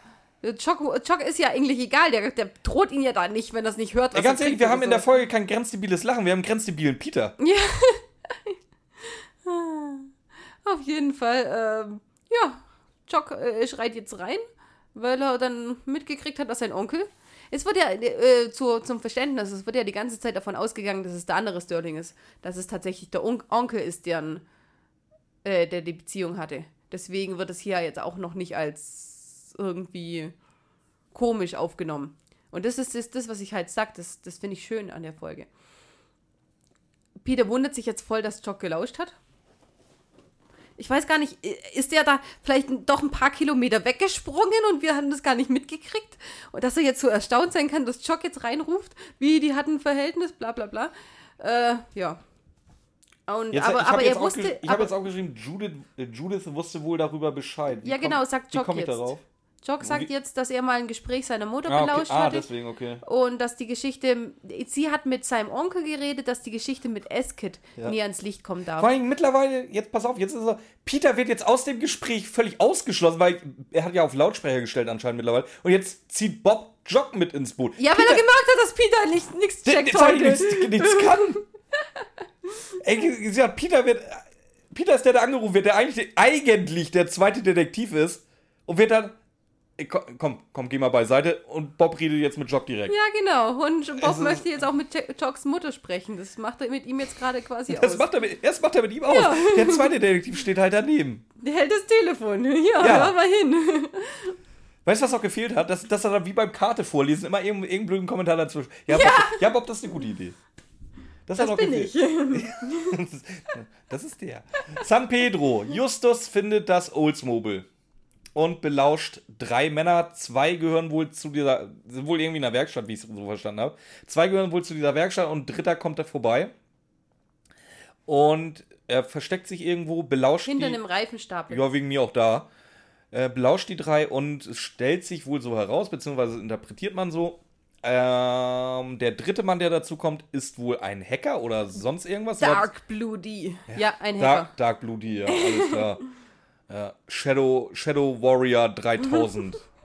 Chock ist ja eigentlich egal, der, der droht ihn ja da nicht, wenn er es nicht hört. Ja, was ganz er ehrlich, wir haben in der so. Folge kein grenzdebiles Lachen, wir haben grenzdebilen Peter. Auf jeden Fall, ähm, ja, Chock äh, schreit jetzt rein, weil er dann mitgekriegt hat, dass sein Onkel. Es wird ja äh, zu, zum Verständnis, es wird ja die ganze Zeit davon ausgegangen, dass es der andere Sterling ist. Dass es tatsächlich der On Onkel ist, deren, äh, der die Beziehung hatte. Deswegen wird es hier jetzt auch noch nicht als irgendwie komisch aufgenommen. Und das ist das, das was ich halt sage, das, das finde ich schön an der Folge. Peter wundert sich jetzt voll, dass Jock gelauscht hat. Ich weiß gar nicht, ist der da vielleicht doch ein paar Kilometer weggesprungen und wir haben das gar nicht mitgekriegt? Und dass er jetzt so erstaunt sein kann, dass Jock jetzt reinruft, wie die hatten ein Verhältnis, bla bla bla. Äh, ja. Und, Jetzt, aber ich habe aber er wusste. ich hab aber, jetzt auch geschrieben, Judith, äh, Judith wusste wohl darüber Bescheid. Wie Ja, komm- genau, sagt Wie Jock komme ich jetzt. darauf? Jock sagt jetzt, dass er mal ein Gespräch seiner Mutter Ah, okay. belauscht ah hatte. deswegen, okay. Und dass die Geschichte, sie hat mit seinem Onkel geredet, dass die Geschichte mit Eskid Ja. nie ans Licht kommen darf. Vor allem mittlerweile, jetzt pass auf, jetzt ist er. Peter wird jetzt aus dem Gespräch völlig ausgeschlossen, weil er hat ja auf Lautsprecher gestellt anscheinend mittlerweile. Und jetzt zieht Bob Jock mit ins Boot. ja, weil er gemerkt hat, dass Peter nicht, nichts checkt heute. nichts, nichts kann. Ey, sie hat, Peter wird. Peter ist der, der angerufen wird, der eigentlich, eigentlich der zweite Detektiv ist. Und wird dann. Komm, komm, geh mal beiseite. Und Bob redet jetzt mit Jock direkt. Ja, genau. Und Bob möchte jetzt auch mit Jo- Jocks Mutter sprechen. Das macht er mit ihm jetzt gerade quasi Das aus. macht er mit, das macht er mit ihm aus. Ja. Der zweite Detektiv steht halt daneben. Der hält das Telefon. Ja, Ja. hör mal hin. Weißt du, was auch gefehlt hat? Dass, dass er dann wie beim Karte vorlesen immer irgendeinen irgendeinen blöden Kommentar dazwischen. Ja, Bob, ja, Bob, das ist eine gute Idee. Das, Das bin gefehlt. ich. Das ist der. San Pedro. Justus findet das Oldsmobile und belauscht drei Männer. Zwei gehören wohl zu dieser, sind wohl irgendwie in der Werkstatt, wie ich es so verstanden habe. Zwei gehören wohl zu dieser Werkstatt und ein dritter kommt da vorbei. Und er versteckt sich irgendwo, belauscht Hinter die. einem Reifenstapel. Ja, wegen mir auch da. Äh, belauscht die drei und es stellt sich wohl so heraus, beziehungsweise interpretiert man so. Ähm, der dritte Mann, der dazu kommt, ist wohl ein Hacker oder sonst irgendwas. Dark Blue D. Ja, ein Hacker. Dark, Dark Blue D, ja, alles klar. ja, Shadow, Shadow Warrior 3000.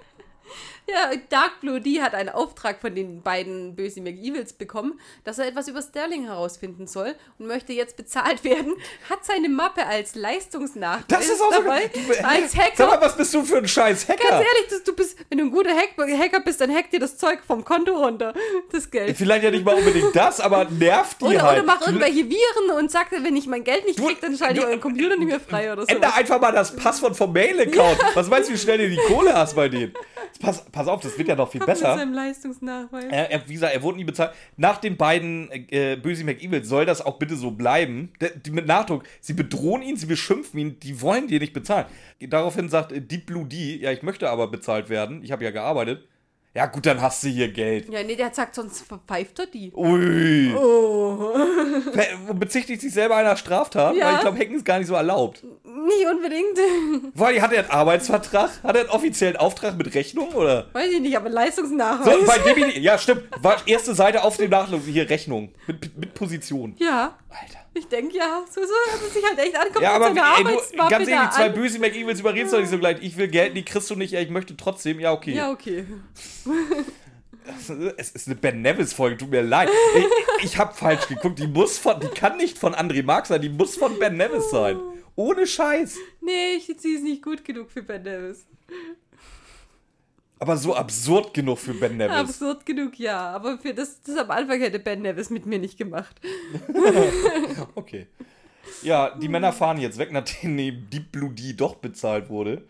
Ja, Dark Blue D hat einen Auftrag von den beiden bösen McEvils bekommen, dass er etwas über Sterling herausfinden soll und möchte jetzt bezahlt werden. Hat seine Mappe als Leistungsnachweis Das ist auch so. dabei. Du- als Sag mal, Hacker. was bist du für ein scheiß Hacker? Ganz ehrlich, das, du bist, wenn du ein guter Hack, Hacker bist, dann hackt dir das Zeug vom Konto runter. Das Geld. Vielleicht ja nicht mal unbedingt das, aber nervt die Oder, halt. oder mach irgendwelche Viren und sag, wenn ich mein Geld nicht Du- krieg, dann schalte ich du- euren Computer nicht mehr frei oder so. Änder einfach mal das Passwort vom Mail-Account. Was meinst du, wie schnell du die Kohle hast bei denen? Pass, pass auf, das wird ja noch viel Mit besser. seinem Leistungsnachweis. Er, er, wie gesagt, er wurde nie bezahlt. Nach den beiden äh, Böse McEvil soll das auch bitte so bleiben. D die, mit Nachdruck. Sie bedrohen ihn, sie beschimpfen ihn, die wollen dir nicht bezahlen. Daraufhin sagt äh, Deep Blue D, ja, ich möchte aber bezahlt werden. Ich habe ja gearbeitet. Ja, gut, dann hast du hier Geld. Ja, nee, der sagt, sonst verpfeift er die. Ui. Oh. Bezichtigt sich selber einer Straftat? Ja. Weil ich glaube, Hacken ist gar nicht so erlaubt. Nicht unbedingt. Weil hat er einen Arbeitsvertrag? Hat er einen offiziellen Auftrag mit Rechnung? Oder? Weiß ich nicht, aber So, Leistungsnachweis. bei Gemini, ja, stimmt. War erste Seite auf dem Nachlauf hier Rechnung. Mit, mit Position. ja, Alter. Ich denke ja. So, so hat es sich halt echt ankommt Ja, aber seiner ey, du, ganz ehrlich, die zwei an. böse McEvils überredest doch nicht so gleich. Ich will Geld, die kriegst du nicht, ja, ich möchte trotzdem. Ja, okay. Ja, okay. Es ist eine Ben Nevis-Folge, tut mir leid. Ich, ich habe falsch geguckt. Die muss von, die kann nicht von André Marx sein, die muss von Ben Nevis sein. Ohne Scheiß. Nee, ich sie ist nicht gut genug für Ben Davis. Aber so absurd genug für Ben Nevis. Absurd genug, ja. Aber für das, das am Anfang hätte Ben Nevis mit mir nicht gemacht. Okay. Ja, die Männer fahren jetzt weg, nachdem die Deep Blue D doch bezahlt wurde.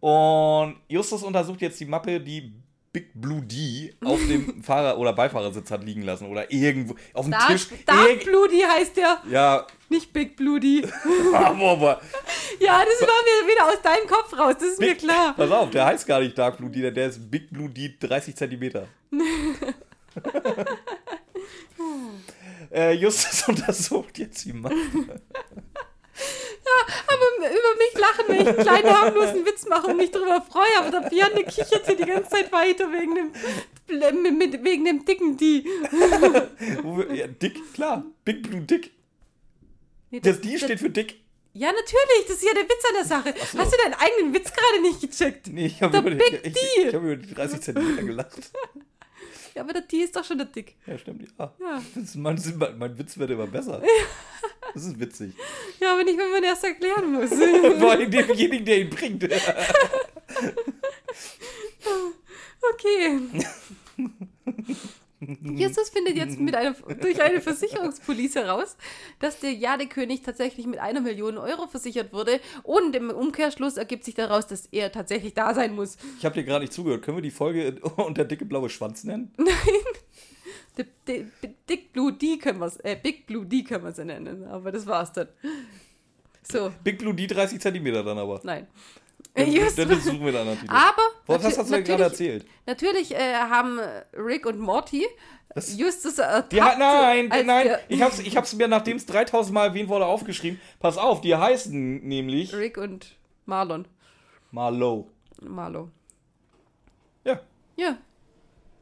Und Justus untersucht jetzt die Mappe, die Big Blue D auf dem Fahrer- oder Beifahrersitz hat liegen lassen. Oder irgendwo auf dem Dark, Tisch. Dark Irg- Bloody heißt der, ja, nicht Big Bloody. aber, Ja, das war mir wieder aus deinem Kopf raus, das ist mir Big, klar. Pass auf, der heißt gar nicht Dark Blue D, der ist Big Blue D 30 Zentimeter. äh, Justus untersucht jetzt die Mappe. Aber über mich lachen, wenn ich einen kleinen harmlosen Witz mache und mich darüber freue. Aber der Björn kichert hier die ganze Zeit weiter wegen dem, mit, wegen dem dicken Die. Ja, dick, klar. Big Blue Dick. Nee, Das D steht für dick. Ja, natürlich, das ist ja der Witz an der Sache. so. Hast du deinen eigenen Witz gerade nicht gecheckt? Nee, ich habe Der über, die- ich, D. ich hab über die 30 Zentimeter gelacht. Ja, aber der D ist doch schon der Dick. Ja, stimmt, ja. Ja. Das ist mein, mein, mein Witz wird immer besser. Das ist witzig. Ja, aber nicht, wenn man erst erklären muss. Vor allem demjenigen, der ihn bringt. Okay. Justus findet jetzt mit einer, durch eine Versicherungspolice heraus, dass der Jadekönig tatsächlich mit einer Million Euro versichert wurde und im Umkehrschluss ergibt sich daraus, dass er tatsächlich da sein muss. Ich habe dir gerade nicht zugehört. Können wir die Folge und der dicke blaue Schwanz nennen? Der, der, Dick Blue D können wir's, äh, Big Blue D können wir sie nennen, aber das war's dann. So, Big Blue D 30 Zentimeter dann aber. nein. Dann, Just- dann suchen wir dann natürlich. aber Was hast du denn gerade erzählt? Natürlich äh, haben Rick und Morty Justus ertappt. Die nein, nein, ich hab's, ich hab's mir, nachdem es 3000 Mal erwähnt wurde, aufgeschrieben. Pass auf, die heißen nämlich Rick und Marlon. Marlow. Marlo. Ja. Ja.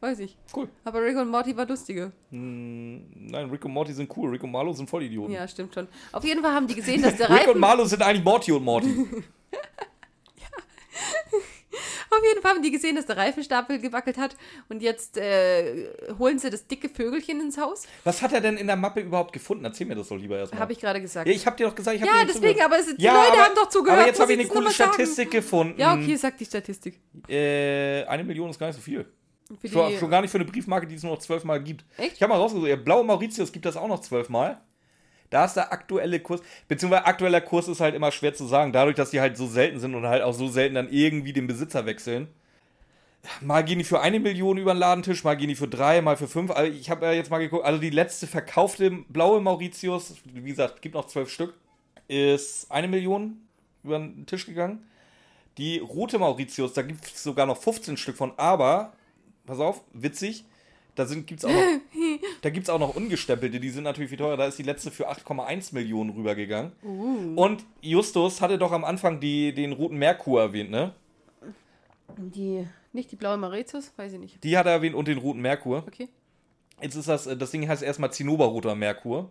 Weiß ich. Cool. Aber Rick und Morty war lustiger. Hm, nein, Rick und Morty sind cool. Rick und Marlo sind Vollidioten. Ja, stimmt schon. Auf jeden Fall haben die gesehen, dass der Rick und Reifen. Marlo sind eigentlich Morty und Morty. Auf jeden Fall haben die gesehen, dass der Reifenstapel gewackelt hat. Und jetzt äh, holen sie das dicke Vögelchen ins Haus. Was hat er denn in der Mappe überhaupt gefunden? Erzähl mir das doch lieber erstmal. Habe ich gerade gesagt. Ja, ich hab dir doch gesagt, ich hab Ja, deswegen, zugehört. aber es, die Ja, Leute aber- haben doch zugehört. Aber jetzt habe ich eine coole mal sagen? Statistik gefunden. Ja, okay, sag die Statistik. Äh, eine Million ist gar nicht so viel. Schon, schon gar nicht für eine Briefmarke, die es nur noch zwölfmal gibt. Echt? Ich habe mal rausgesucht, ja, blaue Mauritius gibt das auch noch zwölfmal. Da ist der aktuelle Kurs, beziehungsweise aktueller Kurs ist halt immer schwer zu sagen, dadurch, dass die halt so selten sind und halt auch so selten dann irgendwie den Besitzer wechseln. Mal gehen die für eine Million über den Ladentisch, mal gehen die für drei, mal für fünf. Also ich habe ja jetzt mal geguckt, also die letzte verkaufte blaue Mauritius, wie gesagt, gibt noch zwölf Stück, ist eine Million über den Tisch gegangen. Die rote Mauritius, da gibt es sogar noch 15 Stück von, aber, pass auf, witzig, da sind, gibt's auch noch, da gibt es auch noch ungestempelte, die sind natürlich viel teurer. Da ist die letzte für 8,1 Millionen rübergegangen. Und Justus hatte doch am Anfang die, den roten Merkur erwähnt, ne? die, nicht die blaue Mauritius? Weiß ich nicht. Die hat er erwähnt und den roten Merkur. Okay. Jetzt ist das, äh, das Ding heißt erstmal Zinnoberroter Merkur.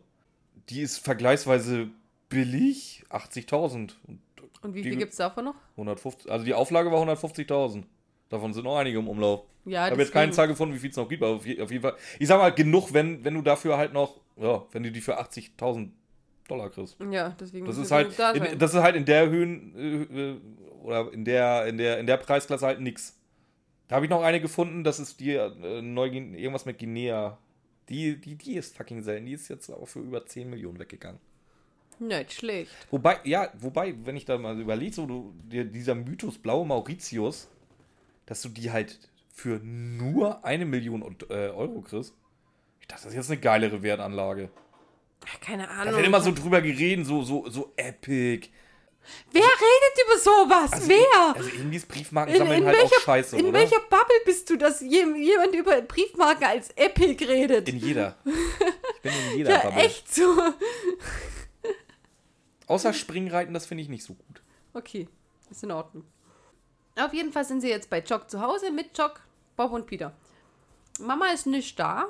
Die ist vergleichsweise billig, 80.000. Und Und wie Die- viel gibt es davon noch? 150, also die Auflage war 150.000. Davon sind noch einige im Umlauf. Ja, Ich habe jetzt keine Zahl gefunden, wie viel es noch gibt, aber auf, je- auf jeden Fall. Ich sag mal, genug, wenn, wenn du dafür halt noch, ja, wenn du die für 80.000 Dollar kriegst. Ja, deswegen Das muss ist halt, da in, das ist halt in der Höhen, äh, äh, oder in der, in der, in der Preisklasse halt nix. Da habe ich noch eine gefunden, das ist die äh, Neugin irgendwas mit Guinea. Die, die, die ist fucking selten. Die ist jetzt auch für über 10 Millionen weggegangen. Nicht schlecht. Wobei, ja, wobei, wenn ich da mal überlege, so du, dir, dieser Mythos blaue Mauritius, dass du die halt für nur eine Million äh, Euro kriegst. Ich dachte, das ist jetzt eine geilere Wertanlage. Keine Da Ahnung. wird immer so drüber geredet, so, so, so epic. Wer redet über sowas? Wer? Also irgendwie ist Briefmarken In, sammeln in, halt welcher, auch scheiße, in oder? welcher Bubble bist du, dass je, jemand über Briefmarken als Epic redet? In jeder. Ich bin in jeder ja, Bubble. echt so. Außer Springreiten, das finde ich nicht so gut. Okay, ist in Ordnung. Auf jeden Fall sind sie jetzt bei Jock zu Hause mit Jock, Bob und Peter. Mama ist nicht da,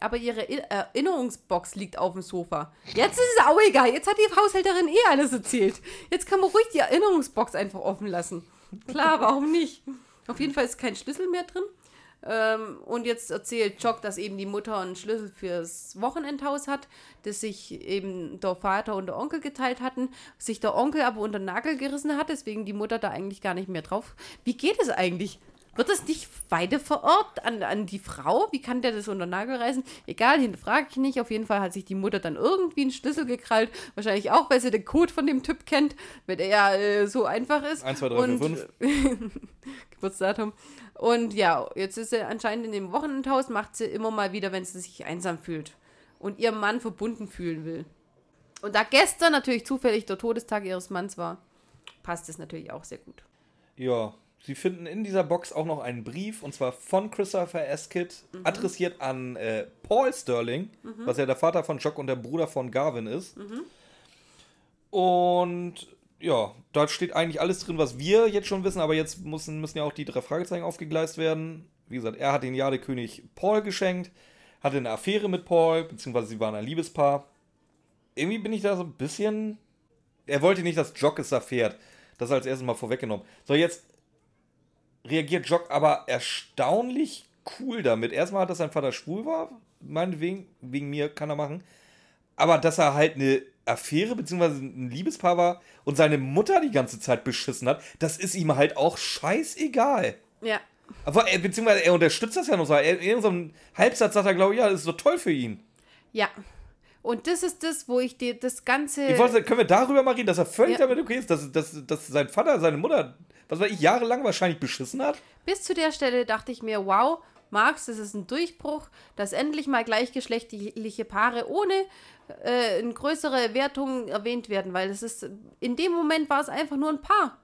aber ihre I- Erinnerungsbox liegt auf dem Sofa. Jetzt ist es auch egal. Jetzt hat die Haushälterin eh alles erzählt. Jetzt kann man ruhig die Erinnerungsbox einfach offen lassen. Klar, warum nicht? Auf jeden Fall ist kein Schlüssel mehr drin. Ähm, und jetzt erzählt Jock, dass eben die Mutter einen Schlüssel fürs Wochenendhaus hat, das sich eben der Vater und der Onkel geteilt hatten, sich der Onkel aber unter den Nagel gerissen hat, deswegen die Mutter da eigentlich gar nicht mehr drauf. Wie geht es eigentlich? Wird das nicht weiter verortet an, an die Frau? Wie kann der das unter Nagel reißen? Egal, hinterfrage ich nicht. Auf jeden Fall hat sich die Mutter dann irgendwie einen Schlüssel gekrallt. Wahrscheinlich auch, weil sie den Code von dem Typ kennt, weil der ja äh, so einfach ist. 1, 2, 3, 4, Und- 5. Geburtsdatum. Und ja, jetzt ist sie anscheinend in dem Wochenendhaus, macht sie immer mal wieder, wenn sie sich einsam fühlt und ihrem Mann verbunden fühlen will. Und da gestern natürlich zufällig der Todestag ihres Manns war, passt es natürlich auch sehr gut. Ja, sie finden in dieser Box auch noch einen Brief, und zwar von Christopher Eskett, adressiert an äh, Paul Sterling, was ja der Vater von Jock und der Bruder von Garvin ist. Und ja, da steht eigentlich alles drin, was wir jetzt schon wissen, aber jetzt müssen, müssen ja auch die drei Fragezeichen aufgegleist werden. Wie gesagt, er hat den Jadekönig Paul geschenkt, hatte eine Affäre mit Paul, beziehungsweise sie waren ein Liebespaar. Irgendwie bin ich da so ein bisschen. Er wollte nicht, dass Jock es erfährt. Das als erstes mal vorweggenommen. So, jetzt reagiert Jock aber erstaunlich cool damit. Erstmal, dass sein Vater schwul war, meinetwegen, wegen mir kann er machen. Aber dass er halt eine Affäre bzw. ein Liebespaar war und seine Mutter die ganze Zeit beschissen hat, das ist ihm halt auch scheißegal. Ja. Aber er, beziehungsweise er unterstützt das ja noch so. Er, in irgendeinem Halbsatz sagt er, glaube ich, ja, das ist so toll für ihn. Ja. Und das ist das, wo ich dir das Ganze. Ich wollte, können wir darüber mal reden, dass er völlig Ja. damit okay ist, dass, dass, dass sein Vater, seine Mutter, was weiß ich, jahrelang wahrscheinlich beschissen hat? Bis zu der Stelle dachte ich mir, wow, Max, das ist ein Durchbruch, dass endlich mal gleichgeschlechtliche Paare ohne äh, eine größere Wertung erwähnt werden, weil es ist, in dem Moment war es einfach nur ein Paar.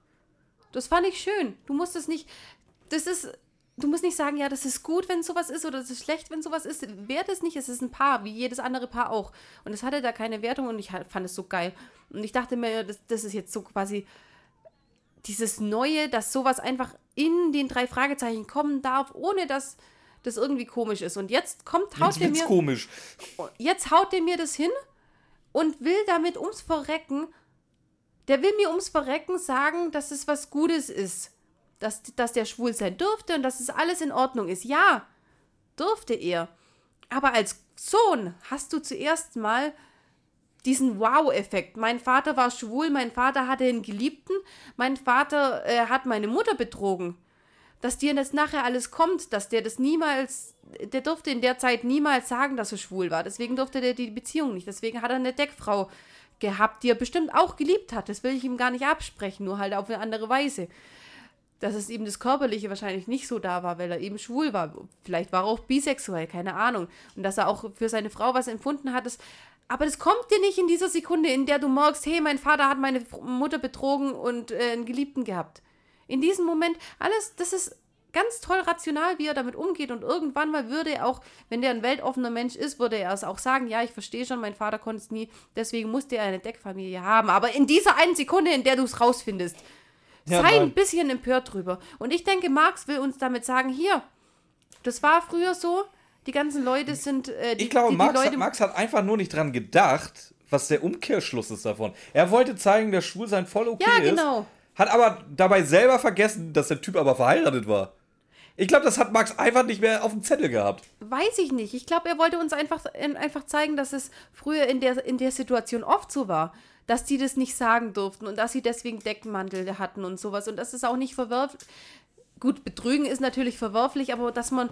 Das fand ich schön. Du musst es nicht, das ist, du musst nicht sagen, ja, das ist gut, wenn sowas ist oder das ist schlecht, wenn sowas ist. Wert es nicht, es ist ein Paar, wie jedes andere Paar auch. Und es hatte da keine Wertung und ich fand es so geil. Und ich dachte mir, das, das ist jetzt so quasi dieses Neue, dass sowas einfach in den drei Fragezeichen kommen darf, ohne dass das irgendwie komisch ist. Und jetzt kommt, haut Jetzt er mir, komisch. jetzt haut er mir das hin und will damit ums Verrecken, der will mir ums Verrecken sagen, dass es was Gutes ist. Dass, dass der schwul sein dürfte und dass es alles in Ordnung ist. Ja, durfte er. Aber als Sohn hast du zuerst mal diesen Wow-Effekt. Mein Vater war schwul, mein Vater hatte einen Geliebten, mein Vater äh, hat meine Mutter betrogen. Dass dir das nachher alles kommt, dass der das niemals, der durfte in der Zeit niemals sagen, dass er schwul war. Deswegen durfte der die Beziehung nicht. Deswegen hat er eine Deckfrau gehabt, die er bestimmt auch geliebt hat. Das will ich ihm gar nicht absprechen, nur halt auf eine andere Weise. Dass es eben das Körperliche wahrscheinlich nicht so da war, weil er eben schwul war. Vielleicht war er auch bisexuell, keine Ahnung. Und dass er auch für seine Frau was empfunden hat, das aber das kommt dir nicht in dieser Sekunde, in der du merkst, hey, mein Vater hat meine Mutter betrogen und äh, einen Geliebten gehabt. In diesem Moment, alles, das ist ganz toll rational, wie er damit umgeht. Und irgendwann mal würde er auch, wenn der ein weltoffener Mensch ist, würde er es auch sagen, ja, ich verstehe schon, mein Vater konnte es nie, deswegen musste er eine Deckfamilie haben. Aber in dieser einen Sekunde, in der du es rausfindest, Ja, sei ein bisschen empört drüber. Und ich denke, Marx will uns damit sagen, hier, das war früher so, die ganzen Leute sind, äh, die, Ich glaube, die, die Max, Leute, hat, Max hat einfach nur nicht dran gedacht, was der Umkehrschluss ist davon. Er wollte zeigen, dass Schwulsein voll okay Ja, ist. genau. Hat aber dabei selber vergessen, dass der Typ aber verheiratet war. Ich glaube, das hat Max einfach nicht mehr auf dem Zettel gehabt. Weiß ich nicht. Ich glaube, er wollte uns einfach, äh, einfach zeigen, dass es früher in der, in der Situation oft so war. Dass die das nicht sagen durften und dass sie deswegen Deckmantel hatten und sowas. Und das ist auch nicht verwerflich. Gut, Betrügen ist natürlich verwerflich, aber dass man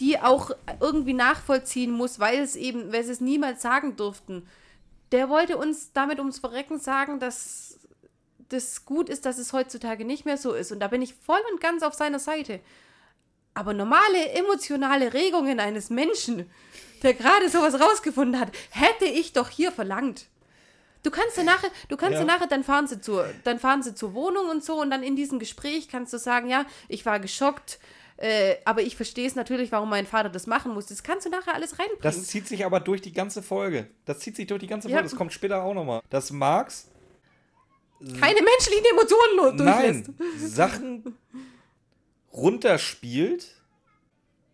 die auch irgendwie nachvollziehen muss, weil es eben, weil sie es niemals sagen durften. Der wollte uns damit ums Verrecken sagen, dass das gut ist, dass es heutzutage nicht mehr so ist. Und da bin ich voll und ganz auf seiner Seite. Aber normale emotionale Regungen eines Menschen, der gerade sowas rausgefunden hat, hätte ich doch hier verlangt. Du kannst ja nachher, du kannst ja. Nachher, dann fahren sie zur, dann fahren sie zur Wohnung und so und dann in diesem Gespräch kannst du sagen, ja, ich war geschockt, äh, aber ich verstehe es natürlich, warum mein Vater das machen muss. Das kannst du nachher alles reinbringen. Das zieht sich aber durch die ganze Folge. Das zieht sich durch die ganze Ja. Folge. Das kommt später auch nochmal. Dass Max, Keine menschlichen Emotionen durchlässt. nein, Sachen runterspielt.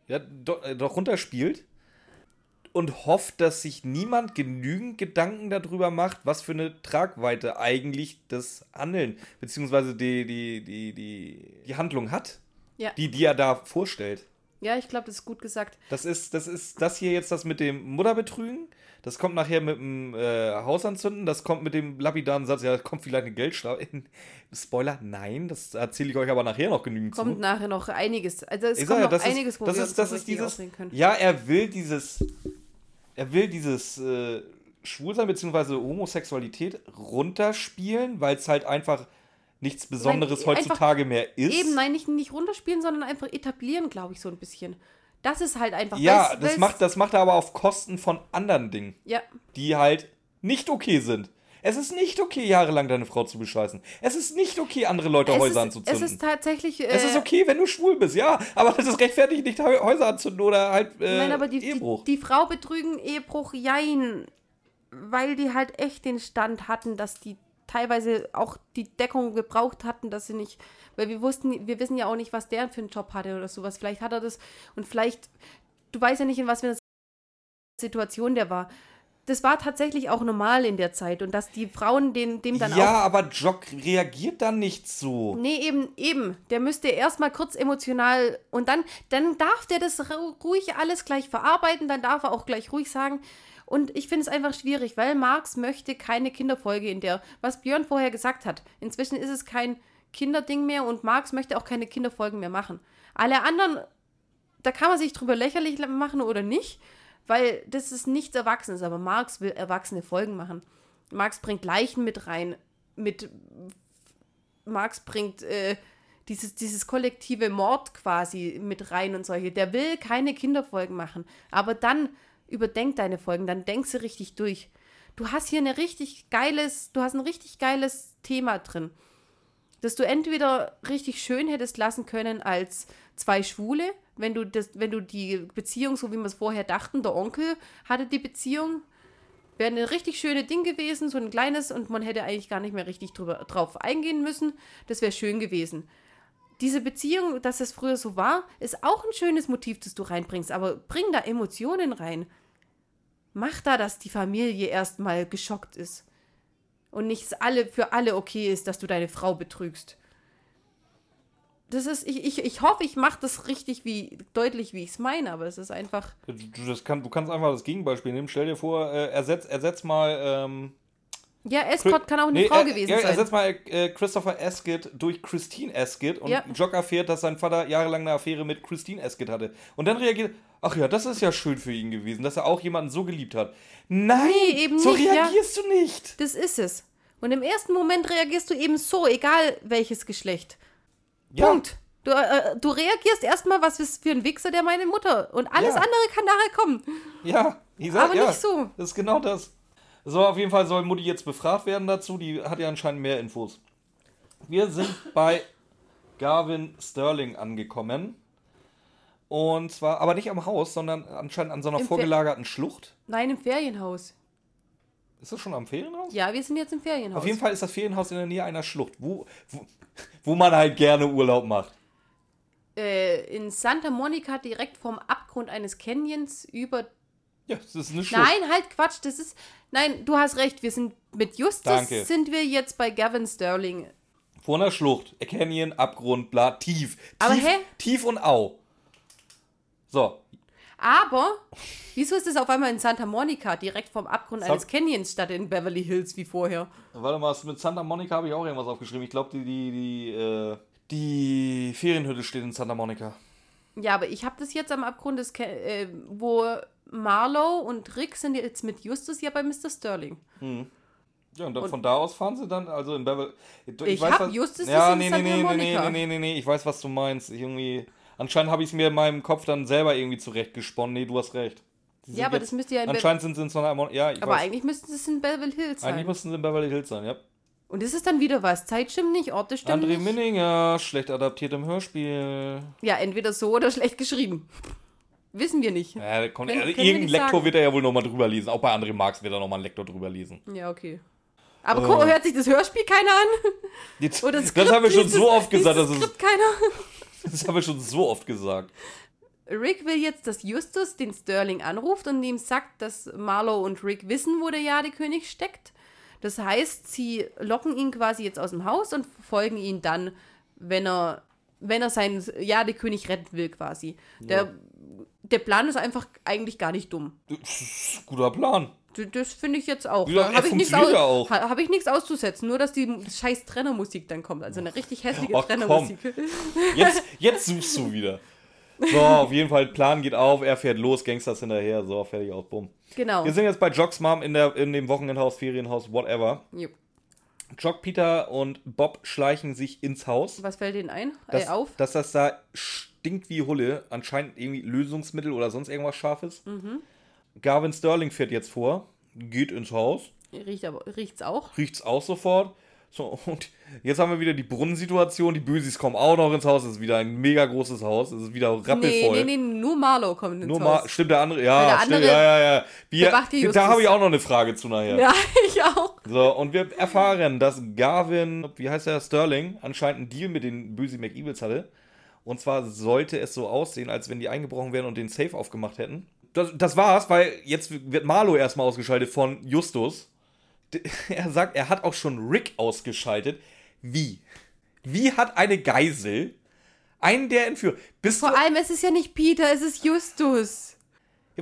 Ja, doch, äh, doch runterspielt. Und hofft, dass sich niemand genügend Gedanken darüber macht, was für eine Tragweite eigentlich das Handeln, beziehungsweise die, die, die, die, die Handlung hat, Ja. die, die er da vorstellt. Ja, ich glaube, das ist gut gesagt. Das ist, das ist das hier jetzt das mit dem Mutterbetrügen. Das kommt nachher mit dem äh, Hausanzünden. Das kommt mit dem lapidaren Satz, ja, kommt vielleicht eine Geldstrafe. Spoiler, nein, das erzähle ich euch aber nachher noch genügend Kommt zu. nachher noch einiges. Also es Ich kommt sag noch das einiges, ist, wo das wir ist, das ist dieses, ja, er will dieses, er will dieses äh, Schwulsein bzw. Homosexualität runterspielen, weil es halt einfach nichts Besonderes einfach- heutzutage mehr ist. Eben, nein, nicht, nicht runterspielen, sondern einfach etablieren, glaube ich, so ein bisschen. Das ist halt einfach. ja, das weil's- macht, das macht er aber auf Kosten von anderen Dingen. Ja, die halt nicht okay sind. Es ist nicht okay, jahrelang deine Frau zu bescheißen. Es ist nicht okay, andere Leute es Häuser ist, es anzuzünden. ist tatsächlich. Äh, Es ist okay, wenn du schwul bist, ja, aber das ist rechtfertigt nicht Hä- Häuser anzünden oder halt äh, Nein, aber die, die, Ehebruch. die Frau betrügen, Ehebruch, jein. Weil die halt echt den Stand hatten, dass die teilweise auch die Deckung gebraucht hatten, dass sie nicht. Weil wir wussten, wir wissen ja auch nicht, was der für einen Job hatte oder sowas. Vielleicht hat er das und vielleicht. Du weißt ja nicht, in was für einer Situation der war. Das war tatsächlich auch normal in der Zeit und dass die Frauen den, dem dann auch ja, aber Jock reagiert dann nicht so. Nee, eben, eben. Der müsste erstmal kurz emotional und dann, dann darf der das ru- ruhig alles gleich verarbeiten, dann darf er auch gleich ruhig sagen. Und ich finde es einfach schwierig, weil Marx möchte keine Kinderfolge in der, was Björn vorher gesagt hat. Inzwischen ist es kein Kinderding mehr und Marx möchte auch keine Kinderfolgen mehr machen. Alle anderen, da kann man sich drüber lächerlich machen oder nicht, weil das ist nichts Erwachsenes, aber Marx will erwachsene Folgen machen. Marx bringt Leichen mit rein, mit Marx bringt äh, dieses, dieses kollektive Mord quasi mit rein und solche. Der will keine Kinderfolgen machen. Aber dann überdenk deine Folgen, dann denk sie richtig durch. Du hast hier eine richtig geiles, du hast ein richtig geiles Thema drin. Das du entweder richtig schön hättest lassen können als zwei Schwule, wenn du das, wenn du die Beziehung, so wie wir es vorher dachten, der Onkel hatte die Beziehung, wäre ein richtig schönes Ding gewesen, so ein kleines, und man hätte eigentlich gar nicht mehr richtig drüber, drauf eingehen müssen. Das wäre schön gewesen. Diese Beziehung, dass es früher so war, ist auch ein schönes Motiv, das du reinbringst, aber bring da Emotionen rein. Mach da, dass die Familie erstmal geschockt ist. Und nicht alle, für alle okay ist, dass du deine Frau betrügst. Das ist, ich, ich, ich hoffe, ich mache das richtig wie, deutlich, wie ich es meine, aber es ist einfach. Du, kann, du kannst einfach das Gegenbeispiel nehmen. Stell dir vor, äh, ersetz, ersetz mal. Ähm, ja, Escott kann auch eine nee, Frau er, gewesen ja, sein. Ersetz mal äh, Christopher Asket durch Christine Asket und Ja. Jock erfährt, dass sein Vater jahrelang eine Affäre mit Christine Asket hatte. Und dann reagiert, ach ja, das ist ja schön für ihn gewesen, dass er auch jemanden so geliebt hat. Nein, Nee, eben so nicht, ja. reagierst du nicht. Das ist es. Und im ersten Moment reagierst du eben so, egal welches Geschlecht. Ja. Punkt. Du, äh, du reagierst erstmal, was ist für ein Wichser, der meine Mutter. Und alles Ja. andere kann nachher kommen. Ja, ich sag, Aber ja, nicht so. Das ist genau das. So, auf jeden Fall soll Mutti jetzt befragt werden dazu. Die hat ja anscheinend mehr Infos. Wir sind bei Garvin Sterling angekommen. Und zwar, aber nicht am Haus, sondern anscheinend an so einer Im vorgelagerten Schlucht. Nein, im Ferienhaus. Ist das schon am Ferienhaus? Ja, wir sind jetzt im Ferienhaus. Auf jeden Fall ist das Ferienhaus in der Nähe einer Schlucht, wo, wo, wo man halt gerne Urlaub macht. Äh, in Santa Monica direkt vom Abgrund eines Canyons über. Ja, das ist eine Schlucht. Nein, halt Quatsch, das ist. Nein, du hast recht, wir sind mit Justus Danke. sind wir jetzt bei Gavin Sterling. Vor einer Schlucht. Canyon, Abgrund, bla, tief. Aber tief, hä? Tief und au. So, Aber, wieso ist es auf einmal in Santa Monica, direkt vom Abgrund Sag- eines Canyons, statt in Beverly Hills wie vorher? Warte mal, mit Santa Monica habe ich auch irgendwas aufgeschrieben. Ich glaube, die, die, die, äh, die Ferienhütte steht in Santa Monica. Ja, aber ich habe das jetzt am Abgrund des, Ca- äh, wo Marlow und Rick sind jetzt mit Justus ja bei Mr. Sterling. Ja, und dann Und- von da aus fahren sie dann, also in Beverly. Ich hab Justus ja, nee, nee, nee, nee, nee, nee, nee, nee, ich weiß, was du meinst. Ich irgendwie, anscheinend habe ich es mir in meinem Kopf dann selber irgendwie zurechtgesponnen. Nee, du hast recht. Sie Ja, aber jetzt- das müsste ja in Be Anscheinend sind sie in Santa Monica. Ja, ich Aber weiß. eigentlich müssten es in Beverly Hills sein. Eigentlich müssten sie in Beverly Hills sein, ja. Und ist es dann wieder was? Zeit stimmt nicht, Orte stimmen André nicht? Minninger, schlecht adaptiert im Hörspiel. Ja, entweder so oder schlecht geschrieben. Wissen wir nicht. Ja, kommt, Können- also irgendein Lektor sagen. wird er ja wohl nochmal drüber lesen. Auch bei André Marx wird er nochmal ein Lektor drüber lesen. Ja, okay. Aber Äh. guck, hört sich das Hörspiel keiner an? Jetzt, Oder das Skript, haben wir schon so das- oft gesagt. Das, das ist, Skript keiner. das haben wir schon so oft gesagt. Rick will jetzt, dass Justus den Sterling anruft und ihm sagt, dass Marlow und Rick wissen, wo der Jadekönig steckt. Das heißt, sie locken ihn quasi jetzt aus dem Haus und verfolgen ihn dann, wenn er, wenn er seinen Jadekönig retten will, quasi. Der, der Plan ist einfach eigentlich gar nicht dumm. Guter Plan. Das finde ich jetzt auch. Ja, habe ich, nichts aus- ja hab ich nichts auszusetzen, nur dass die scheiß Trennermusik dann kommt. Also eine richtig hässliche komm. Trennermusik. Jetzt, jetzt suchst du wieder. So, auf jeden Fall, Plan geht auf, er fährt los, Gangsters hinterher, so, fertig aus, bumm. Genau. Wir sind jetzt bei Jocks Mom in, der, in dem Wochenendhaus, Ferienhaus, whatever. Jupp. Jock, Peter und Bob schleichen sich ins Haus. Was fällt Ihnen ein? dass, äh, auf? dass das da stinkt wie Hulle, anscheinend irgendwie Lösungsmittel oder sonst irgendwas Scharfes. Mhm. Garvin Sterling fährt jetzt vor, geht ins Haus, Riecht aber, riecht's auch? riecht's auch sofort. So, und jetzt haben wir wieder die Brunnensituation, die Bösis kommen auch noch ins Haus, es ist wieder ein mega großes Haus, es ist wieder Nee, rappelvoll. nee, nee, nur Marlow kommt ins Nur Haus. mal, stimmt der andere, ja, der stimmt, andere ja, ja, ja. Wir, da habe ich auch noch eine Frage zu nachher. Ja, ich auch. So, und wir erfahren, dass Garvin, wie heißt er, Sterling, anscheinend einen Deal mit den Böse McEvils hatte. Und zwar sollte es so aussehen, als wenn die eingebrochen wären und den Safe aufgemacht hätten. Das, das war's, weil jetzt wird Marlo erstmal ausgeschaltet von Justus. Er sagt, er hat auch schon Rick ausgeschaltet. Wie? Wie hat eine Geisel einen der entführt? Bist du, Vor allem, es ist ja nicht Peter, es ist Justus.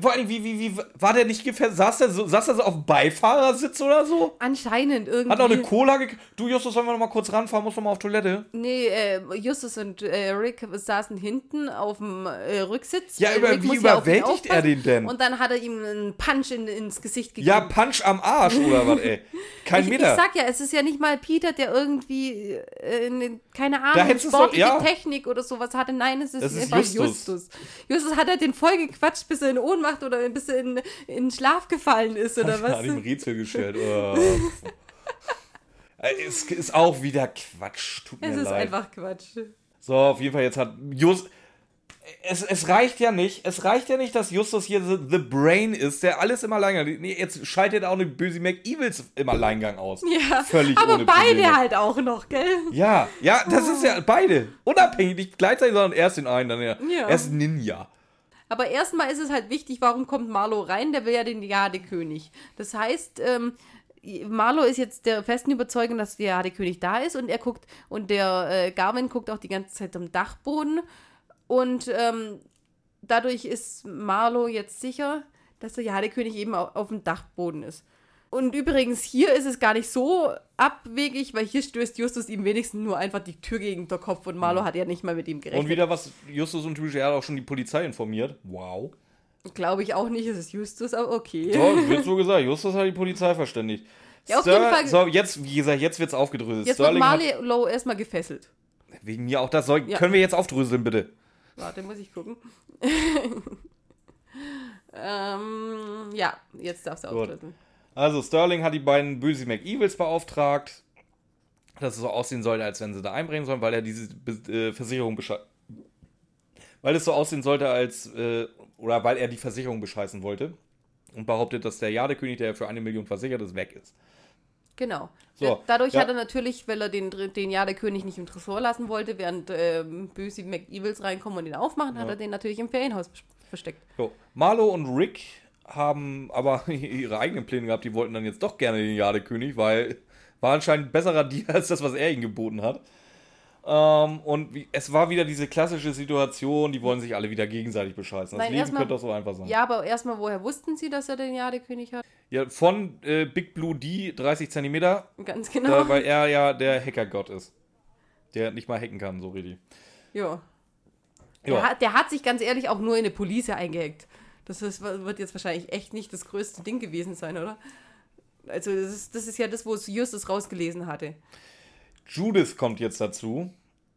Vor allem, wie, wie, wie, war der nicht gefährdet? Saß der so, saß der so auf dem Beifahrersitz oder so? Anscheinend irgendwie. Hat noch eine Cola gekriegt. Du, Justus, sollen wir noch mal kurz ranfahren? Muss noch mal auf Toilette. Nee, äh, Justus und äh, Rick saßen hinten auf dem äh, Rücksitz. Ja, Äh, über- Rick wie überwältigt er den denn? Und dann hat er ihm einen Punch in, ins Gesicht gegeben. Ja, Punch am Arsch oder was, ey. Kein ich, ich Meter. sag ja, es ist ja nicht mal Peter, der irgendwie, äh, ne, keine Ahnung, doch- sportliche ja. Technik oder sowas hatte. Nein, es ist, Das ist einfach Justus. Justus. Justus. hat halt den voll gequatscht, bis er in Ohnmacht oder bis er in, in Schlaf gefallen ist oder Hat was. ihm Rätsel gestellt. Oh. Es ist auch wieder Quatsch. Tut mir Es ist leid. einfach Quatsch. So, auf jeden Fall, jetzt hat Just. es, es reicht ja nicht, es reicht ja nicht, dass Justus hier the, the Brain ist, der alles im Alleingang. Nee, jetzt schaltet auch eine böse McEvils im Alleingang aus. Ja, Völlig aber ohne beide Probleme. halt auch noch, gell? Ja, ja, das ist ja beide. Unabhängig, nicht gleichzeitig, sondern erst den einen, dann der. Ja. Erst Ninja. Aber erstmal ist es halt wichtig, warum kommt Marlo rein? Der will ja den Jadekönig. Das heißt, ähm, Marlo ist jetzt der festen Überzeugung, dass der Jadekönig da ist und er guckt und der äh, Garvin guckt auch die ganze Zeit am Dachboden und ähm, dadurch ist Marlo jetzt sicher, dass der Jadekönig eben au- auf dem Dachboden ist. Und übrigens, hier ist es gar nicht so abwegig, weil hier stößt Justus ihm wenigstens nur einfach die Tür gegen den Kopf und Marlo hat ja nicht mal mit ihm gerechnet. Und wieder was, Justus und er hat auch schon die Polizei informiert. Wow. Glaube ich auch nicht, es ist Justus, aber okay. So, wird so gesagt, Justus hat die Polizei verständigt. Ja, auf jeden Fall- So, jetzt, wie gesagt, jetzt wird's aufgedröselt. Jetzt wird Sterling hat, Marlow erstmal gefesselt. wegen mir auch das soll, Ja. können wir jetzt aufdröseln, bitte. Warte, muss ich gucken. ähm, ja, jetzt darfst du Gut. Also, Sterling hat die beiden böse McEvils beauftragt, dass es so aussehen sollte, als wenn sie da einbrechen sollen, weil er diese äh, Versicherung bescheißen. Weil es so aussehen sollte, als. Äh, oder weil er die Versicherung bescheißen wollte. Und behauptet, dass der Jadekönig, der für eine Million versichert ist, weg ist. Genau. So, Ja, Dadurch ja. hat er natürlich, weil er den, den Jadekönig nicht im Tresor lassen wollte, während ähm, böse McEvils reinkommen und ihn aufmachen, hat er den natürlich im Ferienhaus vers- versteckt. So, Marlo und Rick haben aber ihre eigenen Pläne gehabt. Die wollten dann jetzt doch gerne den Jadekönig, weil war anscheinend ein besserer Deal als das, was er ihnen geboten hat. Ähm, und wie, es war wieder diese klassische Situation, die wollen sich alle wieder gegenseitig bescheißen. Das Nein, Leben erstmal- könnte doch so einfach sein. Ja, aber erstmal, woher wussten sie, dass er den Jadekönig hat? Ja, von äh, Big Blue D 30 Zentimeter, Ganz genau. äh, weil er ja der Hackergott ist. Der nicht mal hacken kann, so richtig. ja. Der, hat, der hat sich ganz ehrlich auch nur in eine Police eingehackt. Das ist, wird jetzt wahrscheinlich echt nicht das größte Ding gewesen sein, oder? Also, das ist, das ist ja das, wo es Justus rausgelesen hatte. Judith kommt jetzt dazu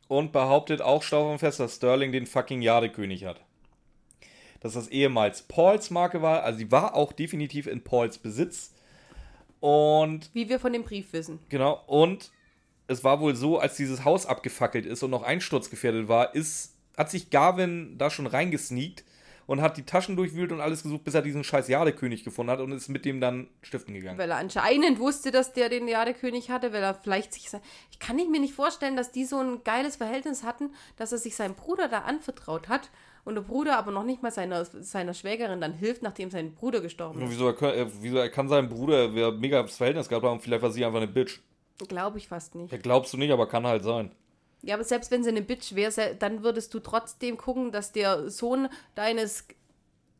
und behauptet auch stauf und fest, dass Sterling den fucking Jadekönig hat. Dass das ehemals Pauls Marke war, also die war auch definitiv in Pauls Besitz. Und Wie wir von dem Brief wissen. genau, und es war wohl so, als dieses Haus abgefackelt ist und noch einsturzgefährdet war, ist, hat sich Garvin da schon reingesneakt und hat die Taschen durchwühlt und alles gesucht, bis er diesen scheiß Jadekönig gefunden hat und ist mit dem dann stiften gegangen. Weil er anscheinend wusste, dass der den Jadekönig hatte, weil er vielleicht sich. Ich kann mir nicht vorstellen, dass die so ein geiles Verhältnis hatten, dass er sich seinem Bruder da anvertraut hat und der Bruder aber noch nicht mal seiner, seiner Schwägerin dann hilft, nachdem sein Bruder gestorben ist. Wieso er, kann- äh, wieso er kann sein Bruder, wer mega das Verhältnis gehabt haben, vielleicht war sie einfach eine Bitch. Glaube ich fast nicht. Ja, glaubst du nicht, aber kann halt sein. Ja, aber selbst wenn sie eine Bitch wäre, dann würdest du trotzdem gucken, dass der Sohn deines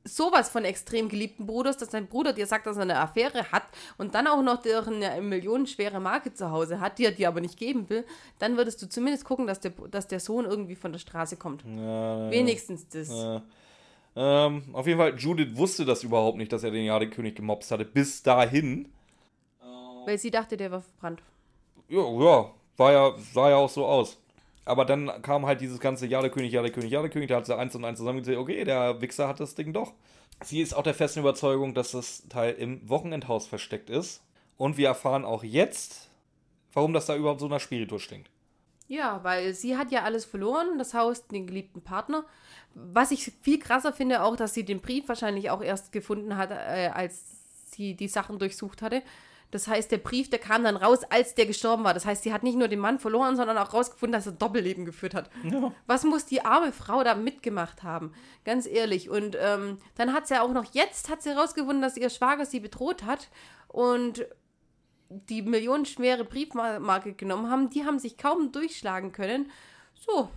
sowas von extrem geliebten Bruders, dass dein Bruder dir sagt, dass er eine Affäre hat und dann auch noch eine millionenschwere Marke zu Hause hat, die er dir aber nicht geben will, dann würdest du zumindest gucken, dass der, dass der Sohn irgendwie von der Straße kommt. Ja, Wenigstens das. ja. Ähm, auf jeden Fall, Judith wusste das überhaupt nicht, dass er den Jadekönig gemobst hatte. Bis dahin. Weil sie dachte, der war verbrannt. Ja, ja, war ja, sah ja auch so aus. Aber dann kam halt dieses ganze Jadekönig, Jadekönig, Jadekönig. Da hat sie eins und eins zusammengezählt. Okay, der Wichser hat das Ding doch. Sie ist auch der festen Überzeugung, dass das Teil im Wochenendhaus versteckt ist. Und wir erfahren auch jetzt, warum das da überhaupt so nach Spiritus stinkt. Ja, weil sie hat ja alles verloren, das Haus, den geliebten Partner. Was ich viel krasser finde, auch, dass sie den Brief wahrscheinlich auch erst gefunden hat, äh, als sie die Sachen durchsucht hatte. Das heißt, der Brief, der kam dann raus, als der gestorben war. Das heißt, sie hat nicht nur den Mann verloren, sondern auch rausgefunden, dass er Doppelleben geführt hat. Was muss die arme Frau da mitgemacht haben? Ganz ehrlich. Und ähm, dann hat sie ja auch noch jetzt hat sie rausgefunden, dass ihr Schwager sie bedroht hat. Und die millionenschwere Briefmarke genommen haben, die haben sich kaum durchschlagen können. So,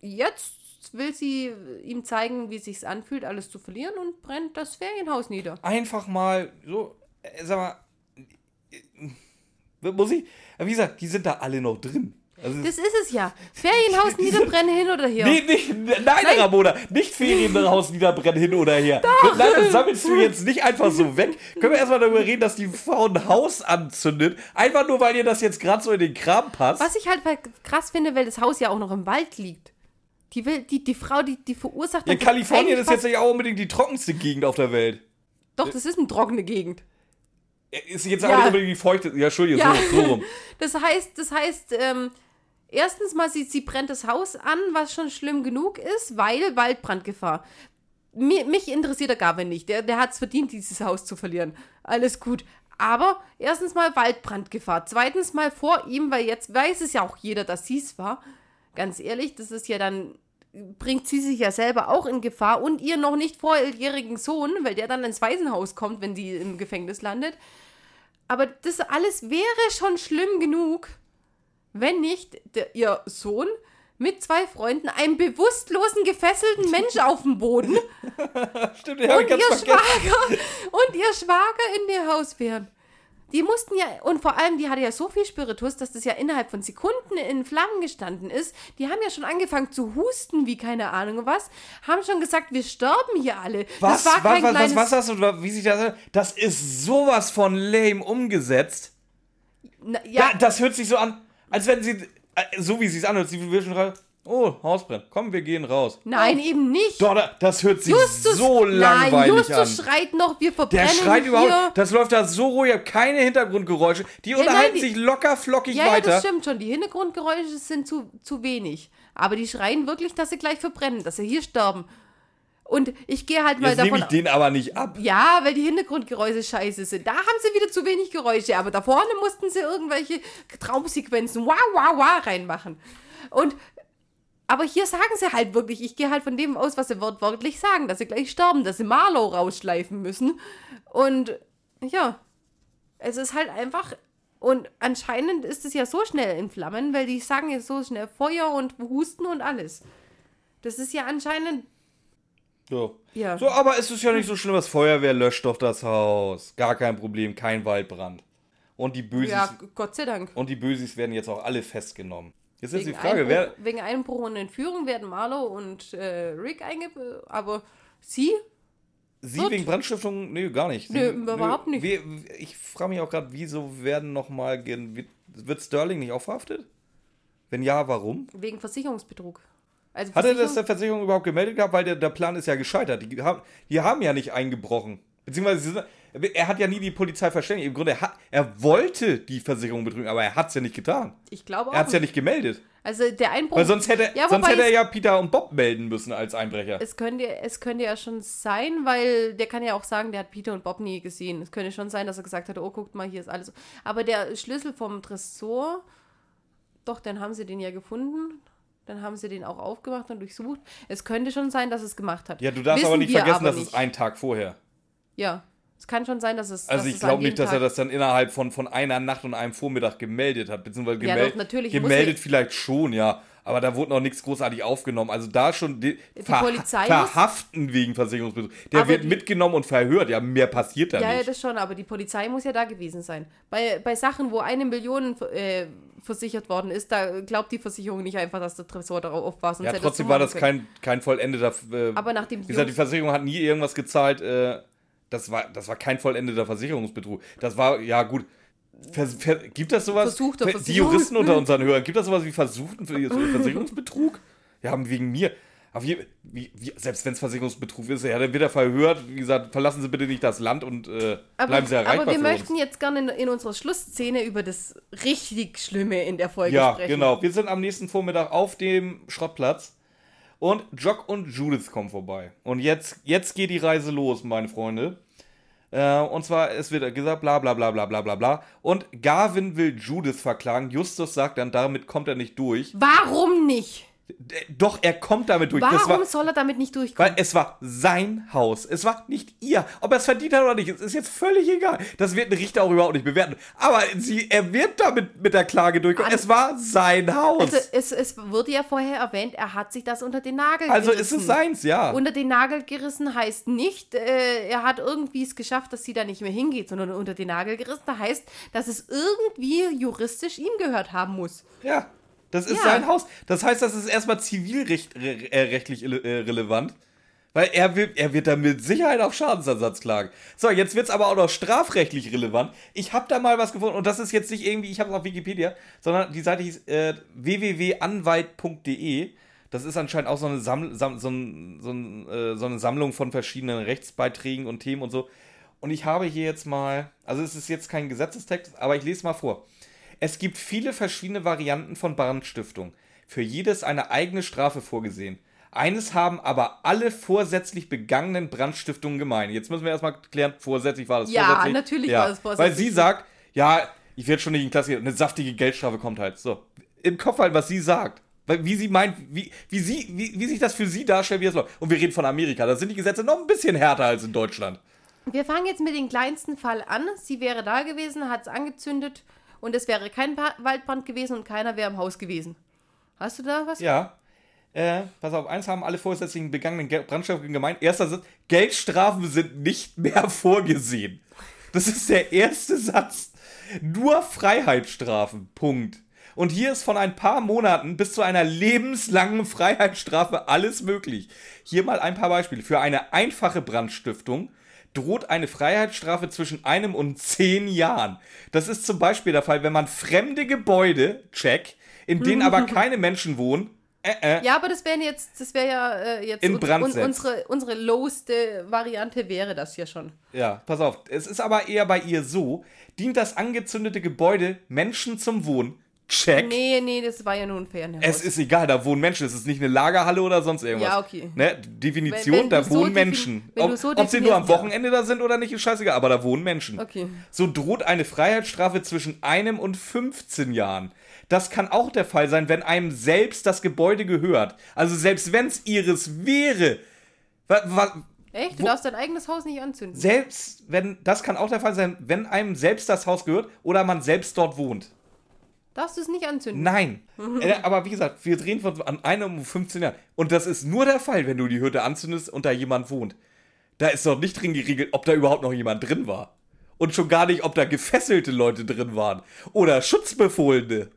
jetzt will sie ihm zeigen, wie es sich anfühlt, alles zu verlieren und brennt das Ferienhaus nieder. Einfach mal so, äh, sag mal, äh, muss ich, wie gesagt, die sind da alle noch drin. Also Das ist es ja. Ferienhaus niederbrennen hin oder her. Nee, nicht, nein, Ramona, nicht Ferienhaus niederbrennen hin oder her. Nein, das sammelst du jetzt nicht einfach so weg. Können wir erstmal darüber reden, dass die Frau ein Haus anzündet, einfach nur, weil ihr das jetzt gerade so in den Kram passt. Was ich halt krass finde, weil das Haus ja auch noch im Wald liegt. Die, will, die, die Frau, die, die verursacht... Ja, Kalifornien ist jetzt nicht auch unbedingt die trockenste Gegend auf der Welt. Doch, das ist eine trockene Gegend. Ist jetzt Ja. auch nicht unbedingt die feuchte. Ja, Entschuldigung, Ja. so, so rum. Das heißt, das heißt, ähm, Erstens mal, sie, sie brennt das Haus an, was schon schlimm genug ist, weil Waldbrandgefahr. Mir, mich interessiert der Gavin nicht. Der, der hat es verdient, dieses Haus zu verlieren. Alles gut. Aber erstens mal Waldbrandgefahr. Zweitens mal vor ihm, weil jetzt weiß es ja auch jeder, dass sie es war. Ganz ehrlich, das ist ja dann, bringt sie sich ja selber auch in Gefahr und ihr noch nicht vorjährigen Sohn, weil der dann ins Waisenhaus kommt, wenn sie im Gefängnis landet. Aber das alles wäre schon schlimm genug, wenn nicht der, ihr Sohn mit zwei Freunden einen bewusstlosen, gefesselten Mensch auf dem Boden Stimmt, und, ihr. Schwager, und ihr Schwager in ihr Haus wären. Die mussten ja, und vor allem, die hatte ja so viel Spiritus, dass das ja innerhalb von Sekunden in Flammen gestanden ist. Die haben ja schon angefangen zu husten, wie keine Ahnung was. Haben schon gesagt, wir sterben hier alle. Was, was, was, was, was hast du, wie sich das, das ist sowas von lame umgesetzt. Na, ja, Da, das hört sich so an, als wenn sie, äh, so wie sie es anhört, sie will schon oh, Haus brennt, komm, wir gehen raus. nein, eben nicht. Doch, da- das hört sich Justus, so langweilig nein, Justus an. schreit noch, wir verbrennen Der schreit hier. überhaupt, das läuft da so ruhig, ab, keine Hintergrundgeräusche. Die unterhalten nein, die- sich locker flockig Ja, ja, weiter. das stimmt schon. Die Hintergrundgeräusche sind zu, zu wenig. Aber die schreien wirklich, dass sie gleich verbrennen, dass sie hier sterben. Und ich gehe halt mal Jetzt nehme davon ich den aber nicht ab. Ja, weil die Hintergrundgeräusche scheiße sind. Da haben sie wieder zu wenig Geräusche, aber da vorne mussten sie irgendwelche Traumsequenzen wow, wow, wow reinmachen. Und aber hier sagen sie halt wirklich, ich gehe halt von dem aus, was sie wortwörtlich sagen, dass sie gleich sterben, dass sie Marlow rausschleifen müssen. Und ja, es ist halt einfach. Und anscheinend ist es ja so schnell in Flammen, weil die sagen ja so schnell Feuer und Husten und alles. Das ist ja anscheinend. So. Ja. so, aber es ist ja nicht so schlimm, das Feuerwehr löscht doch das Haus. Gar kein Problem, kein Waldbrand. Und die Bösis, Ja, Gott sei Dank. und die Bösis werden jetzt auch alle festgenommen. Jetzt ist Wegen, die Frage, wer, Einbruch, wegen Einbruch und Entführung werden Marlo und äh, Rick eingebunden, aber sie? Sie Wird- wegen Brandstiftung? Nee, gar nicht. Nö, Sie, überhaupt nicht. Wie, ich frage mich auch gerade, wieso werden nochmal. Wird Sterling nicht auch verhaftet? Wenn ja, warum? Wegen Versicherungsbetrug. Also Hat er das der Versicherung überhaupt gemeldet gehabt? Weil der, der Plan ist ja gescheitert. Die haben, die haben ja nicht eingebrochen. Beziehungsweise, sie sind- er hat ja nie die Polizei verständigt. Im Grunde, er, hat, er wollte die Versicherung betrügen, aber er hat es ja nicht getan. Ich glaube auch. Er hat es ja nicht gemeldet. Also der Einbruch. Weil sonst hätte, Ja, sonst hätte er ja Peter und Bob melden müssen als Einbrecher. es könnte, es könnte ja schon sein, weil der kann ja auch sagen, der hat Peter und Bob nie gesehen. Es könnte schon sein, dass er gesagt hat, oh, guckt mal, hier ist alles. Aber der Schlüssel vom Tresor, doch, dann haben sie den ja gefunden. Dann haben sie den auch aufgemacht und durchsucht. Es könnte schon sein, dass es gemacht hat. Ja, du darfst Wissen aber nicht vergessen, aber dass nicht. es ein Tag vorher. Ja, es kann schon sein, dass es. Also dass ich glaube nicht, dass er Tag- das dann innerhalb von, von einer Nacht und einem Vormittag gemeldet hat. Beziehungsweise Ja, gemel doch, natürlich muss gemeldet vielleicht schon, ja. Aber da wurde noch nichts großartig aufgenommen. Also da schon die, ver Polizei muss- verhaften wegen Versicherungsbetrug. Der wird die- mitgenommen und verhört. Ja, mehr passiert da Ja, ja, nicht. das schon, aber die Polizei muss ja da gewesen sein. Bei, bei Sachen, wo eine Million äh, versichert worden ist, da glaubt die Versicherung nicht einfach, dass der Tresor darauf war. Sonst ja, trotzdem war das können. kein, kein vollendeter. Äh, Aber nachdem Wie die gesagt, die Versicherung hat nie irgendwas gezahlt. Äh, das, war, das war kein vollendeter Versicherungsbetrug. Das war, ja gut. Ver, ver, gibt das sowas? Versuchter Ver- Die. Juristen unter unseren Hörern, gibt das sowas wie versuchten Ver- Versicherungsbetrug? Ja, haben wegen mir. Aber wie, wie, selbst wenn es Versicherungsbetrug ist, ja, dann wird er verhört. Wie gesagt, verlassen Sie bitte nicht das Land und äh, aber, bleiben Sie erreichbar aber wir möchten uns. jetzt gerne in, in unserer Schlussszene über das richtig Schlimme in der Folge Ja, sprechen. genau. Wir sind am nächsten Vormittag auf dem Schrottplatz und Jock und Judith kommen vorbei. Und jetzt, jetzt geht die Reise los, meine Freunde. Äh, und zwar, es wird gesagt, bla bla bla bla bla bla bla. Und Garvin will Judith verklagen. Justus sagt dann, damit kommt er nicht durch. Warum nicht? Doch, er kommt damit durch. Warum war, soll er damit nicht durchkommen? weil es war sein Haus. Es war nicht ihr. Ob er es verdient hat oder nicht, es ist jetzt völlig egal. Das wird ein Richter auch überhaupt nicht bewerten. Aber sie, er wird damit mit der Klage durchkommen. An- Es war sein Haus. Also es, es wurde ja vorher erwähnt, er hat sich das unter den Nagel Also gerissen. ist es seins, ja. Unter den Nagel gerissen heißt nicht, äh, er hat irgendwie es geschafft, dass sie da nicht mehr hingeht, sondern unter den Nagel gerissen heißt, dass es irgendwie juristisch ihm gehört haben muss. ja, das ist Ja. sein Haus. Das heißt, das ist erstmal zivilrechtlich äh, rechtlich äh, relevant. Weil er wird, er wird da mit Sicherheit auf Schadensersatz klagen. So, jetzt wird es aber auch noch strafrechtlich relevant. Ich habe da mal was gefunden und das ist jetzt nicht irgendwie, ich habe es auf Wikipedia, sondern die Seite hieß äh, www.anwalt.de. Das ist anscheinend auch so eine, Samml Sam so, ein, so, ein, äh, so eine Sammlung von verschiedenen Rechtsbeiträgen und Themen und so. Und ich habe hier jetzt mal, also es ist jetzt kein Gesetzestext, aber ich lese mal vor. Es gibt viele verschiedene Varianten von Brandstiftung. Für jedes eine eigene Strafe vorgesehen. Eines haben aber alle vorsätzlich begangenen Brandstiftungen gemein. Jetzt müssen wir erstmal klären, vorsätzlich war das Ja, vorsätzlich. natürlich war das vorsätzlich. Weil sie sagt, ja, ich werde schon nicht in Klasse, eine saftige Geldstrafe kommt halt. So, im Kopf halt, was sie sagt. Weil, Wie sie meint, wie, wie, sie, wie, wie sich das für sie darstellt, wie es läuft. Und wir reden von Amerika, da sind die Gesetze noch ein bisschen härter als in Deutschland. Wir fangen jetzt mit dem kleinsten Fall an. Sie wäre da gewesen, hat es angezündet und es wäre kein Ba- Waldbrand gewesen und keiner wäre im Haus gewesen. Hast du da was? Ja. Äh, pass auf, eins haben alle vorsätzlichen begangenen Brandstiftungen gemeint. Erster Satz, Geldstrafen sind nicht mehr vorgesehen. Das ist der erste Satz. Nur Freiheitsstrafen. Punkt. Und hier ist von ein paar Monaten bis zu einer lebenslangen Freiheitsstrafe alles möglich. Hier mal ein paar Beispiele. Für eine einfache Brandstiftung droht eine Freiheitsstrafe zwischen einem und zehn Jahren. Das ist zum Beispiel der Fall, wenn man fremde Gebäude, check, in denen aber keine Menschen wohnen, äh, äh, Ja, aber das wären jetzt, das wäre ja äh, jetzt In Brand un- setzt. unsere, unsere lowste Variante wäre das ja schon. Ja, pass auf. Es ist aber eher bei ihr so, dient das angezündete Gebäude Menschen zum Wohnen? Check. Nee, nee, das war ja nur ein Ferienhaus. Es ist egal, da wohnen Menschen. Es ist nicht eine Lagerhalle oder sonst irgendwas. Ja, okay. Ne? Definition, Wenn- wenn da so wohnen defini- Menschen. Ob, so ob sie nur am. Wochenende da sind oder nicht, ist scheißegal, aber da wohnen Menschen. Okay. So droht eine Freiheitsstrafe zwischen einem und 15 Jahren. Das kann auch der Fall sein, wenn einem selbst das Gebäude gehört. Also selbst wenn es ihres wäre. Wa, wa, Echt? Du Wo- darfst dein eigenes Haus nicht anzünden. selbst wenn, das kann auch der Fall sein, wenn einem selbst das Haus gehört oder man selbst dort wohnt. Darfst du es nicht anzünden? Nein. Äh, aber wie gesagt, wir drehen von an einem um 15 Jahren. Und das ist nur der Fall, wenn du die Hütte anzündest und da jemand wohnt. Da ist doch nicht drin geregelt, ob da überhaupt noch jemand drin war. Und schon gar nicht, ob da gefesselte Leute drin waren. Oder Schutzbefohlene.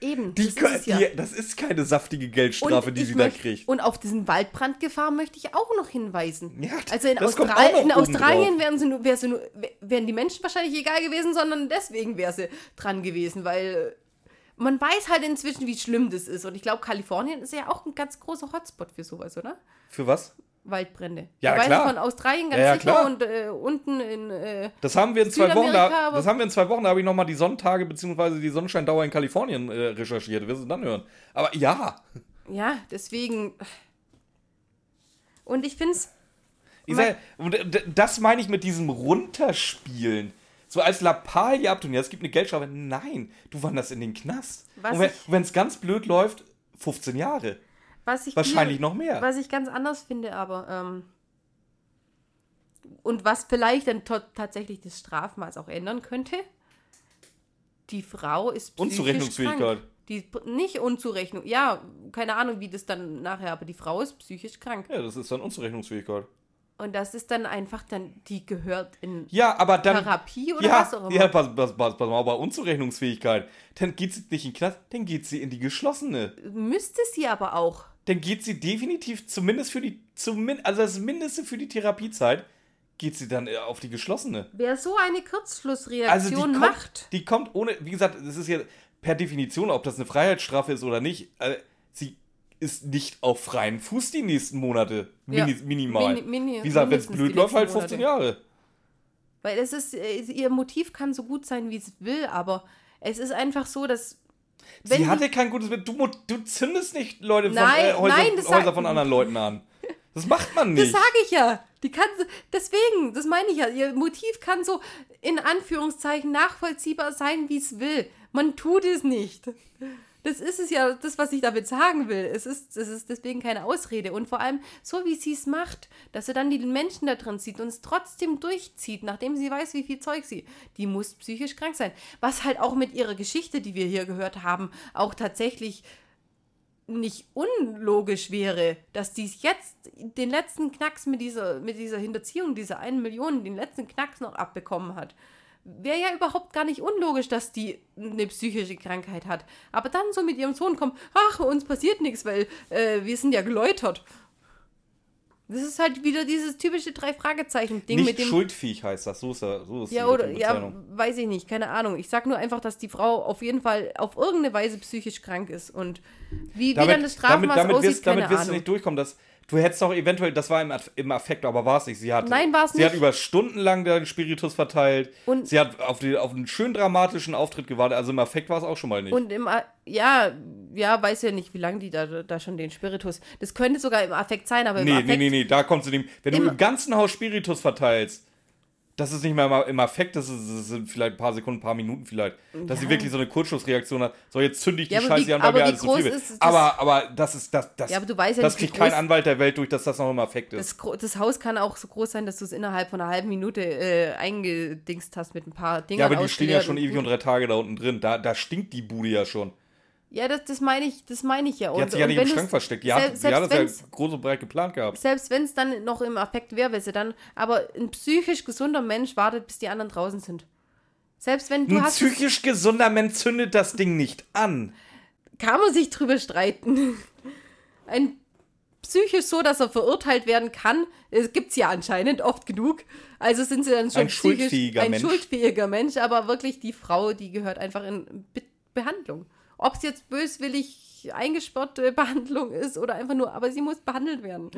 Eben. Die, das ist ja. die, das ist keine saftige Geldstrafe, die sie da kriegt. Und auf diesen Waldbrandgefahr möchte ich auch noch hinweisen. Ja, also in, Austral in Australien wären, sie nur, wär sie nur, wär- wären die Menschen wahrscheinlich egal gewesen, sondern deswegen wäre sie dran gewesen, weil man weiß halt inzwischen, wie schlimm das ist. Und ich glaube, Kalifornien ist ja auch ein ganz großer Hotspot für sowas, oder? Für was? Waldbrände. Ja, ich klar. von Australien ganz Ja, ja, sicher klar. und äh, unten in äh, Das haben wir in zwei Wochen, da, das haben wir in zwei Wochen, da habe ich nochmal die Sonntage bzw. die Sonnenscheindauer in Kalifornien äh, recherchiert. Wirst du dann hören. Aber ja, ja, deswegen. Und ich finde es d- das meine ich mit diesem Runterspielen. So als Lappalie abtun. Ja, es gibt eine Geldstrafe. Nein, du wanderst in den Knast. Was und wenn es ganz blöd läuft, 15 Jahre. Was ich Wahrscheinlich hier, noch mehr. Was ich ganz anders finde, aber ähm, und was vielleicht dann tatsächlich das Strafmaß auch ändern könnte, die Frau ist psychisch Unzurechnungsfähigkeit. krank. Die nicht Unzurechnung. Ja, keine Ahnung, wie das dann nachher, aber die Frau ist psychisch krank. Ja, das ist dann Unzurechnungsfähigkeit. Und das ist dann einfach dann, die gehört in Ja, aber dann. Therapie oder ja, was auch immer. Ja, pass, pass, pass, pass mal, aber Unzurechnungsfähigkeit. Dann geht sie nicht in den Knast, dann geht sie in die geschlossene. Müsste sie aber auch. Dann geht sie definitiv, zumindest für die, zumin, also das Mindeste für die Therapiezeit, geht sie dann äh, auf die geschlossene. Wer so eine Also die Kurzschlussreaktion kommt, macht, die kommt ohne, wie gesagt, das ist ja per Definition, ob das eine Freiheitsstrafe ist oder nicht, äh, sie ist nicht auf freien Fuß die nächsten Monate. Ja. Mini, minimal. Mini- mini- wie gesagt, wenn es blöd läuft, halt nächsten 15 Monate. Jahre. Weil es ist, äh, ihr Motiv kann so gut sein, wie es will, aber es ist einfach so, dass. Wenn Sie hatte kein gutes Bild. Du, du zündest nicht Leute von, Nein, äh, Häuser, nein, das Häuser von anderen Leuten an. Das macht man Das nicht. sage ich ja. Die kann, deswegen, das meine ich ja. Ihr Motiv kann so in Anführungszeichen nachvollziehbar sein, wie es will. Man tut es nicht. Das ist es ja, das, was ich damit sagen will. Es ist, es ist deswegen keine Ausrede. Und vor allem, so wie sie es macht, dass sie dann die Menschen da drin sieht und es trotzdem durchzieht, nachdem sie weiß, wie viel Zeug sie, die muss psychisch krank sein. Was halt auch mit ihrer Geschichte, die wir hier gehört haben, auch tatsächlich nicht unlogisch wäre, dass dies jetzt den letzten Knacks mit dieser, mit dieser Hinterziehung, dieser einen Million, den letzten Knacks noch abbekommen hat. Wäre ja überhaupt gar nicht unlogisch, dass die eine psychische Krankheit hat. Aber dann so mit ihrem Sohn kommt, ach, uns passiert nichts, weil äh, wir sind ja geläutert. Das ist halt wieder dieses typische Drei-Fragezeichen-Ding mit dem. schuldfähig heißt das. So ist, er, so ist Ja, oder, ja, weiß ich nicht, keine Ahnung. Ich sag nur einfach, dass die Frau auf jeden Fall auf irgendeine Weise psychisch krank ist. Und wie, wie dann das Strafmaß damit, damit aussieht, wirst, damit keine wirst du Ahnung. nicht durchkommen. Das, Du hättest doch eventuell, das war im, im Affekt, aber war es nicht. Sie hat, Nein, war es sie nicht. hat über Stunden lang den Spiritus verteilt. Und- sie hat auf, die, auf einen schön dramatischen Auftritt gewartet. Also im Affekt war es auch schon mal nicht. Und im, ja, ja, weiß ja nicht, wie lange die da, da schon den Spiritus. Das könnte sogar im Affekt sein, aber im nee, Affekt. nee, nee, nee, da kommst du dem. Wenn du im ganzen Haus Spiritus verteilst, das ist nicht mehr im- im Affekt, das, ist, das sind vielleicht ein paar Sekunden, ein paar Minuten vielleicht. Dass sie Ja. wirklich so eine Kurzschlussreaktion hat. So, jetzt zünde ich die Ja, Scheiße wie- an, weil mir alles zu groß viel wird. ist das- Aber, aber das ist, das, das, Ja, aber du weißt ja das kriegt kein Anwalt der Welt durch, dass das noch im Affekt ist. Das, das Haus kann auch so groß sein, dass du es innerhalb von einer halben Minute äh, eingedingst hast mit ein paar Dingen. ja, aber die stehen ja schon ewig und drei Tage da unten drin. Da, da stinkt die Bude ja schon. Ja, das, das meine ich, das meine ich ja. Die hat sich ja nicht im Schrank versteckt. Die hat, selbst, die hat das ja groß und breit geplant gehabt. selbst wenn es dann noch im Affekt wäre, weil sie dann, aber ein psychisch gesunder Mensch wartet, bis die anderen draußen sind. Selbst wenn du Ein hast, es- psychisch gesunder Mensch zündet das Ding nicht an. kann man sich drüber streiten. Ein psychisch so, dass er verurteilt werden kann, gibt es ja anscheinend oft genug. Also sind sie dann schon Ein psychisch schuldfähiger ein Mensch. schuldfähiger Mensch, aber wirklich die Frau, die gehört einfach in Be Behandlung. Ob es jetzt böswillig eingesperrte Behandlung ist oder einfach nur, aber sie muss behandelt werden.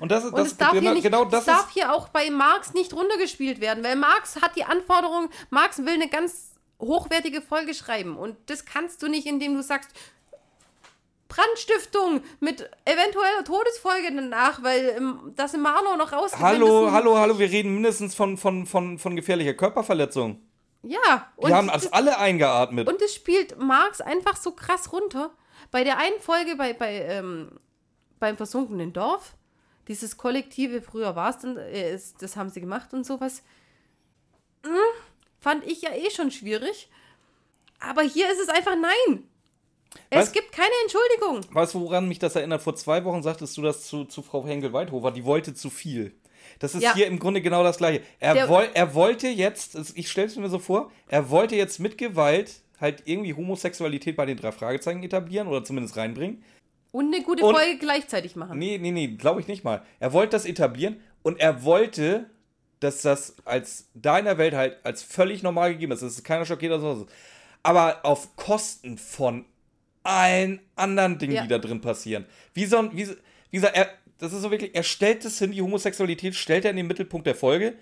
Und das ist Und das, es darf, genau, hier nicht, genau das darf hier auch bei Marx nicht runtergespielt werden, weil Marx hat die Anforderung, Marx will eine ganz hochwertige Folge schreiben und das kannst du nicht, indem du sagst, Brandstiftung mit eventueller Todesfolge danach, weil ähm, das im Marno noch rausgeht. Hallo, hallo, hallo, wir reden mindestens von, von, von, von gefährlicher Körperverletzung. Ja, und, Wir haben das alle eingeatmet. und es spielt Marx einfach so krass runter. Bei der einen Folge bei, bei, ähm, beim versunkenen Dorf, dieses Kollektive, früher war es dann, äh, das haben sie gemacht und sowas, hm, fand ich ja eh schon schwierig. Aber hier ist es einfach nein. Was? Es gibt keine Entschuldigung. Weißt du, woran mich das erinnert? Vor zwei Wochen sagtest du das zu, zu Frau Henkel-Weidhofer, die wollte zu viel. Das ist Ja. hier im Grunde genau das Gleiche. Er, Der- woll, er wollte jetzt, ich stelle es mir so vor, er wollte jetzt mit Gewalt halt irgendwie Homosexualität bei den drei Fragezeichen etablieren oder zumindest reinbringen. Und eine gute Und- Folge gleichzeitig machen. Nee, nee, nee, glaube ich nicht mal. Er wollte das etablieren und er wollte, dass das als da in der Welt halt als völlig normal gegeben ist. Das ist keiner schockiert oder so. Aber auf Kosten von allen anderen Dingen, Ja. die da drin passieren. Wie so ein, wie, so- wie gesagt, er, das ist so wirklich, er stellt es hin, die Homosexualität stellt er in den Mittelpunkt der Folge.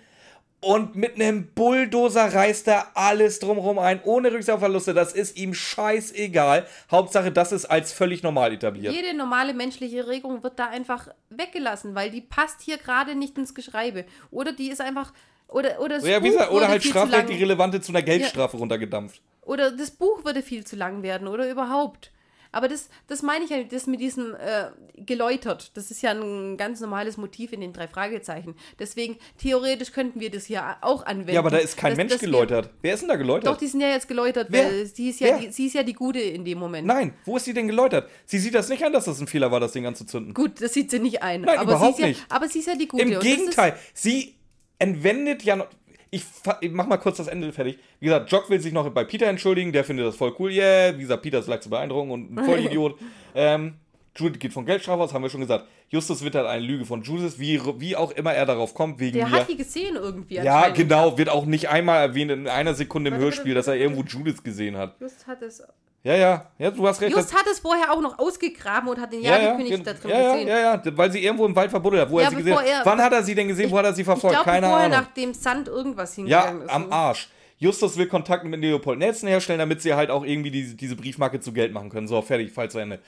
Und mit einem Bulldozer reißt er alles drumherum ein, ohne Rücksicht auf Verluste. Das ist ihm scheißegal. Hauptsache, das ist als völlig normal etabliert. Jede normale menschliche Regung wird da einfach weggelassen, weil die passt hier gerade nicht ins Geschreibe. Oder die ist einfach. Oder, oder, Ja, gesagt, oder halt strafrechtlich relevante zu einer Geldstrafe runtergedampft. Oder das Buch würde viel zu lang werden oder überhaupt. Aber das, das meine ich ja, das mit diesem äh, geläutert. Das ist ja ein ganz normales Motiv in den drei Fragezeichen. Deswegen, theoretisch könnten wir das hier auch anwenden. Ja, aber da ist kein dass- Mensch dass wir- geläutert. Wer ist denn da geläutert? Doch, die sind ja jetzt geläutert, Wer? weil sie ist, ja die, sie ist ja die Gute in dem Moment. Nein, wo ist sie denn geläutert? Sie sieht das nicht an, dass das ein Fehler war, das Ding anzuzünden. Gut, das sieht sie nicht ein. Nein, aber überhaupt sie ist ja, nicht. Aber sie ist ja die Gute. Im Gegenteil, sie entwendet ja noch. Ich, ich mach mal kurz das Ende fertig. Wie gesagt, Jock will sich noch bei Peter entschuldigen, der findet das voll cool. Yeah, wie gesagt, Peter ist leicht zu beeindrucken und ein Vollidiot. ähm, Judith geht von Geldstrafe aus, haben wir schon gesagt. Justus wittert eine Lüge von Judith, wie, wie auch immer er darauf kommt, wegen Der hat die gesehen irgendwie. Ja, genau, wird auch nicht einmal erwähnt in einer Sekunde im Hörspiel, dass er irgendwo Judith gesehen hat. Just hat es, Ja, ja, ja, du hast recht. Just hat es vorher auch noch ausgegraben und hat den ja, ja, Jagerkönig gen- da drin ja, ja, gesehen. ja, ja, weil sie irgendwo im Wald verbuddelt hat, wo Ja, er sie gesehen hat. Wann hat er sie denn gesehen, wo hat er sie Ich verfolgt? glaube, Keine vorher Ahnung. nach dem Sand irgendwas Ja, hingegangen ist. am Arsch. Justus will Kontakt mit Leopold Nelson herstellen, damit sie halt auch irgendwie diese, diese Briefmarke zu Geld machen können. So, fertig, Fall zu Ende.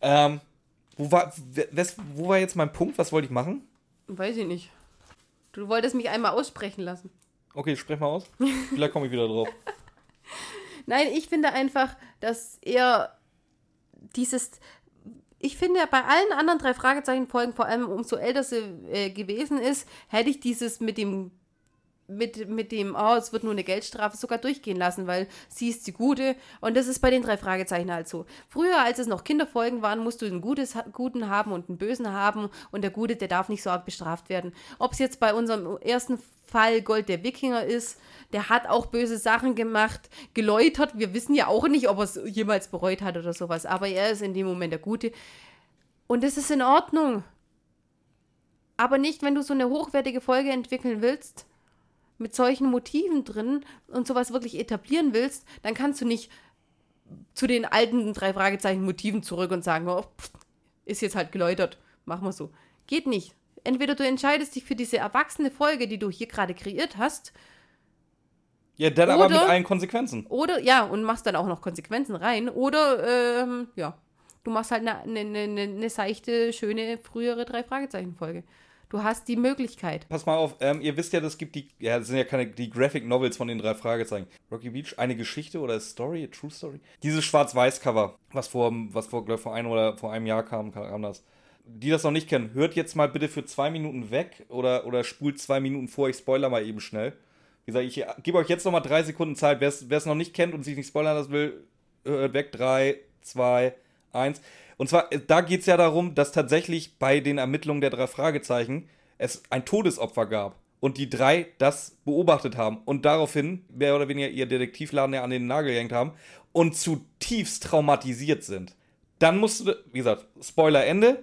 Ähm, wo war, wes, wo war jetzt mein Punkt? Was wollte ich machen? Weiß ich nicht. Du wolltest mich einmal aussprechen lassen. Okay, sprech mal aus. Vielleicht komme ich wieder drauf. Nein, ich finde einfach, dass er dieses. Ich finde, bei allen anderen drei Fragezeichen-Folgen, vor allem umso älter sie äh, gewesen ist, hätte ich dieses mit dem mit, mit dem, oh, es wird nur eine Geldstrafe sogar durchgehen lassen, weil sie ist die Gute. Und das ist bei den drei Fragezeichen halt so. Früher, als es noch Kinderfolgen waren, musst du einen Gutes, Guten haben und einen Bösen haben. Und der Gute, der darf nicht so arg bestraft werden. Ob es jetzt bei unserem ersten Fall Gold der Wikinger ist, der hat auch böse Sachen gemacht, geläutert. Wir wissen ja auch nicht, ob er es jemals bereut hat oder sowas. Aber er ist in dem Moment der Gute. Und das ist in Ordnung. Aber nicht, wenn du so eine hochwertige Folge entwickeln willst mit solchen Motiven drin und sowas wirklich etablieren willst, dann kannst du nicht zu den alten drei Fragezeichen Motiven zurück und sagen, oh, pff, ist jetzt halt geläutert, machen wir so. Geht nicht. Entweder du entscheidest dich für diese erwachsene Folge, die du hier gerade kreiert hast, Ja, dann aber mit Oder- allen Konsequenzen. oder ja, und machst dann auch noch Konsequenzen rein, oder ähm, ja, du machst halt eine ne, ne, ne, ne seichte, schöne, frühere Drei-Fragezeichen-Folge. Du hast die Möglichkeit. Pass mal auf, ähm, ihr wisst ja, das gibt die, ja, das sind ja keine, die Graphic Novels von den drei Fragezeichen. Rocky Beach, eine Geschichte oder Story, a True Story? Dieses Schwarz-Weiß-Cover, was vor, was vor, glaub, vor einem oder vor einem Jahr kam, kam das. Die das noch nicht kennen, hört jetzt mal bitte für zwei Minuten weg oder, oder spult zwei Minuten vor, ich spoiler mal eben schnell. Wie gesagt, ich gebe euch jetzt noch mal drei Sekunden Zeit. Wer es noch nicht kennt und sich nicht spoilern lassen will, hört weg. Drei, zwei, eins. Und zwar, da geht es ja darum, dass tatsächlich bei den Ermittlungen der drei Fragezeichen es ein Todesopfer gab. Und die drei das beobachtet haben und daraufhin mehr oder weniger ihr Detektivladen ja an den Nagel gehängt haben und zutiefst traumatisiert sind. Dann musst du, wie gesagt, Spoiler Ende.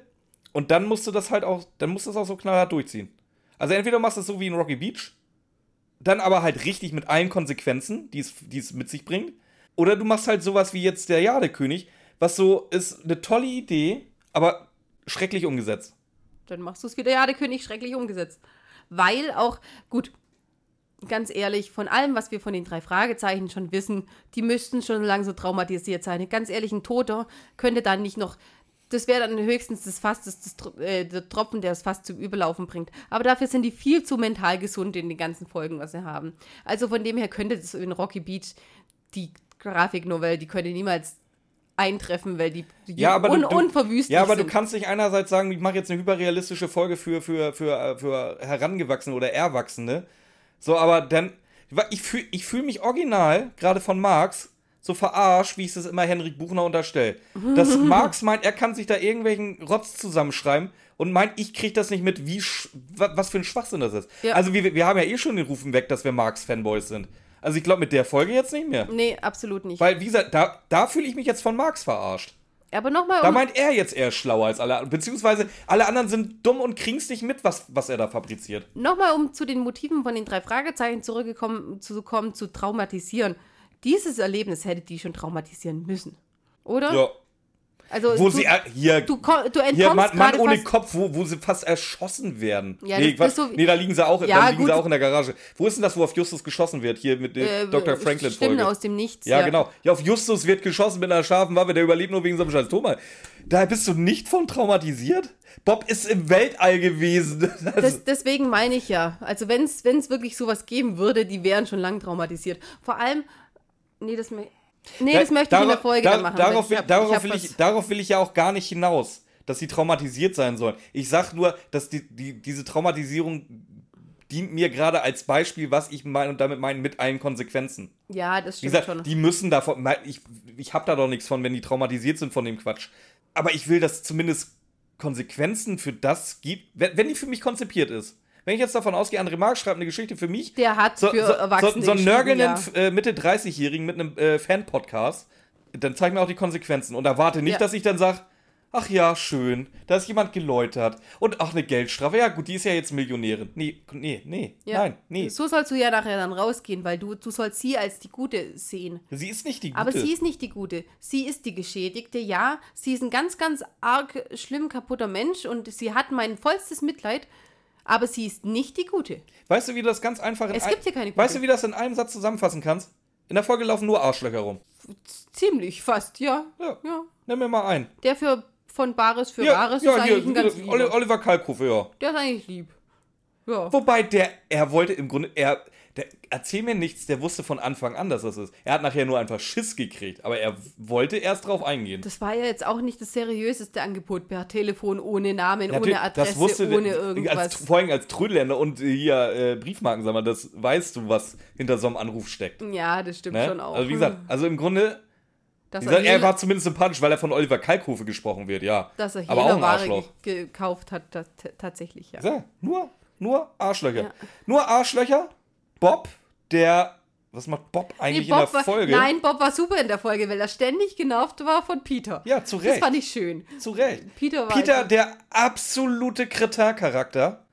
Und dann musst du das halt auch, dann musst du das auch so knallhart durchziehen. Also entweder machst du es so wie in Rocky Beach, dann aber halt richtig mit allen Konsequenzen, die es, die es mit sich bringt. Oder du machst halt sowas wie jetzt der Jadekönig, was so ist eine tolle Idee, aber schrecklich umgesetzt. Dann machst du es ja, der König schrecklich umgesetzt. Weil auch, gut, ganz ehrlich, von allem, was wir von den drei Fragezeichen schon wissen, die müssten schon lange so traumatisiert sein. Ganz ehrlich, ein Toter könnte dann nicht noch. Das wäre dann höchstens das Fass, das, das, äh, der Tropfen, der das Fass zum Überlaufen bringt. Aber dafür sind die viel zu mental gesund in den ganzen Folgen, was sie haben. Also von dem her könnte das in Rocky Beach, die Grafiknovelle, die könnte niemals eintreffen, weil die, die Ja, aber un du, du, unverwüstlich Ja, aber sind. du kannst nicht einerseits sagen, ich mache jetzt eine hyperrealistische Folge für, für, für, äh, für Herangewachsene oder Erwachsene. So, aber dann. Ich fühle ich fühl mich original, gerade von Marx, so verarscht, wie ich es immer Henrik Buchner unterstelle. Dass Marx meint, er kann sich da irgendwelchen Rotz zusammenschreiben und meint, ich krieg das nicht mit, wie was für ein Schwachsinn das ist. Ja. Also wir, wir haben ja eh schon den Rufen weg, dass wir Marx-Fanboys sind. Also ich glaube mit der Folge jetzt nicht mehr. Nee, absolut nicht. Weil, wie gesagt, da, da fühle ich mich jetzt von Marx verarscht. aber nochmal, Da um, meint er jetzt, er ist schlauer als alle anderen. Beziehungsweise alle anderen sind dumm und kriegen's nicht mit, was, was er da fabriziert. Nochmal, um zu den Motiven von den drei Fragezeichen zurückgekommen zu kommen, zu traumatisieren. Dieses Erlebnis hätte die schon traumatisieren müssen. Oder? Ja. Also Wo du, sie, äh, hier, du, du hier Mann, Mann ohne fast, Kopf, wo, wo sie fast erschossen werden. Ja, nee, was, so nee, da liegen sie auch, Ja, da liegen gut. sie auch in der Garage. Wo ist denn das, wo auf Justus geschossen wird? Hier mit der äh, Dr. Franklin-Folge. Stimmen aus dem Nichts. Ja, genau. Ja, auf Justus wird geschossen mit einer scharfen Waffe, der überlebt nur wegen seinem scheiß Thomas. Da bist du nicht von traumatisiert? Bob ist im Weltall gewesen. Das, deswegen meine ich ja. Also wenn es wirklich sowas geben würde, die wären schon lang traumatisiert. Vor allem, nee, das, nee, das möchte ich in der Folge da, dann machen. Darauf, ich will, hab- darauf, hab will ich, darauf will ich ja auch gar nicht hinaus, dass sie traumatisiert sein sollen. Ich sag nur, dass die, die, diese Traumatisierung dient mir gerade als Beispiel, was ich meine und damit meine mit allen Konsequenzen. Ja, das Wie stimmt gesagt, schon. die müssen davon. Ich, ich habe da doch nichts von, wenn die traumatisiert sind von dem Quatsch. Aber ich will, dass es zumindest Konsequenzen für das gibt, wenn die für mich konzipiert ist. Wenn ich jetzt davon ausgehe, André Marx schreibt eine Geschichte für mich, Der hat so, für so, Erwachsene so, so einen nörgelnden ja. äh, Mitte 30-Jährigen mit einem äh, Fan-Podcast, dann zeig mir auch die Konsequenzen und erwarte nicht, Ja. dass ich dann sage, ach ja, schön, da ist jemand geläutert und ach, eine Geldstrafe, ja gut, die ist ja jetzt Millionärin. Nee, nee, nee, Ja. nein, nee. So sollst du ja nachher dann rausgehen, weil du, du sollst sie als die Gute sehen. Sie ist nicht die Gute. Aber sie ist nicht die Gute. Sie ist die Geschädigte, ja. Sie ist ein ganz, ganz arg schlimm kaputter Mensch und sie hat mein vollstes Mitleid. Aber sie ist nicht die Gute. Weißt du, wie du das ganz einfach in Es gibt hier keine Gute. Weißt du, wie du das in einem Satz zusammenfassen kannst? In der Folge laufen nur Arschlöcher rum. Ziemlich, fast, ja. Ja. ja. Nimm mir mal ein. Der für von Bares für Ja, Rares ja ist hier, eigentlich ein ganz lieber. Oli- Oliver Kalkofe, ja. Der ist eigentlich lieb. Ja. Wobei der, er wollte im Grunde, er, der, erzähl mir nichts, der wusste von Anfang an, dass das ist. Er hat nachher nur einfach Schiss gekriegt, aber er wollte erst drauf eingehen. Das war ja jetzt auch nicht das seriöseste Angebot per Telefon, ohne Namen, Natürlich, ohne Adresse, ohne irgendwas. Als, vor allem als Trödelländer und hier äh, Briefmarkensammler, das weißt du, was hinter so einem Anruf steckt. ja, das stimmt Ne? schon auch. Also wie gesagt, also im Grunde, dass er, er war zumindest sympathisch, weil er von Oliver Kalkofe gesprochen wird, ja. dass er aber auch ein Arschloch. ge gekauft hat, ta- ta- tatsächlich, ja. Ja, nur, nur Arschlöcher. Ja. Nur Arschlöcher. Bob, der. Was macht Bob Nee, eigentlich Bob in der war, Folge? nein, Bob war super in der Folge, weil er ständig genervt war von Peter. Ja, zu Das Recht. fand ich schön. Zu Recht. Peter war Peter, der absolute Kretin-Charakter.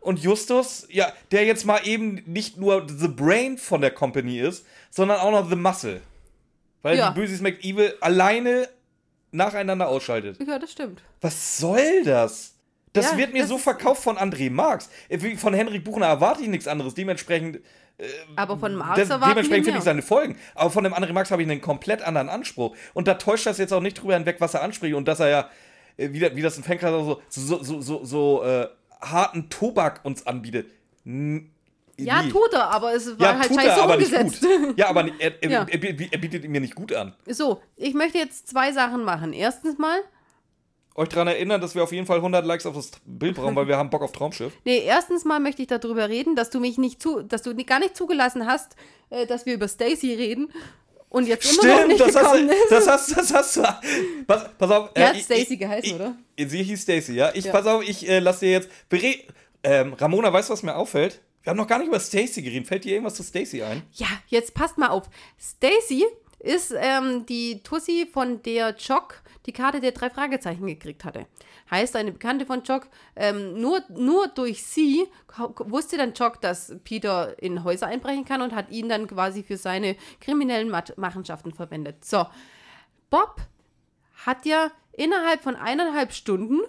Und Justus, ja, der jetzt mal eben nicht nur the brain von der Company ist, sondern auch noch the muscle. Weil Ja. die Böses McEvil alleine nacheinander ausschaltet. Ja, das stimmt. Was soll das? Das Ja, wird mir das so verkauft von André Marx. Äh, Von Henrik Buchner erwarte ich nichts anderes. Dementsprechend, Aber von Marx das, erwarten wir dementsprechend finde ich seine Folgen. Aber von dem André Marx habe ich einen komplett anderen Anspruch. Und da täuscht das jetzt auch nicht drüber hinweg, was er anspricht. Und dass er ja, äh, wie, wie das ein Fankreis so, so, so, so, so äh, harten Tobak uns anbietet. N Ja, nie. tut er, aber es war Ja, halt scheiße er, aber nicht umgesetzt. gut. Ja, aber er, er, Ja. er bietet ihn mir nicht gut an. So, ich möchte jetzt zwei Sachen machen. Erstens mal, Euch daran erinnern, dass wir auf jeden Fall 100 Likes auf das Bild brauchen, weil wir haben Bock auf Traumschiff. nee, erstens mal möchte ich darüber reden, dass du mich nicht zu, dass du gar nicht zugelassen hast, äh, dass wir über Stacy reden und jetzt immer noch nicht das hast, gekommen du, ist. das hast das hast du. Pass, pass auf. Die hat ich- Stacy geheißen, ich, oder? Sie hieß Stacy, ja. Ich Ja. pass auf, ich äh, lass dir jetzt. Ähm, Ramona, weißt du, was mir auffällt? Wir haben noch gar nicht über Stacy geredet. Fällt dir irgendwas zu Stacy ein? Ja, jetzt passt mal auf. Stacy ist ähm, die Tussi, von der Jock die Karte der drei Fragezeichen gekriegt hatte. Heißt, eine Bekannte von Jock, ähm, nur, nur durch sie wusste dann Jock, dass Peter in Häuser einbrechen kann und hat ihn dann quasi für seine kriminellen Machenschaften verwendet. So, Bob hat ja innerhalb von eineinhalb Stunden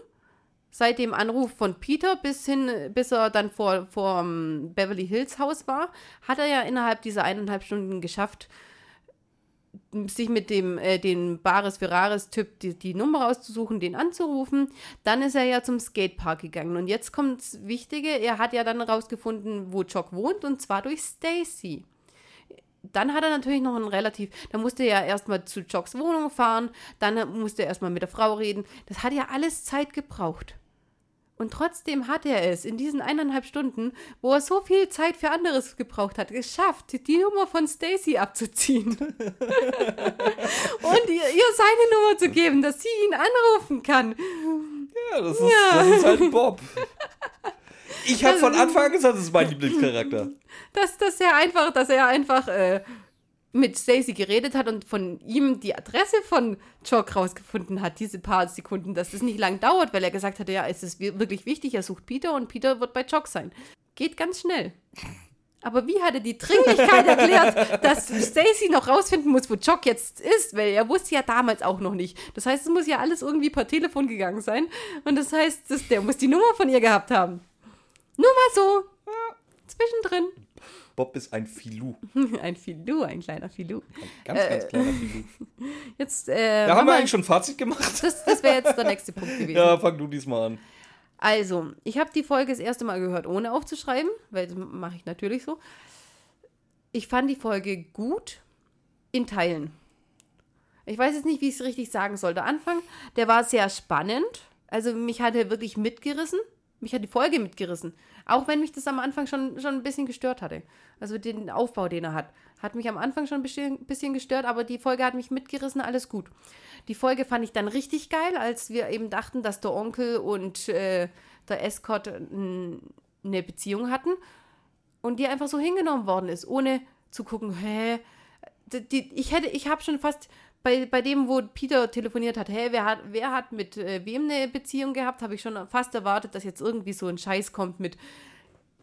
seit dem Anruf von Peter bis hin, bis er dann vor, vor ähm, Beverly Hills Haus war, hat er ja innerhalb dieser eineinhalb Stunden geschafft, sich mit dem äh, den Bares Ferraris Typ die, die Nummer rauszusuchen, den anzurufen. Dann ist er ja zum Skatepark gegangen und jetzt kommt's Wichtige, er hat ja dann rausgefunden, wo Jock wohnt und zwar durch Stacy. Dann hat er natürlich noch ein relativ, da musste er erstmal zu Jocks Wohnung fahren, dann musste er erstmal mit der Frau reden. Das hat ja alles Zeit gebraucht. Und trotzdem hat er es in diesen eineinhalb Stunden, wo er so viel Zeit für anderes gebraucht hat, geschafft, die Nummer von Stacy abzuziehen. und ihr, ihr seine Nummer zu geben, dass sie ihn anrufen kann. Ja, das ist, Das ist halt Bob. Ich habe von Anfang an gesagt, das ist mein Lieblingscharakter. Dass, dass er einfach, dass er einfach äh, mit Stacy geredet hat und von ihm die Adresse von Jock rausgefunden hat, diese paar Sekunden, dass es nicht lang dauert, weil er gesagt hatte, ja, es ist wi- wirklich wichtig, er sucht Peter und Peter wird bei Jock sein. Geht ganz schnell. Aber wie hat er die Dringlichkeit erklärt, dass Stacy noch rausfinden muss, wo Jock jetzt ist? Weil er wusste ja damals auch noch nicht. Das heißt, es muss ja alles irgendwie per Telefon gegangen sein. Und das heißt, das, der muss die Nummer von ihr gehabt haben. Nur mal so. Zwischendrin. Bob ist ein Filou. Ein Filou, ein kleiner Filou. Ganz, ganz kleiner Filou. Jetzt, äh, Da haben wir wir- eigentlich schon ein Fazit gemacht. das, das wäre jetzt der nächste Punkt gewesen. Ja, fang du diesmal an. Also, ich habe die Folge das erste Mal gehört, ohne aufzuschreiben, weil das mache ich natürlich so. Ich fand die Folge gut in Teilen. Ich weiß jetzt nicht, wie ich es richtig sagen soll. Der Anfang, der war sehr spannend. Also mich hat er wirklich mitgerissen. Mich hat die Folge mitgerissen. Auch wenn mich das am Anfang schon, schon ein bisschen gestört hatte. Also den Aufbau, den er hat. Hat mich am Anfang schon ein bisschen, gestört, aber die Folge hat mich mitgerissen, alles gut. Die Folge fand ich dann richtig geil, als wir eben dachten, dass der Onkel und äh, der Escort n- eine Beziehung hatten und die einfach so hingenommen worden ist, ohne zu gucken, hä? Die, die, ich hätte, ich habe schon fast bei, bei dem, wo Peter telefoniert hat, hä, wer hat, wer hat mit äh, wem eine Beziehung gehabt, habe ich schon fast erwartet, dass jetzt irgendwie so ein Scheiß kommt mit,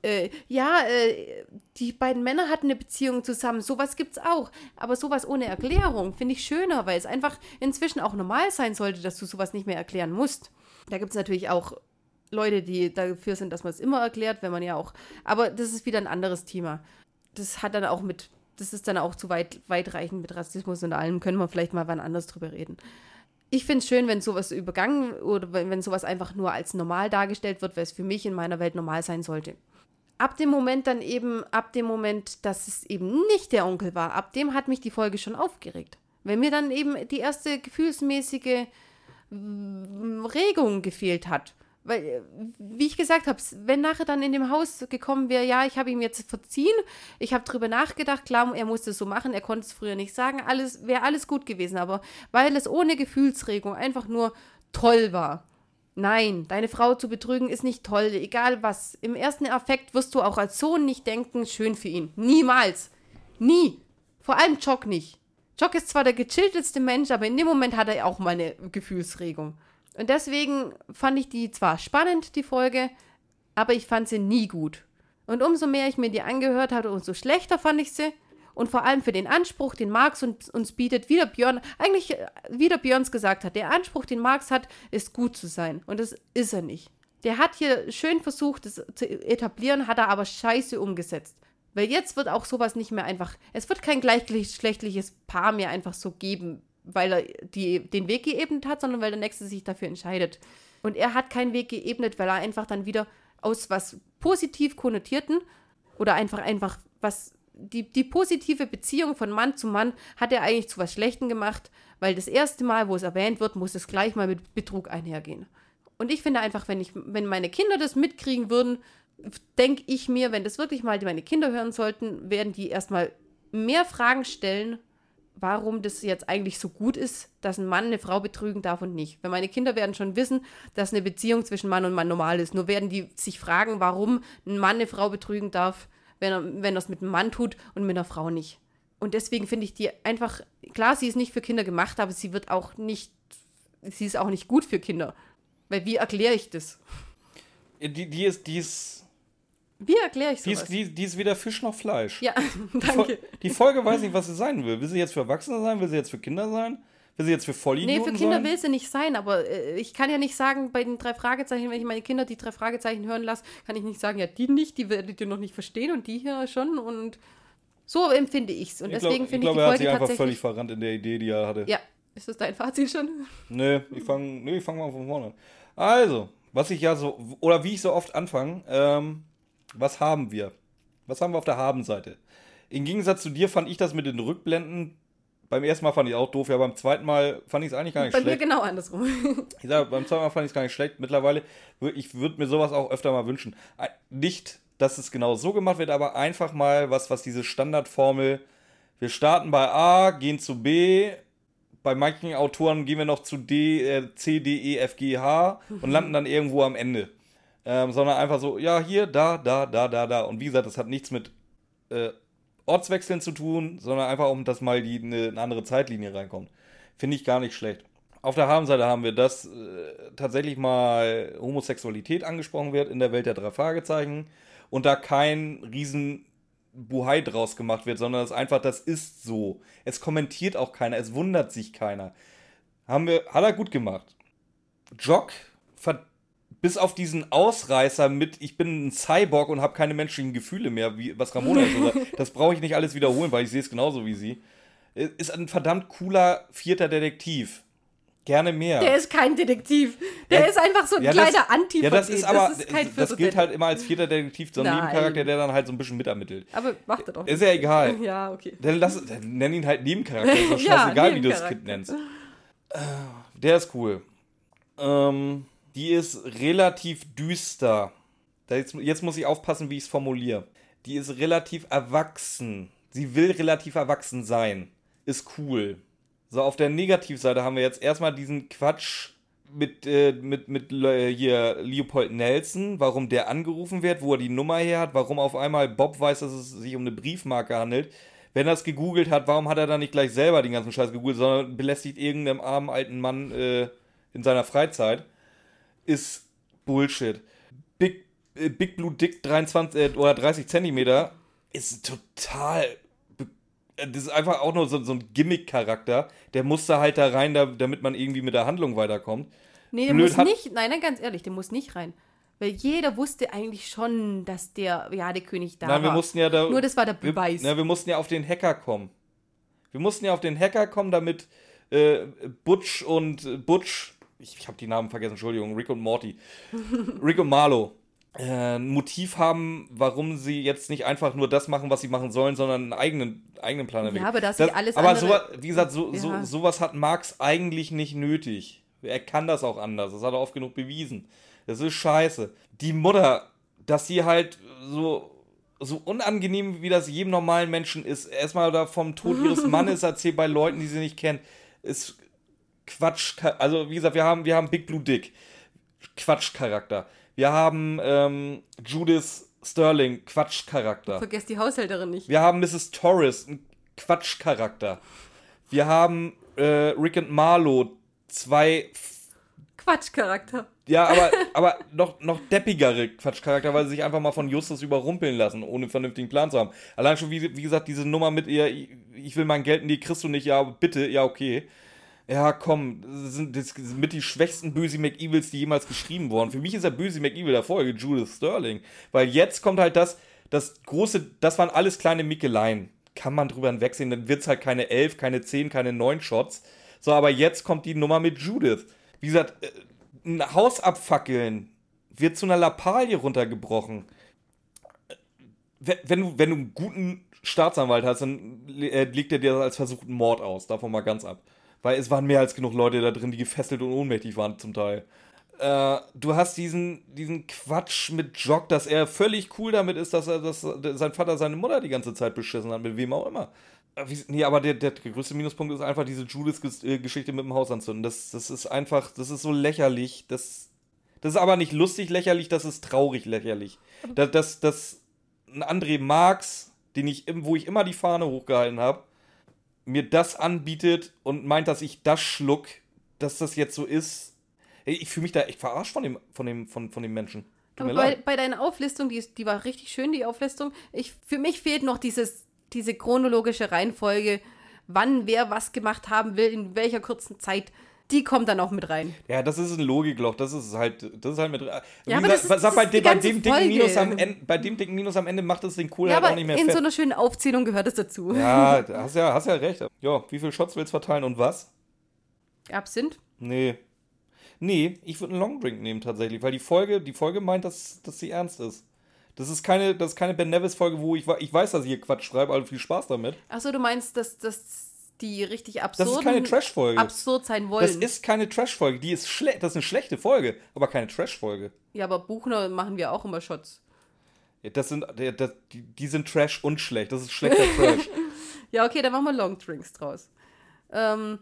äh, ja, äh, die beiden Männer hatten eine Beziehung zusammen. Sowas gibt's auch. Aber sowas ohne Erklärung finde ich schöner, weil es einfach inzwischen auch normal sein sollte, dass du sowas nicht mehr erklären musst. Da gibt es natürlich auch Leute, die dafür sind, dass man es immer erklärt, wenn man ja auch. Aber das ist wieder ein anderes Thema. Das hat dann auch mit, das ist dann auch zu weit, weitreichend mit Rassismus und allem, können wir vielleicht mal wann anders drüber reden. Ich finde es schön, wenn sowas übergangen oder wenn, sowas einfach nur als normal dargestellt wird, weil es für mich in meiner Welt normal sein sollte ab dem Moment dann eben, ab dem Moment, dass es eben nicht der Onkel war, ab dem hat mich die Folge schon aufgeregt. Wenn mir dann eben die erste gefühlsmäßige Regung gefehlt hat. Weil, äh, wie ich gesagt habe, wenn nachher dann in dem Haus gekommen wäre, ja, ich habe ihm jetzt verziehen, ich habe drüber nachgedacht, klar, er musste es so machen, er konnte es früher nicht sagen, alles wäre alles gut gewesen, aber weil es ohne Gefühlsregung einfach nur toll war, Nein, deine Frau zu betrügen ist nicht toll, egal was. Im ersten Affekt wirst du auch als Sohn nicht denken, schön für ihn. Niemals. Nie. Vor allem Jock nicht. Jock ist zwar der gechillteste Mensch, aber in dem Moment hat er auch mal eine Gefühlsregung. Und deswegen fand ich die zwar spannend, die Folge, aber ich fand sie nie gut. Und umso mehr ich mir die angehört habe, umso schlechter fand ich sie. Und vor allem für den Anspruch, den Marx uns, uns bietet, wie der Björn, eigentlich, äh, wie der Björns gesagt hat, der Anspruch, den Marx hat, ist gut zu sein. Und das ist er nicht. Der hat hier schön versucht, das zu etablieren, hat er aber scheiße umgesetzt. Weil jetzt wird auch sowas nicht mehr einfach, es wird kein gleichgeschlechtliches Paar mehr einfach so geben, weil er die, den Weg geebnet hat, sondern weil der Nächste sich dafür entscheidet. Und er hat keinen Weg geebnet, weil er einfach dann wieder aus was positiv konnotierten oder einfach einfach was die, die positive Beziehung von Mann zu Mann hat er eigentlich zu was Schlechtem gemacht, weil das erste Mal, wo es erwähnt wird, muss es gleich mal mit Betrug einhergehen. Und ich finde einfach, wenn ich, wenn meine Kinder das mitkriegen würden, denke ich mir, wenn das wirklich mal meine Kinder hören sollten, werden die erstmal mehr Fragen stellen, warum das jetzt eigentlich so gut ist, dass ein Mann eine Frau betrügen darf und nicht. Weil meine Kinder werden schon wissen, dass eine Beziehung zwischen Mann und Mann normal ist. Nur werden die sich fragen, warum ein Mann eine Frau betrügen darf, wenn er wenn es mit einem Mann tut und mit einer Frau nicht. Und deswegen finde ich die einfach, klar, sie ist nicht für Kinder gemacht, aber sie wird auch nicht, sie ist auch nicht gut für Kinder. Weil wie erkläre ich das? Die, die ist, die ist. Wie erkläre ich die ist, sowas? die, die ist weder Fisch noch Fleisch. ja, danke. Die Folge weiß nicht, was sie sein will. Will sie jetzt für Erwachsene sein? Will sie jetzt für Kinder sein? Will sie jetzt für Nee, Vollidioten für Kinder sein? will sie nicht sein, aber äh, ich kann ja nicht sagen, bei den drei Fragezeichen, wenn ich meine Kinder die drei Fragezeichen hören lasse, kann ich nicht sagen, ja, die nicht, die werdet ihr noch nicht verstehen und die hier schon und so empfinde ich's. Und ich deswegen glaube, finde glaub, ich er die hat sich Folge einfach völlig verrannt in der Idee, die er hatte. Ja, ist das dein Fazit schon? Nee, ich fange nee, ich fang mal von vorne an. Also, was ich ja so, oder wie ich so oft anfange, ähm, was haben wir? Was haben wir auf der Haben-Seite? Im Gegensatz zu dir fand ich das mit den Rückblenden, beim ersten Mal fand ich auch doof, ja, beim zweiten Mal fand ich es eigentlich gar nicht Bei mir schlecht. genau andersrum. Ich sag, beim zweiten Mal fand ich es gar nicht schlecht. Mittlerweile, ich würde mir sowas auch öfter mal wünschen. Nicht, dass es genau so gemacht wird, aber einfach mal was, was diese Standardformel, wir starten bei A, gehen zu B, bei manchen Autoren gehen wir noch zu D, äh, C, D, E, F, G, H und landen dann irgendwo am Ende. Ähm, sondern einfach so, ja, hier, da, da, da, da, da. Und wie gesagt, das hat nichts mit äh, Ortswechseln zu tun, sondern einfach, um dass mal die, eine, eine andere Zeitlinie reinkommt. Finde ich gar nicht schlecht. Auf der Habenseite haben wir, dass äh, tatsächlich mal Homosexualität angesprochen wird in der Welt der drei Fragezeichen und da kein riesen Buhai draus gemacht wird, sondern es einfach, das ist so. Es kommentiert auch keiner, es wundert sich keiner. Haben wir, hat er gut gemacht. Jock, ver- bis auf diesen Ausreißer mit, ich bin ein Cyborg und habe keine menschlichen Gefühle mehr, wie was Ramona so sagt, das brauche ich nicht alles wiederholen, weil ich sehe es genauso wie sie. Ist ein verdammt cooler vierter Detektiv. Gerne mehr. Der ist kein Detektiv. Der Ja, ist einfach so ein ja, kleiner anti ja, das ist aber, das, ist das gilt halt immer als vierter Detektiv, so ein Nein. Nebencharakter, der dann halt so ein bisschen mitermittelt. Aber macht er doch. Ist ja egal. Ja, okay. Dann, lass, dann nenn ihn halt Nebencharakter. Ist doch Ja, scheißegal, wie du das. Kind nennst. Äh, Der ist cool. Ähm, die ist relativ düster. Jetzt, jetzt muss ich aufpassen, wie ich es formuliere. Die ist relativ erwachsen. Sie will relativ erwachsen sein. Ist cool. So, auf der Negativseite haben wir jetzt erstmal diesen Quatsch mit, äh, mit, mit äh, hier Leopold Nelson, warum der angerufen wird, wo er die Nummer her hat, warum auf einmal Bob weiß, dass es sich um eine Briefmarke handelt. Wenn er es gegoogelt hat, warum hat er dann nicht gleich selber den ganzen Scheiß gegoogelt, sondern belästigt irgendeinem armen alten Mann äh, in seiner Freizeit? Ist Bullshit. Big, äh, Big Blue Dick 23 äh, oder 30 Zentimeter ist total äh, das ist einfach auch nur so, so ein Gimmick-Charakter. Der musste halt da rein, da, damit man irgendwie mit der Handlung weiterkommt. Nee, der Blöd muss nicht, nein, nein, ganz ehrlich, der muss nicht rein. Weil jeder wusste eigentlich schon, dass der Jadekönig da Nein, wir war. mussten ja da. Nur das war der wir, Beweis. na, wir mussten ja auf den Hacker kommen. Wir mussten ja auf den Hacker kommen, damit äh, Butch und äh, Butch, ich, ich habe die Namen vergessen, Entschuldigung, Rick und Morty, Rick und Marlo, äh, ein Motiv haben, warum sie jetzt nicht einfach nur das machen, was sie machen sollen, sondern einen eigenen, eigenen Plan entwickeln. aber dass sie alles Aber andere- so, wie gesagt, so, so, Ja. sowas hat Marx eigentlich nicht nötig. Er kann das auch anders. Das hat er oft genug bewiesen. Das ist scheiße. Die Mutter, dass sie halt so, so unangenehm, wie das jedem normalen Menschen ist, erstmal da vom Tod ihres Mannes erzählt bei Leuten, die sie nicht kennen, ist Quatsch. Also, wie gesagt, wir haben, wir haben Big Blue Dick. Quatschcharakter. Wir haben ähm, Judith Sterling, Quatschcharakter. Vergesst die Haushälterin nicht. Wir haben Mrs. Torres, ein Quatschcharakter. Wir haben äh, Rick und Marlowe, zwei, Quatschcharakter. ja, aber, aber noch, noch deppigere Quatschcharakter, weil sie sich einfach mal von Justus überrumpeln lassen, ohne einen vernünftigen Plan zu haben. Allein schon, wie, wie gesagt, diese Nummer mit ihr, ich will mein Geld und die kriegst du nicht, ja, bitte, ja, okay. Ja, komm, das sind, das sind mit die schwächsten Böse McEvils, die jemals geschrieben wurden. Für mich ist der Böse McEvil der Folge Judith Sterling. Weil jetzt kommt halt das, das große, das waren alles kleine Mickeleien. Kann man drüber hinwegsehen, dann wird es halt keine 11, keine 10, keine 9 Shots. So, aber jetzt kommt die Nummer mit Judith. Wie gesagt, äh, ein Haus abfackeln wird zu einer Lappalie runtergebrochen. Wenn du, wenn du einen guten Staatsanwalt hast, dann äh, legt er dir das als versuchten Mord aus. Davon mal ganz ab. Weil es waren mehr als genug Leute da drin, die gefesselt und ohnmächtig waren zum Teil. Äh, du hast diesen, diesen Quatsch mit Jock, dass er völlig cool damit ist, dass er dass sein Vater seine Mutter die ganze Zeit beschissen hat, mit wem auch immer. Äh, nee, aber der, der größte Minuspunkt ist einfach diese Judith-Geschichte mit dem Haus anzünden. Das, das ist einfach, das ist so lächerlich. Das, das ist aber nicht lustig lächerlich, das ist traurig lächerlich. Dass, dass, dass ein André Marx, den ich, wo ich immer die Fahne hochgehalten habe, mir das anbietet und meint, dass ich das schluck, dass das jetzt so ist. Ich fühle mich da echt verarscht von dem, von dem, von, von dem Menschen. Aber bei, bei deiner Auflistung, die, die war richtig schön, die Auflistung. Ich, für mich fehlt noch dieses, diese chronologische Reihenfolge, wann wer was gemacht haben will, in welcher kurzen Zeit die kommt dann auch mit rein. Ja, das ist ein Logikloch, das ist halt, das ist halt mit. Ja, aber das, das, bei, dem, bei, dem dicken Minus am Ende, bei dem dicken Minus am Ende macht es den cool ja, halt auch nicht mehr in fett. so einer schönen Aufzählung gehört es dazu. Ja, hast ja, hast ja recht. Ja, wie viele Shots willst du verteilen und was? Absinth? Nee. Nee, ich würde einen Longdrink nehmen tatsächlich, weil die Folge, die Folge meint, dass, dass sie ernst ist. Das ist keine, das ist keine Ben Nevis-Folge, wo ich, ich weiß, dass ich hier Quatsch schreibe, also viel Spaß damit. Achso, du meinst, dass, dass die richtig absurd, das ist keine Trash-Folge. absurd sein wollen. Das ist keine Trash-Folge. Die ist schlecht. Das ist eine schlechte Folge, aber keine Trash-Folge. Ja, aber Buchner machen wir auch immer Shots. Ja, das sind, das, die, sind Trash und schlecht. Das ist schlechter Trash. ja, okay, dann machen wir Long Drinks draus. Ähm,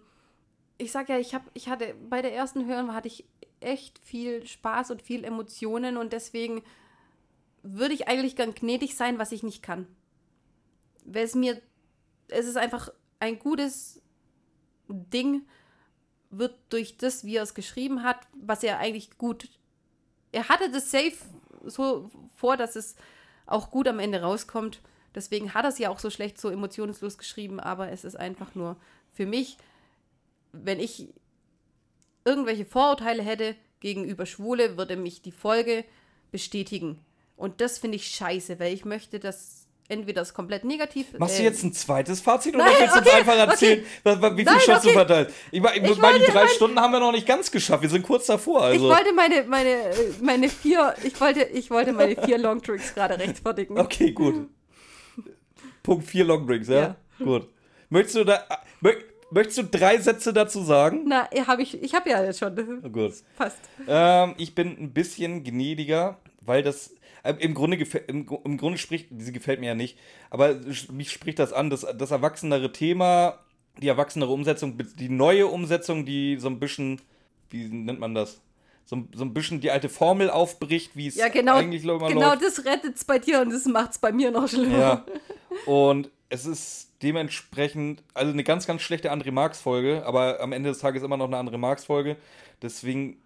ich sag ja, ich, hab, ich hatte bei der ersten Hören hatte ich echt viel Spaß und viel Emotionen und deswegen würde ich eigentlich gern gnädig sein, was ich nicht kann. Weil es mir, es ist einfach ein gutes Ding wird durch das, wie er es geschrieben hat, was er eigentlich gut. Er hatte das safe so vor, dass es auch gut am Ende rauskommt. Deswegen hat er es ja auch so schlecht, so emotionslos geschrieben, aber es ist einfach nur für mich, wenn ich irgendwelche Vorurteile hätte gegenüber Schwule, würde mich die Folge bestätigen. Und das finde ich scheiße, weil ich möchte, dass entweder das komplett negativ. Machst du jetzt ein zweites Fazit oder willst du okay, uns einfach erzählen, okay. wie viel Shots okay. du verteilt? Ich, ich, ich meine, die drei mein, Stunden haben wir noch nicht ganz geschafft. Wir sind kurz davor. Also. Ich wollte meine, meine, meine vier, ich wollte, ich wollte meine vier Longdrinks gerade rechtfertigen. Okay, gut. Punkt vier Longdrinks, ja? ja? Gut. Möchtest du da. Möchtest du drei Sätze dazu sagen? Na, habe ich, ich habe ja jetzt schon. Gut. Passt. Ähm, ich bin ein bisschen gnädiger, weil das äh, Im Grunde, im, im, Grunde spricht, diese gefällt mir ja nicht, aber mich spricht das an, das, das erwachsenere Thema, die erwachsenere Umsetzung, die neue Umsetzung, die so ein bisschen, wie nennt man das? So, so ein bisschen die alte Formel aufbricht, wie es ja, genau, eigentlich immer genau läuft. das rettet es bei dir und das macht es bei mir noch schlimmer. Ja. Und es ist dementsprechend, also eine ganz, ganz schlechte André Marx-Folge, aber am Ende des Tages immer noch eine André Marx-Folge. Deswegen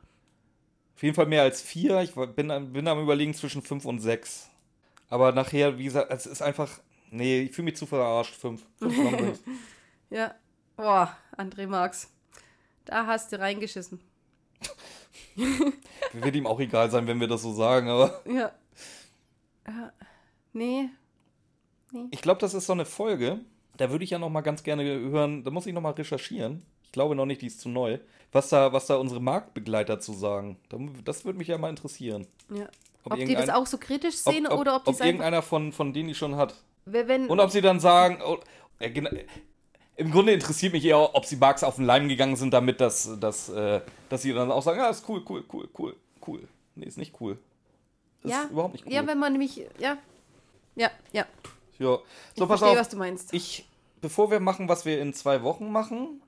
auf jeden Fall mehr als vier. Ich bin, bin am Überlegen zwischen fünf und sechs. Aber nachher, wie gesagt, es ist einfach. Nee, ich fühle mich zu verarscht. Fünf. fünf ja. Boah, André Marx. Da hast du reingeschissen. Wird ihm auch egal sein, wenn wir das so sagen, aber. Ja. ja. Nee. nee. Ich glaube, das ist so eine Folge. Da würde ich ja noch mal ganz gerne hören. Da muss ich noch mal recherchieren. Ich glaube noch nicht, die ist zu neu. Was da, was da unsere Marktbegleiter zu sagen. Das würde mich ja mal interessieren. Ja. Ob, ob die das auch so kritisch sehen ob, ob, oder ob die Ob irgendeiner von, von denen die schon hat. Wenn, Und ob sie dann sagen. Oh, äh, Im Grunde interessiert mich eher, ob sie Marx auf den Leim gegangen sind, damit dass, dass, äh, dass sie dann auch sagen, ja, ist cool, cool, cool, cool, cool. Nee, ist nicht cool. Ist ja, überhaupt nicht cool. Ja, wenn man nämlich, ja, ja, ja. Ja, so ich pass verstehe, auf. was du meinst. Ich, bevor wir machen, was wir in zwei Wochen machen,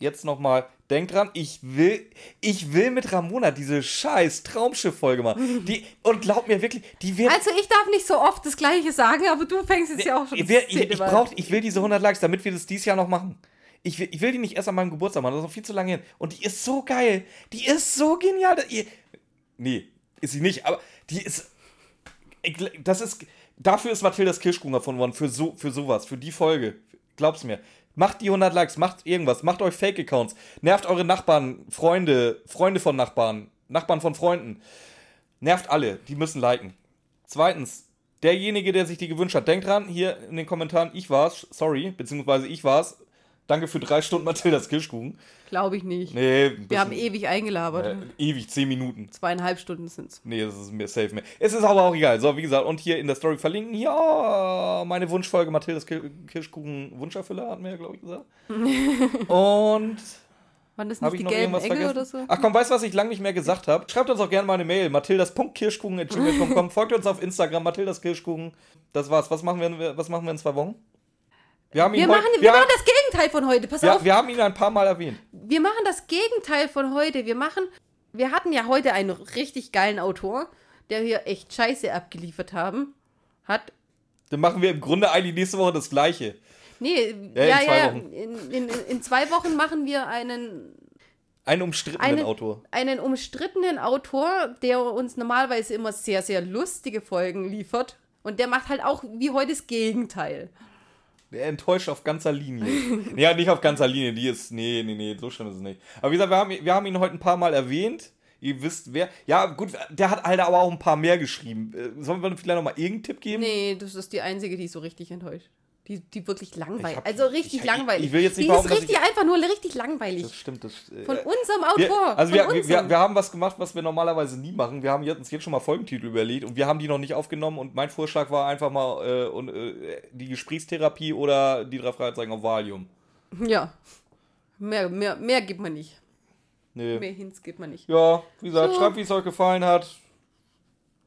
jetzt nochmal, denk dran, ich will, ich will mit Ramona diese scheiß Traumschiff-Folge machen. Die, und glaub mir wirklich, die wird. Also ich darf nicht so oft das Gleiche sagen, aber du fängst jetzt ja auch schon ich, ich, ich, brauch, ich will diese 100 Likes, damit wir das dieses Jahr noch machen. Ich will, ich will die nicht erst an meinem Geburtstag machen, das ist noch viel zu lange hin. Und die ist so geil. Die ist so genial. nee, ist sie nicht, aber die ist. Das ist. Dafür ist Mathildas Kirschkuchen erfunden worden, für, so, für sowas, für die Folge. Glaub's mir. Macht die 100 Likes, macht irgendwas, macht euch Fake-Accounts, nervt eure Nachbarn, Freunde, Freunde von Nachbarn, Nachbarn von Freunden. Nervt alle, die müssen liken. Zweitens, derjenige, der sich die gewünscht hat, denkt dran, hier in den Kommentaren, ich war's, sorry, beziehungsweise ich war's. Danke für drei Stunden Mathildas Kirschkuchen. Glaube ich nicht. Nee, Wir haben ewig eingelabert. äh, ewig, zehn Minuten. Zweieinhalb Stunden sind's. Nee, das ist mir safe mehr. Es ist aber auch egal. So, wie gesagt, und hier in der Story verlinken, oh, meine Wunschfolge Mathildas Kir Kirschkuchen Wunscherfüller, hatten wir ja, glaube ich, gesagt. und Waren das habe nicht ich die noch gelben Engel vergessen? oder so? Ach komm, weißt du, was ich lange nicht mehr gesagt habe? Schreibt uns auch gerne mal eine Mail. mathildas.kirschkuchen.gmail.com Folgt uns auf Instagram, Mathildas Kirschkuchen. Das war's. Was machen wir, was machen wir in zwei Wochen? Wir haben Wir, machen, wir, wir, machen das Gegenteil von heute. Pass ja, auf. wir haben ihn ein paar Mal erwähnt. Wir machen das Gegenteil von heute. Wir machen. Wir hatten ja heute einen richtig geilen Autor, der hier echt Scheiße abgeliefert haben. Hat. Dann machen wir im Grunde eigentlich nächste Woche das Gleiche. Nee, Ja, ja, in zwei ja. Wochen. In, in, in zwei Wochen machen wir einen, Einen umstrittenen Eine- Autor. einen umstrittenen Autor, der uns normalerweise immer sehr, sehr lustige Folgen liefert. Und der macht halt auch wie heute das Gegenteil. Der enttäuscht auf ganzer Linie. ja, nicht auf ganzer Linie, die ist. Nee, nee, nee, so schlimm ist es nicht. Aber wie gesagt, wir haben, wir haben ihn heute ein paar Mal erwähnt. Ihr wisst, wer. Ja, gut, der hat halt aber auch ein paar mehr geschrieben. Äh, Sollen wir vielleicht nochmal irgendeinen Tipp geben? Nee, das ist die einzige, die so richtig enttäuscht. Die, die wirklich langweilig. Hab- Also richtig ich- langweilig. ich will jetzt nicht die ist richtig einfach nur richtig langweilig. Das stimmt. Das, äh, Von unserem wir, Autor. also wir, wir, wir, unserem. wir haben was gemacht, was wir normalerweise nie machen. Wir haben jetzt, uns jetzt schon mal Folgentitel überlegt und wir haben die noch nicht aufgenommen und mein Vorschlag war einfach mal äh, und, äh, die Gesprächstherapie oder die drei Fragezeichen auf Valium. Ja. Mehr, mehr, mehr gibt man nicht. Nee. Mehr Hints gibt man nicht. Ja, wie gesagt, So. schreibt, wie es euch gefallen hat.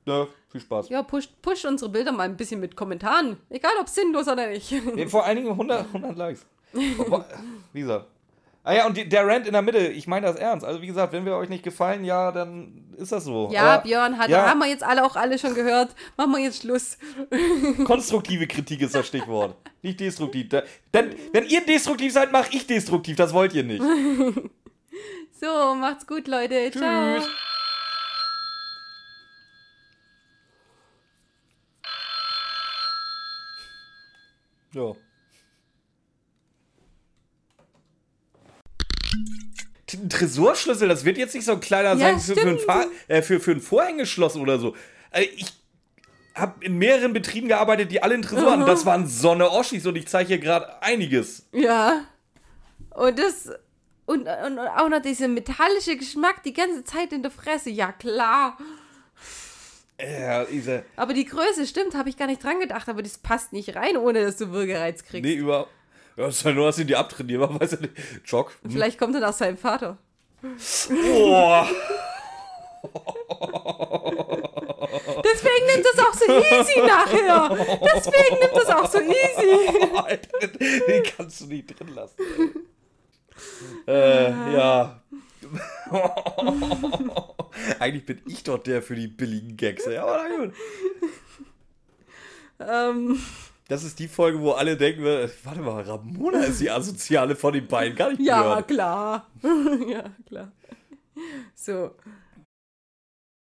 Ja, viel Spaß. Ja, push, push unsere Bilder mal ein bisschen mit Kommentaren. Egal ob sinnlos oder nicht. Vor allen Dingen 100, 100 Likes. Wie gesagt. Ah ja, und die, der Rant in der Mitte, ich meine das ernst. Also wie gesagt, wenn wir euch nicht gefallen, ja, dann ist das so. Ja, Aber Björn, hat, ja. haben wir jetzt alle auch alle schon gehört. Machen wir jetzt Schluss. konstruktive Kritik ist das Stichwort. Nicht destruktiv. Denn wenn ihr destruktiv seid, mache ich destruktiv. Das wollt ihr nicht. So, macht's gut, Leute. Ciao. Ja. Ein Tresorschlüssel, das wird jetzt nicht so ein kleiner Ja, sein für, für, ein. Fahr äh, für, für ein Vorhängeschloss oder so. Also ich habe in mehreren Betrieben gearbeitet, die alle einen Tresor hatten. Das waren Sonne Oschis und ich zeige hier gerade einiges. Ja. Und das. Und, und, und auch noch dieser metallische Geschmack die ganze Zeit in der Fresse. Ja, klar. Ja, diese. Aber die Größe stimmt, habe ich gar nicht dran gedacht. Aber das passt nicht rein, ohne dass du Würgereiz kriegst. Nee, über. Ja, das ist ja nur, dass sie die abtrainieren, man weiß ja nicht. Jock. Hm. Vielleicht kommt er aus seinem Vater. Boah. Deswegen nimmt es auch so easy nachher. Deswegen nimmt es auch so easy. Alter, den kannst du nicht drin lassen. Äh, ja. Eigentlich bin ich doch der für die billigen Gags. Ja, aber na gut. Ähm, Das ist die Folge, wo alle denken, äh, warte mal, Ramona ist die asoziale von den beiden. Gar nicht ja, klar. ja, klar. So.